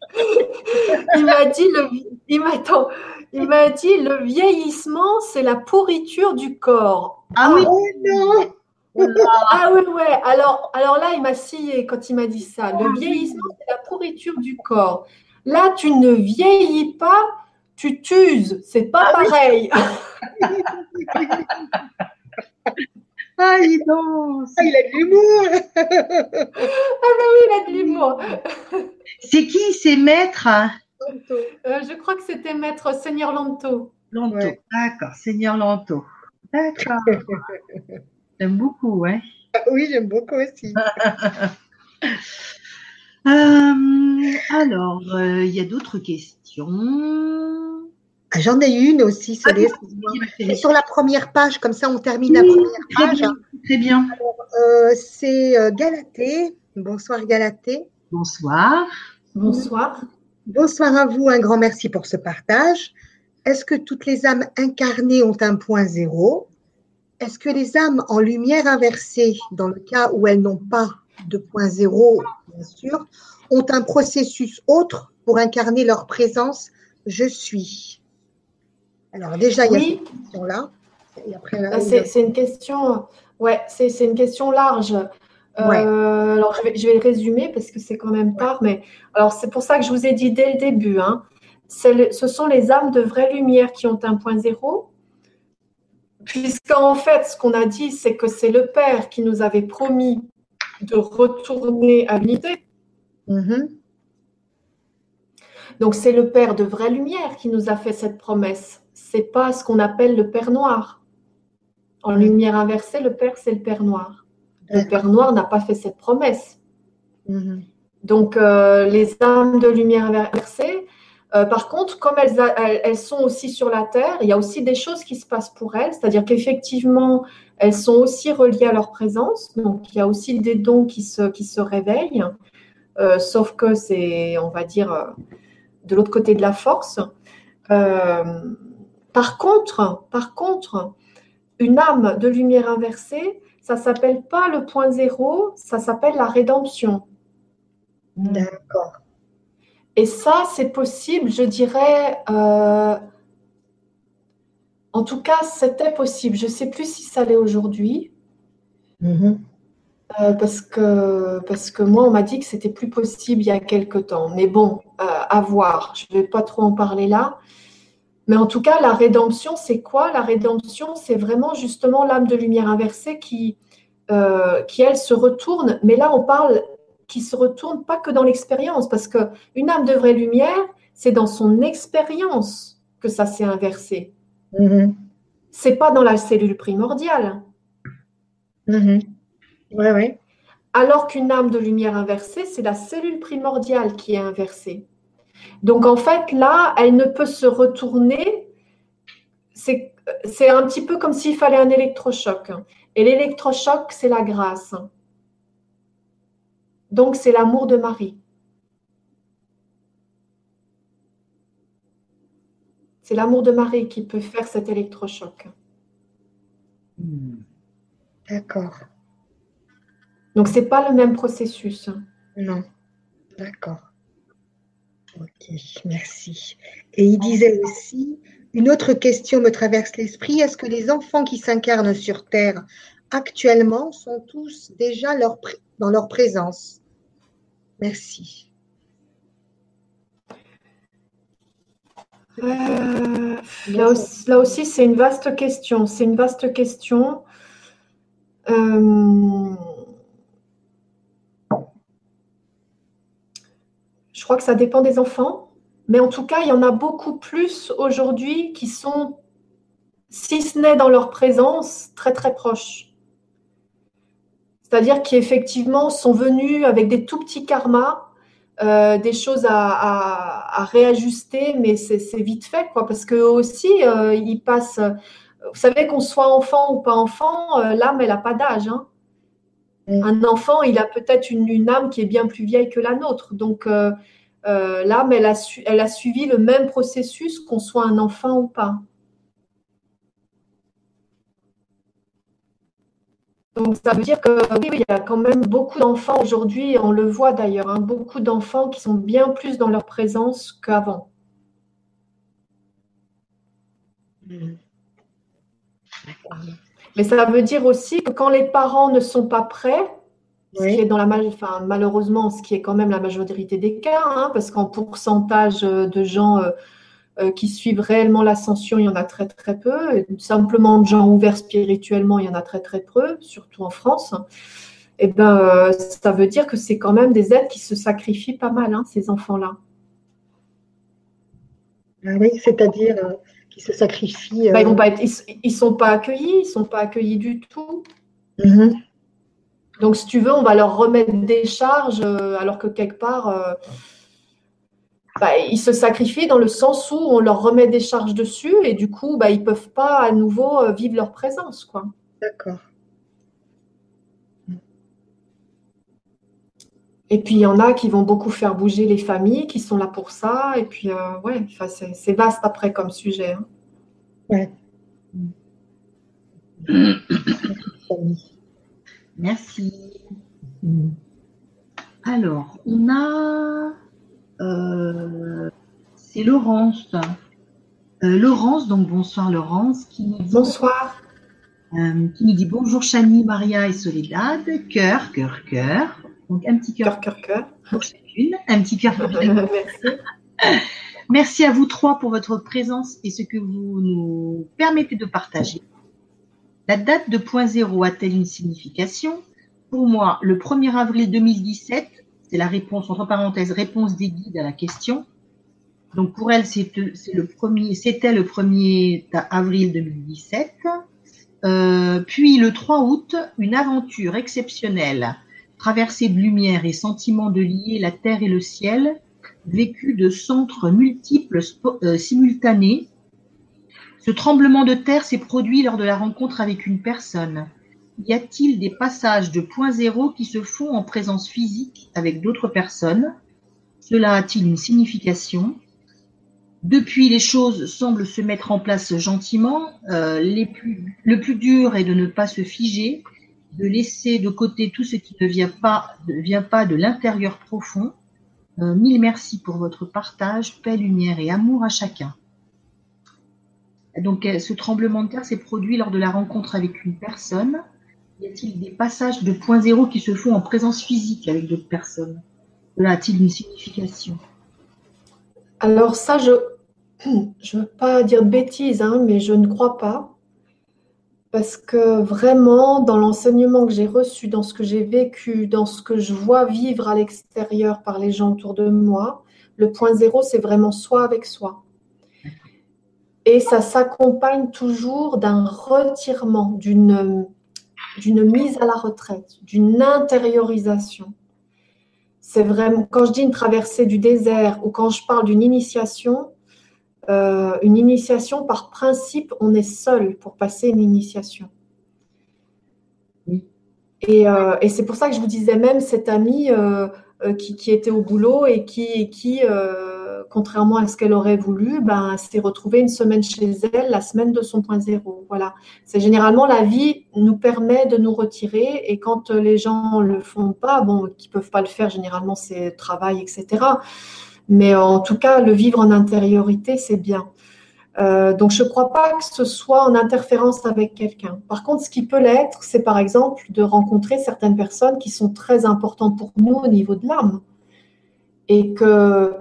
A: Il m'a dit le, il m'a, attends, il m'a dit le vieillissement, c'est la pourriture du corps.
C: Ah oui.
B: Oh non
A: Ah oui, ouais. Alors, alors là, il m'a scié quand il m'a dit ça. Le vieillissement, c'est la pourriture du corps. Là, tu ne vieillis pas, tu t'uses. C'est pas pareil.
C: Ah, dis donc.
B: Ah, il a de l'humour
A: oui, il a de l'humour.
C: C'est qui ces maîtres hein?
A: Euh, je crois que c'était Maître Seigneur Lanto.
C: Lanto, d'accord, Seigneur Lanto. D'accord. J'aime beaucoup, ouais.
B: Oui, j'aime beaucoup aussi.
C: Euh, alors, euh, il y a d'autres questions.
B: Ah, j'en ai une aussi.
C: Ah,
B: sur la première page, comme ça on termine la première page.
C: Très bien.
B: Euh, c'est Galatée. Bonsoir Galatée.
C: Bonsoir.
A: Bonsoir.
B: Bonsoir à vous, un grand merci pour ce partage. Est-ce que toutes les âmes incarnées ont un point zéro? Est-ce que les âmes en lumière inversée, dans le cas où elles n'ont pas de point zéro, bien sûr, ont un processus autre pour incarner leur présence Je suis. Alors déjà, il y a cette question-là.
A: Ah, c'est une question, ouais, c'est une question large. Euh, alors, je vais, je vais, le résumer parce que c'est quand même tard, mais alors c'est pour ça que je vous ai dit dès le début, hein, ce sont les âmes de vraie lumière qui ont un point zéro, puisqu'en fait, ce qu'on a dit, c'est que c'est le Père qui nous avait promis de retourner à l'unité. Mm-hmm. Donc, c'est le Père de vraie lumière qui nous a fait cette promesse. C'est pas ce qu'on appelle le Père noir. En lumière inversée, le Père, c'est le Père noir. Le Père Noir n'a pas fait cette promesse. Mhm. Donc, euh, les âmes de lumière inversée, euh, par contre, comme elles, elles, sont aussi sur la Terre, il y a aussi des choses qui se passent pour elles, c'est-à-dire qu'effectivement, elles sont aussi reliées à leur présence, donc il y a aussi des dons qui se, qui se réveillent, euh, sauf que c'est, on va dire, de l'autre côté de la force. par contre, par contre, une âme de lumière inversée, ça s'appelle pas le point zéro, ça s'appelle la rédemption.
B: D'accord.
A: Et ça, c'est possible, je dirais. Euh, en tout cas, c'était possible. Je ne sais plus si ça l'est aujourd'hui. Mm-hmm. Euh, parce, que, parce que moi, on m'a dit que c'était plus possible il y a quelque temps. Mais bon, euh, à voir. Je ne vais pas trop en parler là. Mais en tout cas, la rédemption, c'est quoi? La rédemption, c'est vraiment justement l'âme de lumière inversée qui, euh, qui, elle, se retourne. Mais là, on parle qui se retourne pas que dans l'expérience, parce qu'une âme de vraie lumière, c'est dans son expérience que ça s'est inversé. Mm-hmm. C'est pas dans la cellule primordiale.
B: Mm-hmm. Ouais,
A: Alors qu'une âme de lumière inversée, c'est la cellule primordiale qui est inversée. Donc en fait, là, elle ne peut se retourner. C'est un petit peu comme s'il fallait un électrochoc. Et l'électrochoc, c'est la grâce. Donc c'est l'amour de Marie. C'est l'amour de Marie qui peut faire cet électrochoc.
B: D'accord.
A: Donc c'est pas le même processus.
B: Non. D'accord. Ok, merci. Et il disait aussi, une autre question me traverse l'esprit, est-ce que les enfants qui s'incarnent sur Terre actuellement sont tous déjà dans leur présence? Merci.
A: Euh, là, aussi, c'est une vaste question. C'est une vaste question. Euh, Je crois que ça dépend des enfants, mais en tout cas, il y en a beaucoup plus aujourd'hui qui sont, si ce n'est dans leur présence, très très proches. C'est-à-dire qui effectivement sont venus avec des tout petits karmas, euh, des choses à, réajuster, mais c'est vite fait, quoi, parce qu'eux aussi, euh, ils passent. Vous savez qu'on soit enfant ou pas enfant, euh, l'âme, elle n'a pas d'âge. Hein. Mm. Un enfant, il a peut-être une, âme qui est bien plus vieille que la nôtre. Donc, euh, euh, l'âme, elle a, elle a suivi le même processus qu'on soit un enfant ou pas. Donc, ça veut dire que oui, il y a quand même beaucoup d'enfants aujourd'hui, on le voit d'ailleurs, hein, beaucoup d'enfants qui sont bien plus dans leur présence qu'avant. Mais ça veut dire aussi que quand les parents ne sont pas prêts, ce qui est dans la enfin, malheureusement, ce qui est quand même la majorité des cas, hein, parce qu'en pourcentage de gens euh, euh, qui suivent réellement l'ascension, il y en a très très peu. simplement de gens ouverts spirituellement, il y en a très très peu, surtout en France. Et eh ben, euh, ça veut dire que c'est quand même des êtres qui se sacrifient pas mal, hein, ces enfants-là.
B: Ah oui, c'est-à-dire euh, qu'ils se sacrifient.
A: Ils
B: euh,
A: pas être, ils, ils sont pas accueillis, ils sont pas accueillis du tout.
B: mhm.
A: Donc, si tu veux, on va leur remettre des charges, euh, alors que quelque part, euh, bah, ils se sacrifient dans le sens où on leur remet des charges dessus et du coup, bah, ils peuvent pas à nouveau euh, vivre leur présence, quoi.
B: D'accord.
A: Et puis, il y en a qui vont beaucoup faire bouger les familles, qui sont là pour ça. Et puis, euh, ouais, c'est vaste après comme sujet. hein.
B: Ouais.
C: Merci. Alors, on a. euh, c'est Laurence. Euh, Laurence, donc bonsoir Laurence, qui nous dit,
A: Bonsoir.
C: euh, qui nous dit bonjour Chani, Maria et Soledad. Cœur, cœur, cœur. Donc un petit cœur
A: Cœur, cœur,
C: pour chacune, un petit cœur pour chacune.
A: Merci.
C: Merci à vous trois pour votre présence et ce que vous nous permettez de partager. La date de point zéro a-t-elle une signification? Pour moi, le 1er avril 2017, c'est la réponse, entre parenthèses, réponse des guides à la question. Donc pour elle, c'était le 1er avril 2017. Euh, puis le 3 août, une aventure exceptionnelle, traversée de lumière et sentiment de lier la terre et le ciel, vécu de centres multiples euh, simultanés. Ce tremblement de terre s'est produit lors de la rencontre avec une personne. Y a-t-il des passages de point zéro qui se font en présence physique avec d'autres personnes? Cela a-t-il une signification? Depuis, les choses semblent se mettre en place gentiment. Euh, le plus dur est de ne pas se figer, de laisser de côté tout ce qui ne vient pas, ne vient pas de l'intérieur profond. Euh, mille merci pour votre partage, paix, lumière et amour à chacun. Donc, euh, ce tremblement de terre s'est produit lors de la rencontre avec une personne. Y a-t-il des passages de point zéro qui se font en présence physique avec d'autres personnes? Cela a-t-il une signification?
A: Alors ça, je je veux pas dire de bêtises, hein, mais je ne crois pas. Parce que vraiment, dans l'enseignement que j'ai reçu, dans ce que j'ai vécu, dans ce que je vois vivre à l'extérieur par les gens autour de moi, le point zéro, c'est vraiment soi avec soi. Et ça s'accompagne toujours d'un retirement, d'une d'une mise à la retraite, d'une intériorisation. C'est vraiment, quand je dis une traversée du désert ou quand je parle d'une initiation, euh, une initiation, par principe, on est seul pour passer une initiation. Et, euh, et c'est pour ça que je vous disais même cette amie euh, qui, qui était au boulot et qui, qui contrairement à ce qu'elle aurait voulu, ben, s'est retrouvée une semaine chez elle, la semaine de son point zéro. Voilà. C'est généralement la vie nous permet de nous retirer et quand les gens le font pas, bon, qui peuvent pas le faire, généralement c'est travail, etc. Mais en tout cas, le vivre en intériorité, c'est bien. Euh, donc, je ne crois pas que ce soit en interférence avec quelqu'un. Par contre, ce qui peut l'être, c'est par exemple de rencontrer certaines personnes qui sont très importantes pour nous au niveau de l'âme. Et que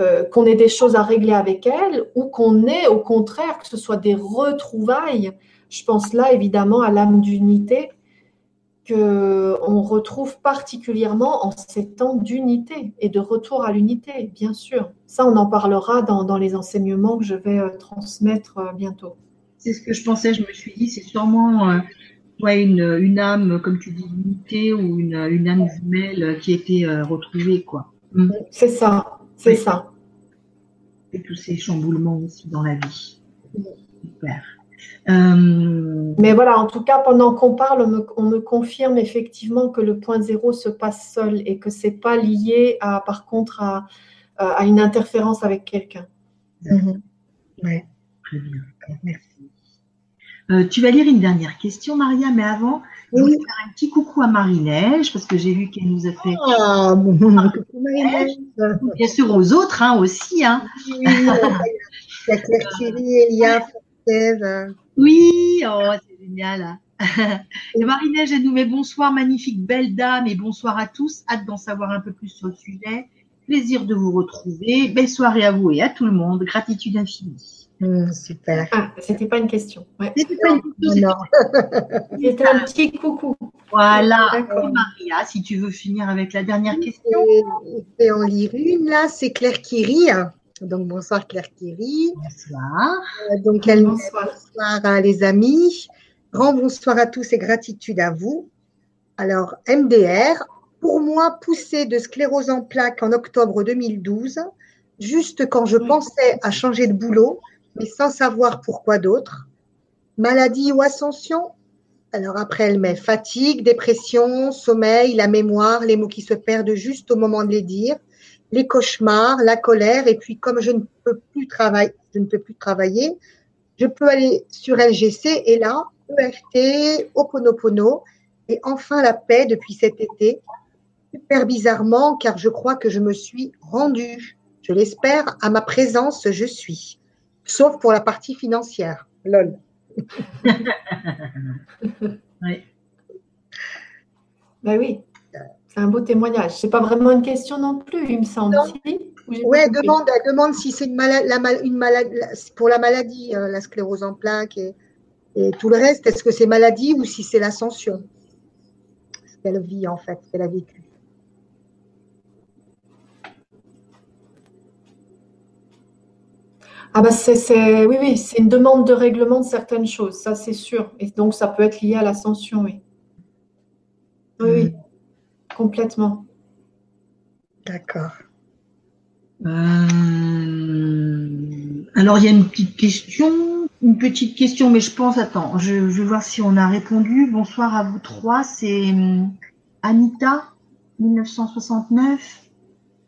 A: euh, qu'on ait des choses à régler avec elles ou qu'on ait au contraire que ce soit des retrouvailles. Je pense là évidemment à l'âme d'unité que on retrouve particulièrement en ces temps d'unité et de retour à l'unité, bien sûr. Ça, on en parlera dans, dans les enseignements que je vais euh, transmettre euh, bientôt.
C: C'est ce que je pensais, je me suis dit, c'est sûrement ouais, une, une âme, comme tu dis, unité ou une, une âme jumelle qui a été retrouvée, quoi. Mm.
A: C'est ça, c'est ça.
C: Et tous ces chamboulements aussi dans la vie. Super. Euh,
A: Mais voilà, en tout cas, pendant qu'on parle, on me, on me confirme effectivement que le point zéro se passe seul et que c'est pas lié à, par contre, à, à une interférence avec quelqu'un.
B: Mhm. Ouais.
C: très bien. Merci. Euh, tu vas lire une dernière question, Maria, mais avant, je
B: Oui.
C: voulais faire un petit coucou à Marie-Neige, parce que j'ai vu qu'elle nous a fait,
B: Ah, bon, coucou Marie-Neige.
C: bien sûr aux autres hein, aussi. Hein.
B: Oui, il y a Claire Thierry, Elia, Fortève.
C: Oui, oh, c'est génial. hein. Et Marie-Neige, elle nous met bonsoir, magnifique belle dame, et bonsoir à tous. Hâte d'en savoir un peu plus sur le sujet. Plaisir de vous retrouver. Belle soirée à vous et à tout le monde. Gratitude infinie.
B: Hum, super.
A: Ah, c'était pas une question. Ouais.
C: C'était pas une question,
B: Non,
C: c'était-
A: C'était un petit coucou.
C: Voilà. Et Maria, si tu veux finir avec la dernière question.
B: je vais en lire une là, c'est Claire qui rit. Donc bonsoir Claire Thierry.
C: Bonsoir.
B: Euh, donc elle bonsoir. bonsoir les amis. Grand bonsoir à tous et gratitude à vous. Alors MDR, pour moi, poussée de sclérose en plaques en octobre 2012, juste quand je pensais à changer de boulot, mais sans savoir pourquoi d'autre. Maladie ou ascension? Alors après, elle met fatigue, dépression, sommeil, la mémoire, les mots qui se perdent juste au moment de les dire, les cauchemars, la colère, et puis comme je ne peux plus travailler, je peux peux aller sur LGC et là, EFT, Oponopono, et enfin la paix depuis cet été, super bizarrement, car je crois que je me suis rendue, je l'espère, à ma présence, je suis, sauf pour la partie financière. Lol.
A: oui. Ben oui, c'est un beau témoignage. C'est pas vraiment une question non plus, il me semble.
B: Oui, elle demande, demande si c'est une, maladie, une maladie pour la maladie, euh, la sclérose en plaques et, et tout le reste. Est-ce que c'est maladie ou si c'est l'ascension? Ce qu'elle vit en fait, qu'elle a vécu.
A: Ah bah c'est, oui, oui, c'est une demande de règlement de certaines choses, ça c'est sûr. Et donc ça peut être lié à l'ascension, oui. Oui, mm. complètement.
B: D'accord.
C: Euh, alors il y a une petite question, une petite question, mais je pense, attends, je, vais voir si on a répondu. Bonsoir à vous trois, c'est hum, Anita, 1969.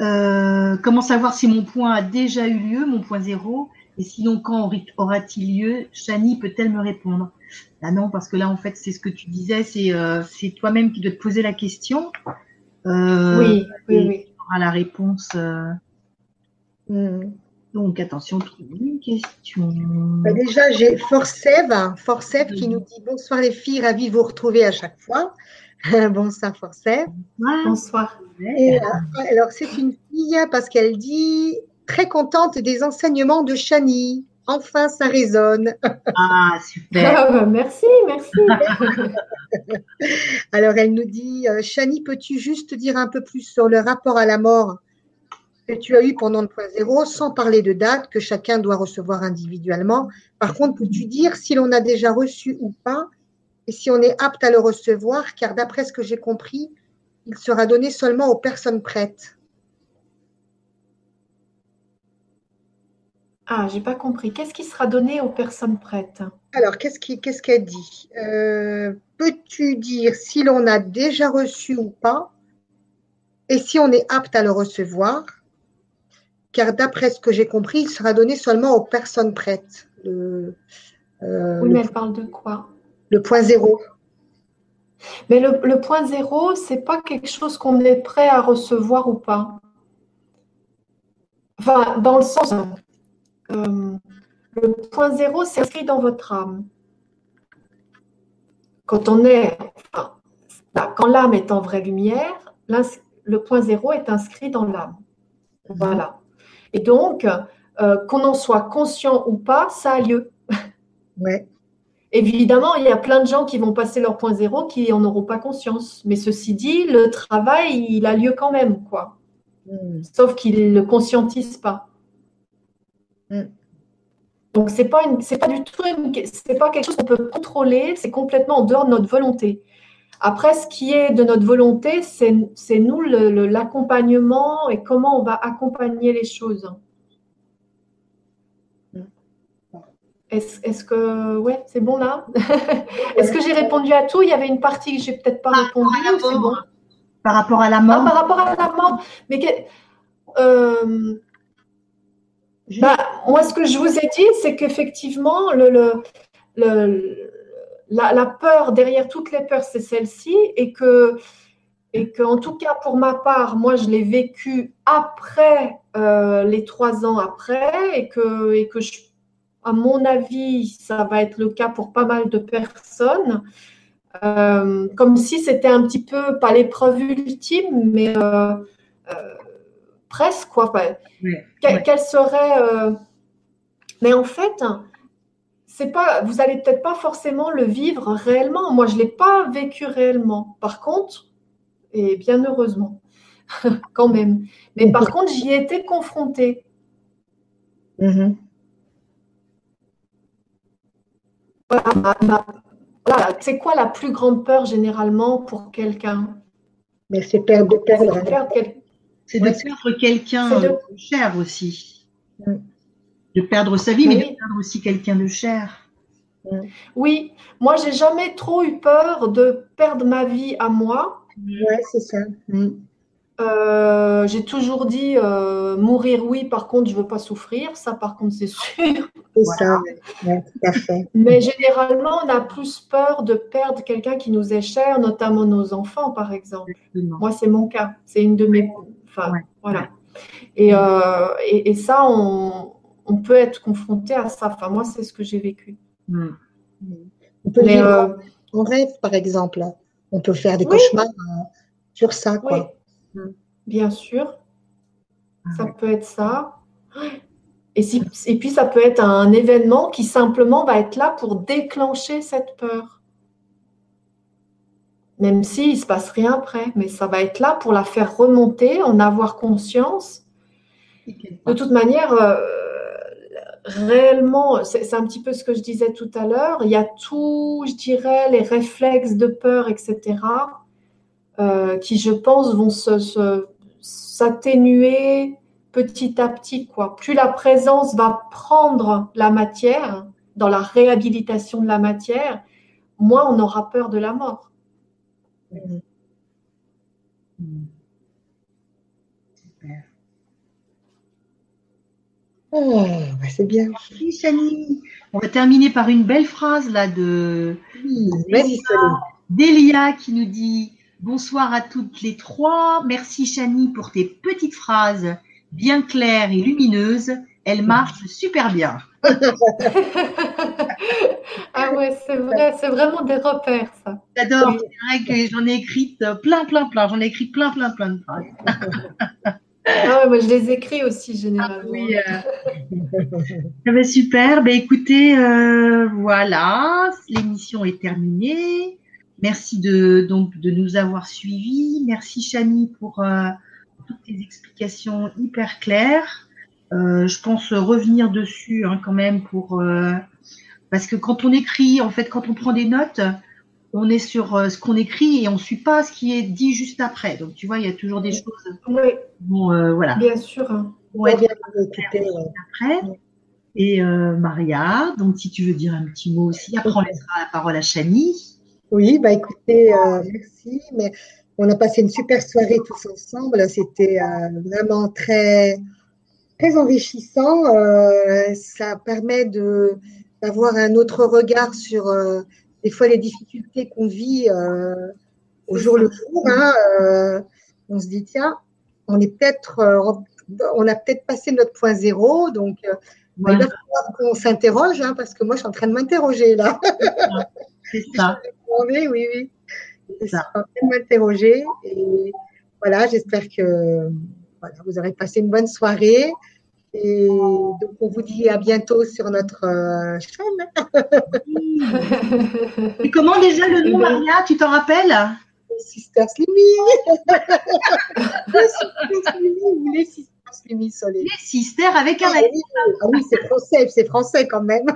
C: Euh, comment savoir si mon point a déjà eu lieu, mon point zéro? Et sinon, quand aura-t-il lieu Chani peut-elle me répondre? Ah non, parce que là, en fait, c'est ce que tu disais, c'est euh, toi-même qui dois te poser la question.
A: Euh, oui, oui, oui.
C: Tu auras la réponse. Euh. Hmm. Donc, attention, une question.
B: Bah, déjà, j'ai Forcev, Forcev qui nous dit Bonsoir les filles, ravi de vous retrouver à chaque fois. Bonsoir Forcev.
A: Bonsoir.
B: alors, c'est une fille parce qu'elle dit très contente des enseignements de Chani. Enfin, ça résonne.
C: Ah, super.
A: Ah, bah, merci, merci.
B: Alors, elle nous dit, euh, Chani, peux-tu juste dire un peu plus sur le rapport à la mort que tu as eu pendant le point zéro, sans parler de date que chacun doit recevoir individuellement? Par contre, peux-tu dire si l'on a déjà reçu ou pas et si on est apte à le recevoir, car d'après ce que j'ai compris, il sera donné seulement aux personnes prêtes.
A: Ah, j'ai pas compris. Qu'est-ce qui sera donné aux personnes prêtes?
B: Alors, qu'est-ce qu'elle dit? Euh, Peux-tu dire si l'on a déjà reçu ou pas? Et si on est apte à le recevoir? Car d'après ce que j'ai compris, il sera donné seulement aux personnes prêtes.
A: Euh, oui, mais elle parle de quoi?
B: Le point zéro.
A: Mais le, le point zéro, c'est pas quelque chose qu'on est prêt à recevoir ou pas. Enfin, dans le sens, euh, le point zéro, c'est inscrit dans votre âme. Quand on est, quand l'âme est en vraie lumière, le point zéro est inscrit dans l'âme. Voilà. Et donc, euh, qu'on en soit conscient ou pas, ça a lieu.
B: Ouais.
A: Évidemment, il y a plein de gens qui vont passer leur point zéro qui n'en auront pas conscience. Mais ceci dit, le travail, il a lieu quand même, quoi. Hmm. Sauf qu'ils ne le conscientisent pas. Mm. Donc c'est pas c'est pas du tout c'est pas quelque chose qu'on peut contrôler, c'est complètement en dehors de notre volonté. Après, ce qui est de notre volonté, c'est nous l'accompagnement et comment on va accompagner les choses. Mm. Est-ce que ouais, c'est bon là? Est-ce que j'ai répondu à tout? Il y avait une partie que j'ai peut-être pas répondu. Bon
C: par rapport à la mort?
A: Ah, par rapport à la mort. Mais euh, bah, moi, ce que je vous ai dit, c'est qu'effectivement, la, peur derrière toutes les peurs, c'est celle-ci, et que, et que, en tout cas, pour ma part, moi, je l'ai vécu après euh, les trois ans après, et que, et que à mon avis, ça va être le cas pour pas mal de personnes. Euh, comme si c'était un petit peu, pas l'épreuve ultime, mais euh, presque quoi. Quelle serait. Euh, mais en fait, c'est pas, vous allez peut-être pas forcément le vivre réellement. Moi, je l'ai pas vécu réellement. Par contre, et bien heureusement, quand même. Mais par contre, j'y ai été confrontée. Mhm. Voilà, c'est quoi la plus grande peur généralement pour quelqu'un?
B: Mais c'est perdre, de perdre.
C: C'est de perdre quelqu'un de... cher aussi. Mm. De perdre sa vie, mais de perdre aussi quelqu'un de cher.
A: Mm. Oui, moi j'ai jamais trop eu peur de perdre ma vie à moi.
B: Oui, c'est ça. Mm.
A: Euh, j'ai toujours dit euh, mourir, oui, par contre, je veux pas souffrir. Ça, par contre, c'est sûr.
B: C'est ça, tout à fait.
A: Mais généralement, on a plus peur de perdre quelqu'un qui nous est cher, notamment nos enfants, par exemple. Moi, c'est mon cas. C'est une de mes. Enfin, voilà. Et, euh, et, ça, on, on, peut être confronté à ça. Enfin, moi, c'est ce que j'ai vécu.
B: Mm. On peut vivre en rêve, par exemple. On peut faire des cauchemars sur ça, quoi.
A: Bien sûr. Ça peut être ça. Et, et puis, ça peut être un événement qui simplement va être là pour déclencher cette peur. Même s'il ne se passe rien après, mais ça va être là pour la faire remonter, en avoir conscience. De toute manière, euh, réellement, c'est un petit peu ce que je disais tout à l'heure, il y a tout, je dirais, les réflexes de peur, etc., euh, qui, je pense, vont s'atténuer petit à petit. Quoi. Plus la présence va prendre la matière, dans la réhabilitation de la matière, moins on aura peur de la mort.
B: Super. Oh, bah, c'est bien.
C: Merci, Chani. On va terminer par une belle phrase là de oui, Delia qui nous dit Bonsoir à toutes les trois. Merci Chani pour tes petites phrases bien claires et lumineuses. Elles marchent super bien.
A: ah ouais, c'est vrai, c'est vraiment des repères ça.
C: J'adore. C'est vrai que j'en ai écrit plein, plein, plein. J'en ai écrit plein, plein, plein de phrases.
A: Ah ouais, moi je les écris aussi généralement. Ah oui,
C: euh... super. Ben, écoutez, euh, voilà, l'émission est terminée. Merci de, donc, de nous avoir suivis. Merci Chani pour euh, toutes tes explications hyper claires. Euh, je pense revenir dessus hein, quand même pour euh, parce que quand on écrit, en fait, quand on prend des notes, on est sur ce qu'on écrit et on suit pas ce qui est dit juste après. Donc tu vois, il y a toujours des choses.
A: Oui.
C: Bon, voilà.
A: Bien sûr.
C: On être après. Et Maria, donc si tu veux dire un petit mot aussi, après on laissera la parole à Chani.
B: Oui, bah écoutez, euh, merci. Mais on a passé une super soirée tous ensemble. C'était euh, vraiment très, très enrichissant. Euh, ça permet de d'avoir un autre regard sur des fois les difficultés qu'on vit au jour le jour. Hein, on se dit tiens, on est peut-être, on a peut-être passé notre point zéro, donc il va falloir qu'on s'interroge, hein, parce que moi je suis en train de m'interroger là.
C: C'est ça.
B: oui, oui. Je suis en train de m'interroger et voilà, j'espère que voilà, vous aurez passé une bonne soirée. Et donc, on vous dit à bientôt sur notre euh, chaîne.
C: et comment déjà le nom, Maria Tu t'en rappelles?
B: Les Sisters Limi. les Sisters Limi les Sisters Limi
C: Les Sisters avec un ah,
B: ah oui c'est français, c'est français quand même.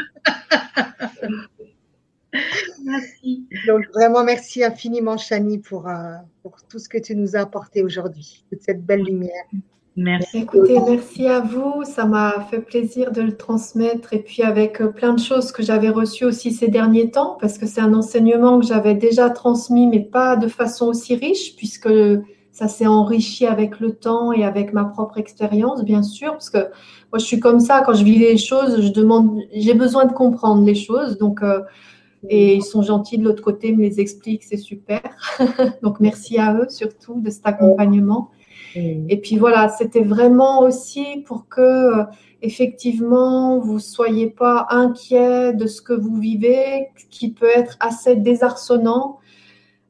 C: Merci.
B: Donc vraiment merci infiniment Chani pour, euh, pour tout ce que tu nous as apporté aujourd'hui, toute cette belle lumière.
C: Merci.
A: Écoutez, merci à vous. Ça m'a fait plaisir de le transmettre et puis avec euh, plein de choses que j'avais reçues aussi ces derniers temps parce que c'est un enseignement que j'avais déjà transmis mais pas de façon aussi riche puisque ça s'est enrichi avec le temps et avec ma propre expérience, bien sûr, parce que moi je suis comme ça quand je vis les choses, je demande, j'ai besoin de comprendre les choses, donc euh, et ils sont gentils de l'autre côté, me les expliquent, c'est super. Donc merci à eux surtout de cet accompagnement. Et puis voilà, c'était vraiment aussi pour que euh, effectivement vous soyez pas inquiets de ce que vous vivez, qui peut être assez désarçonnant.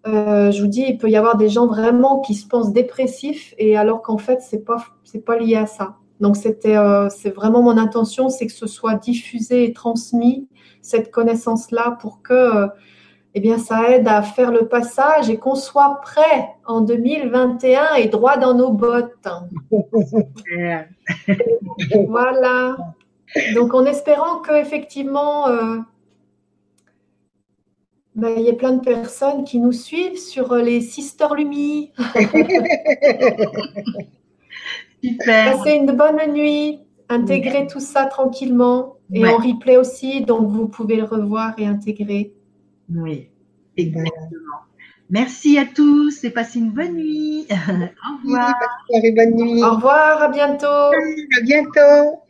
A: Euh, je vous dis, il peut y avoir des gens vraiment qui se pensent dépressifs et alors qu'en fait c'est pas c'est pas lié à ça. Donc c'était euh, c'est vraiment mon intention, c'est que ce soit diffusé et transmis cette connaissance-là pour que euh, eh bien, ça aide à faire le passage et qu'on soit prêt en 2021 et droit dans nos bottes. voilà. Donc, en espérant qu'effectivement, euh, ben, il y ait plein de personnes qui nous suivent sur euh, les Sister Lumi.
C: Super.
A: Passez une bonne nuit. Intégrez tout ça tranquillement. Et
C: Ouais.
A: en replay aussi, donc vous pouvez le revoir et intégrer.
C: Oui, exactement. Merci à tous et passez une bonne nuit. Au revoir.
B: Bonne nuit.
A: Au revoir, à bientôt.
B: À bientôt.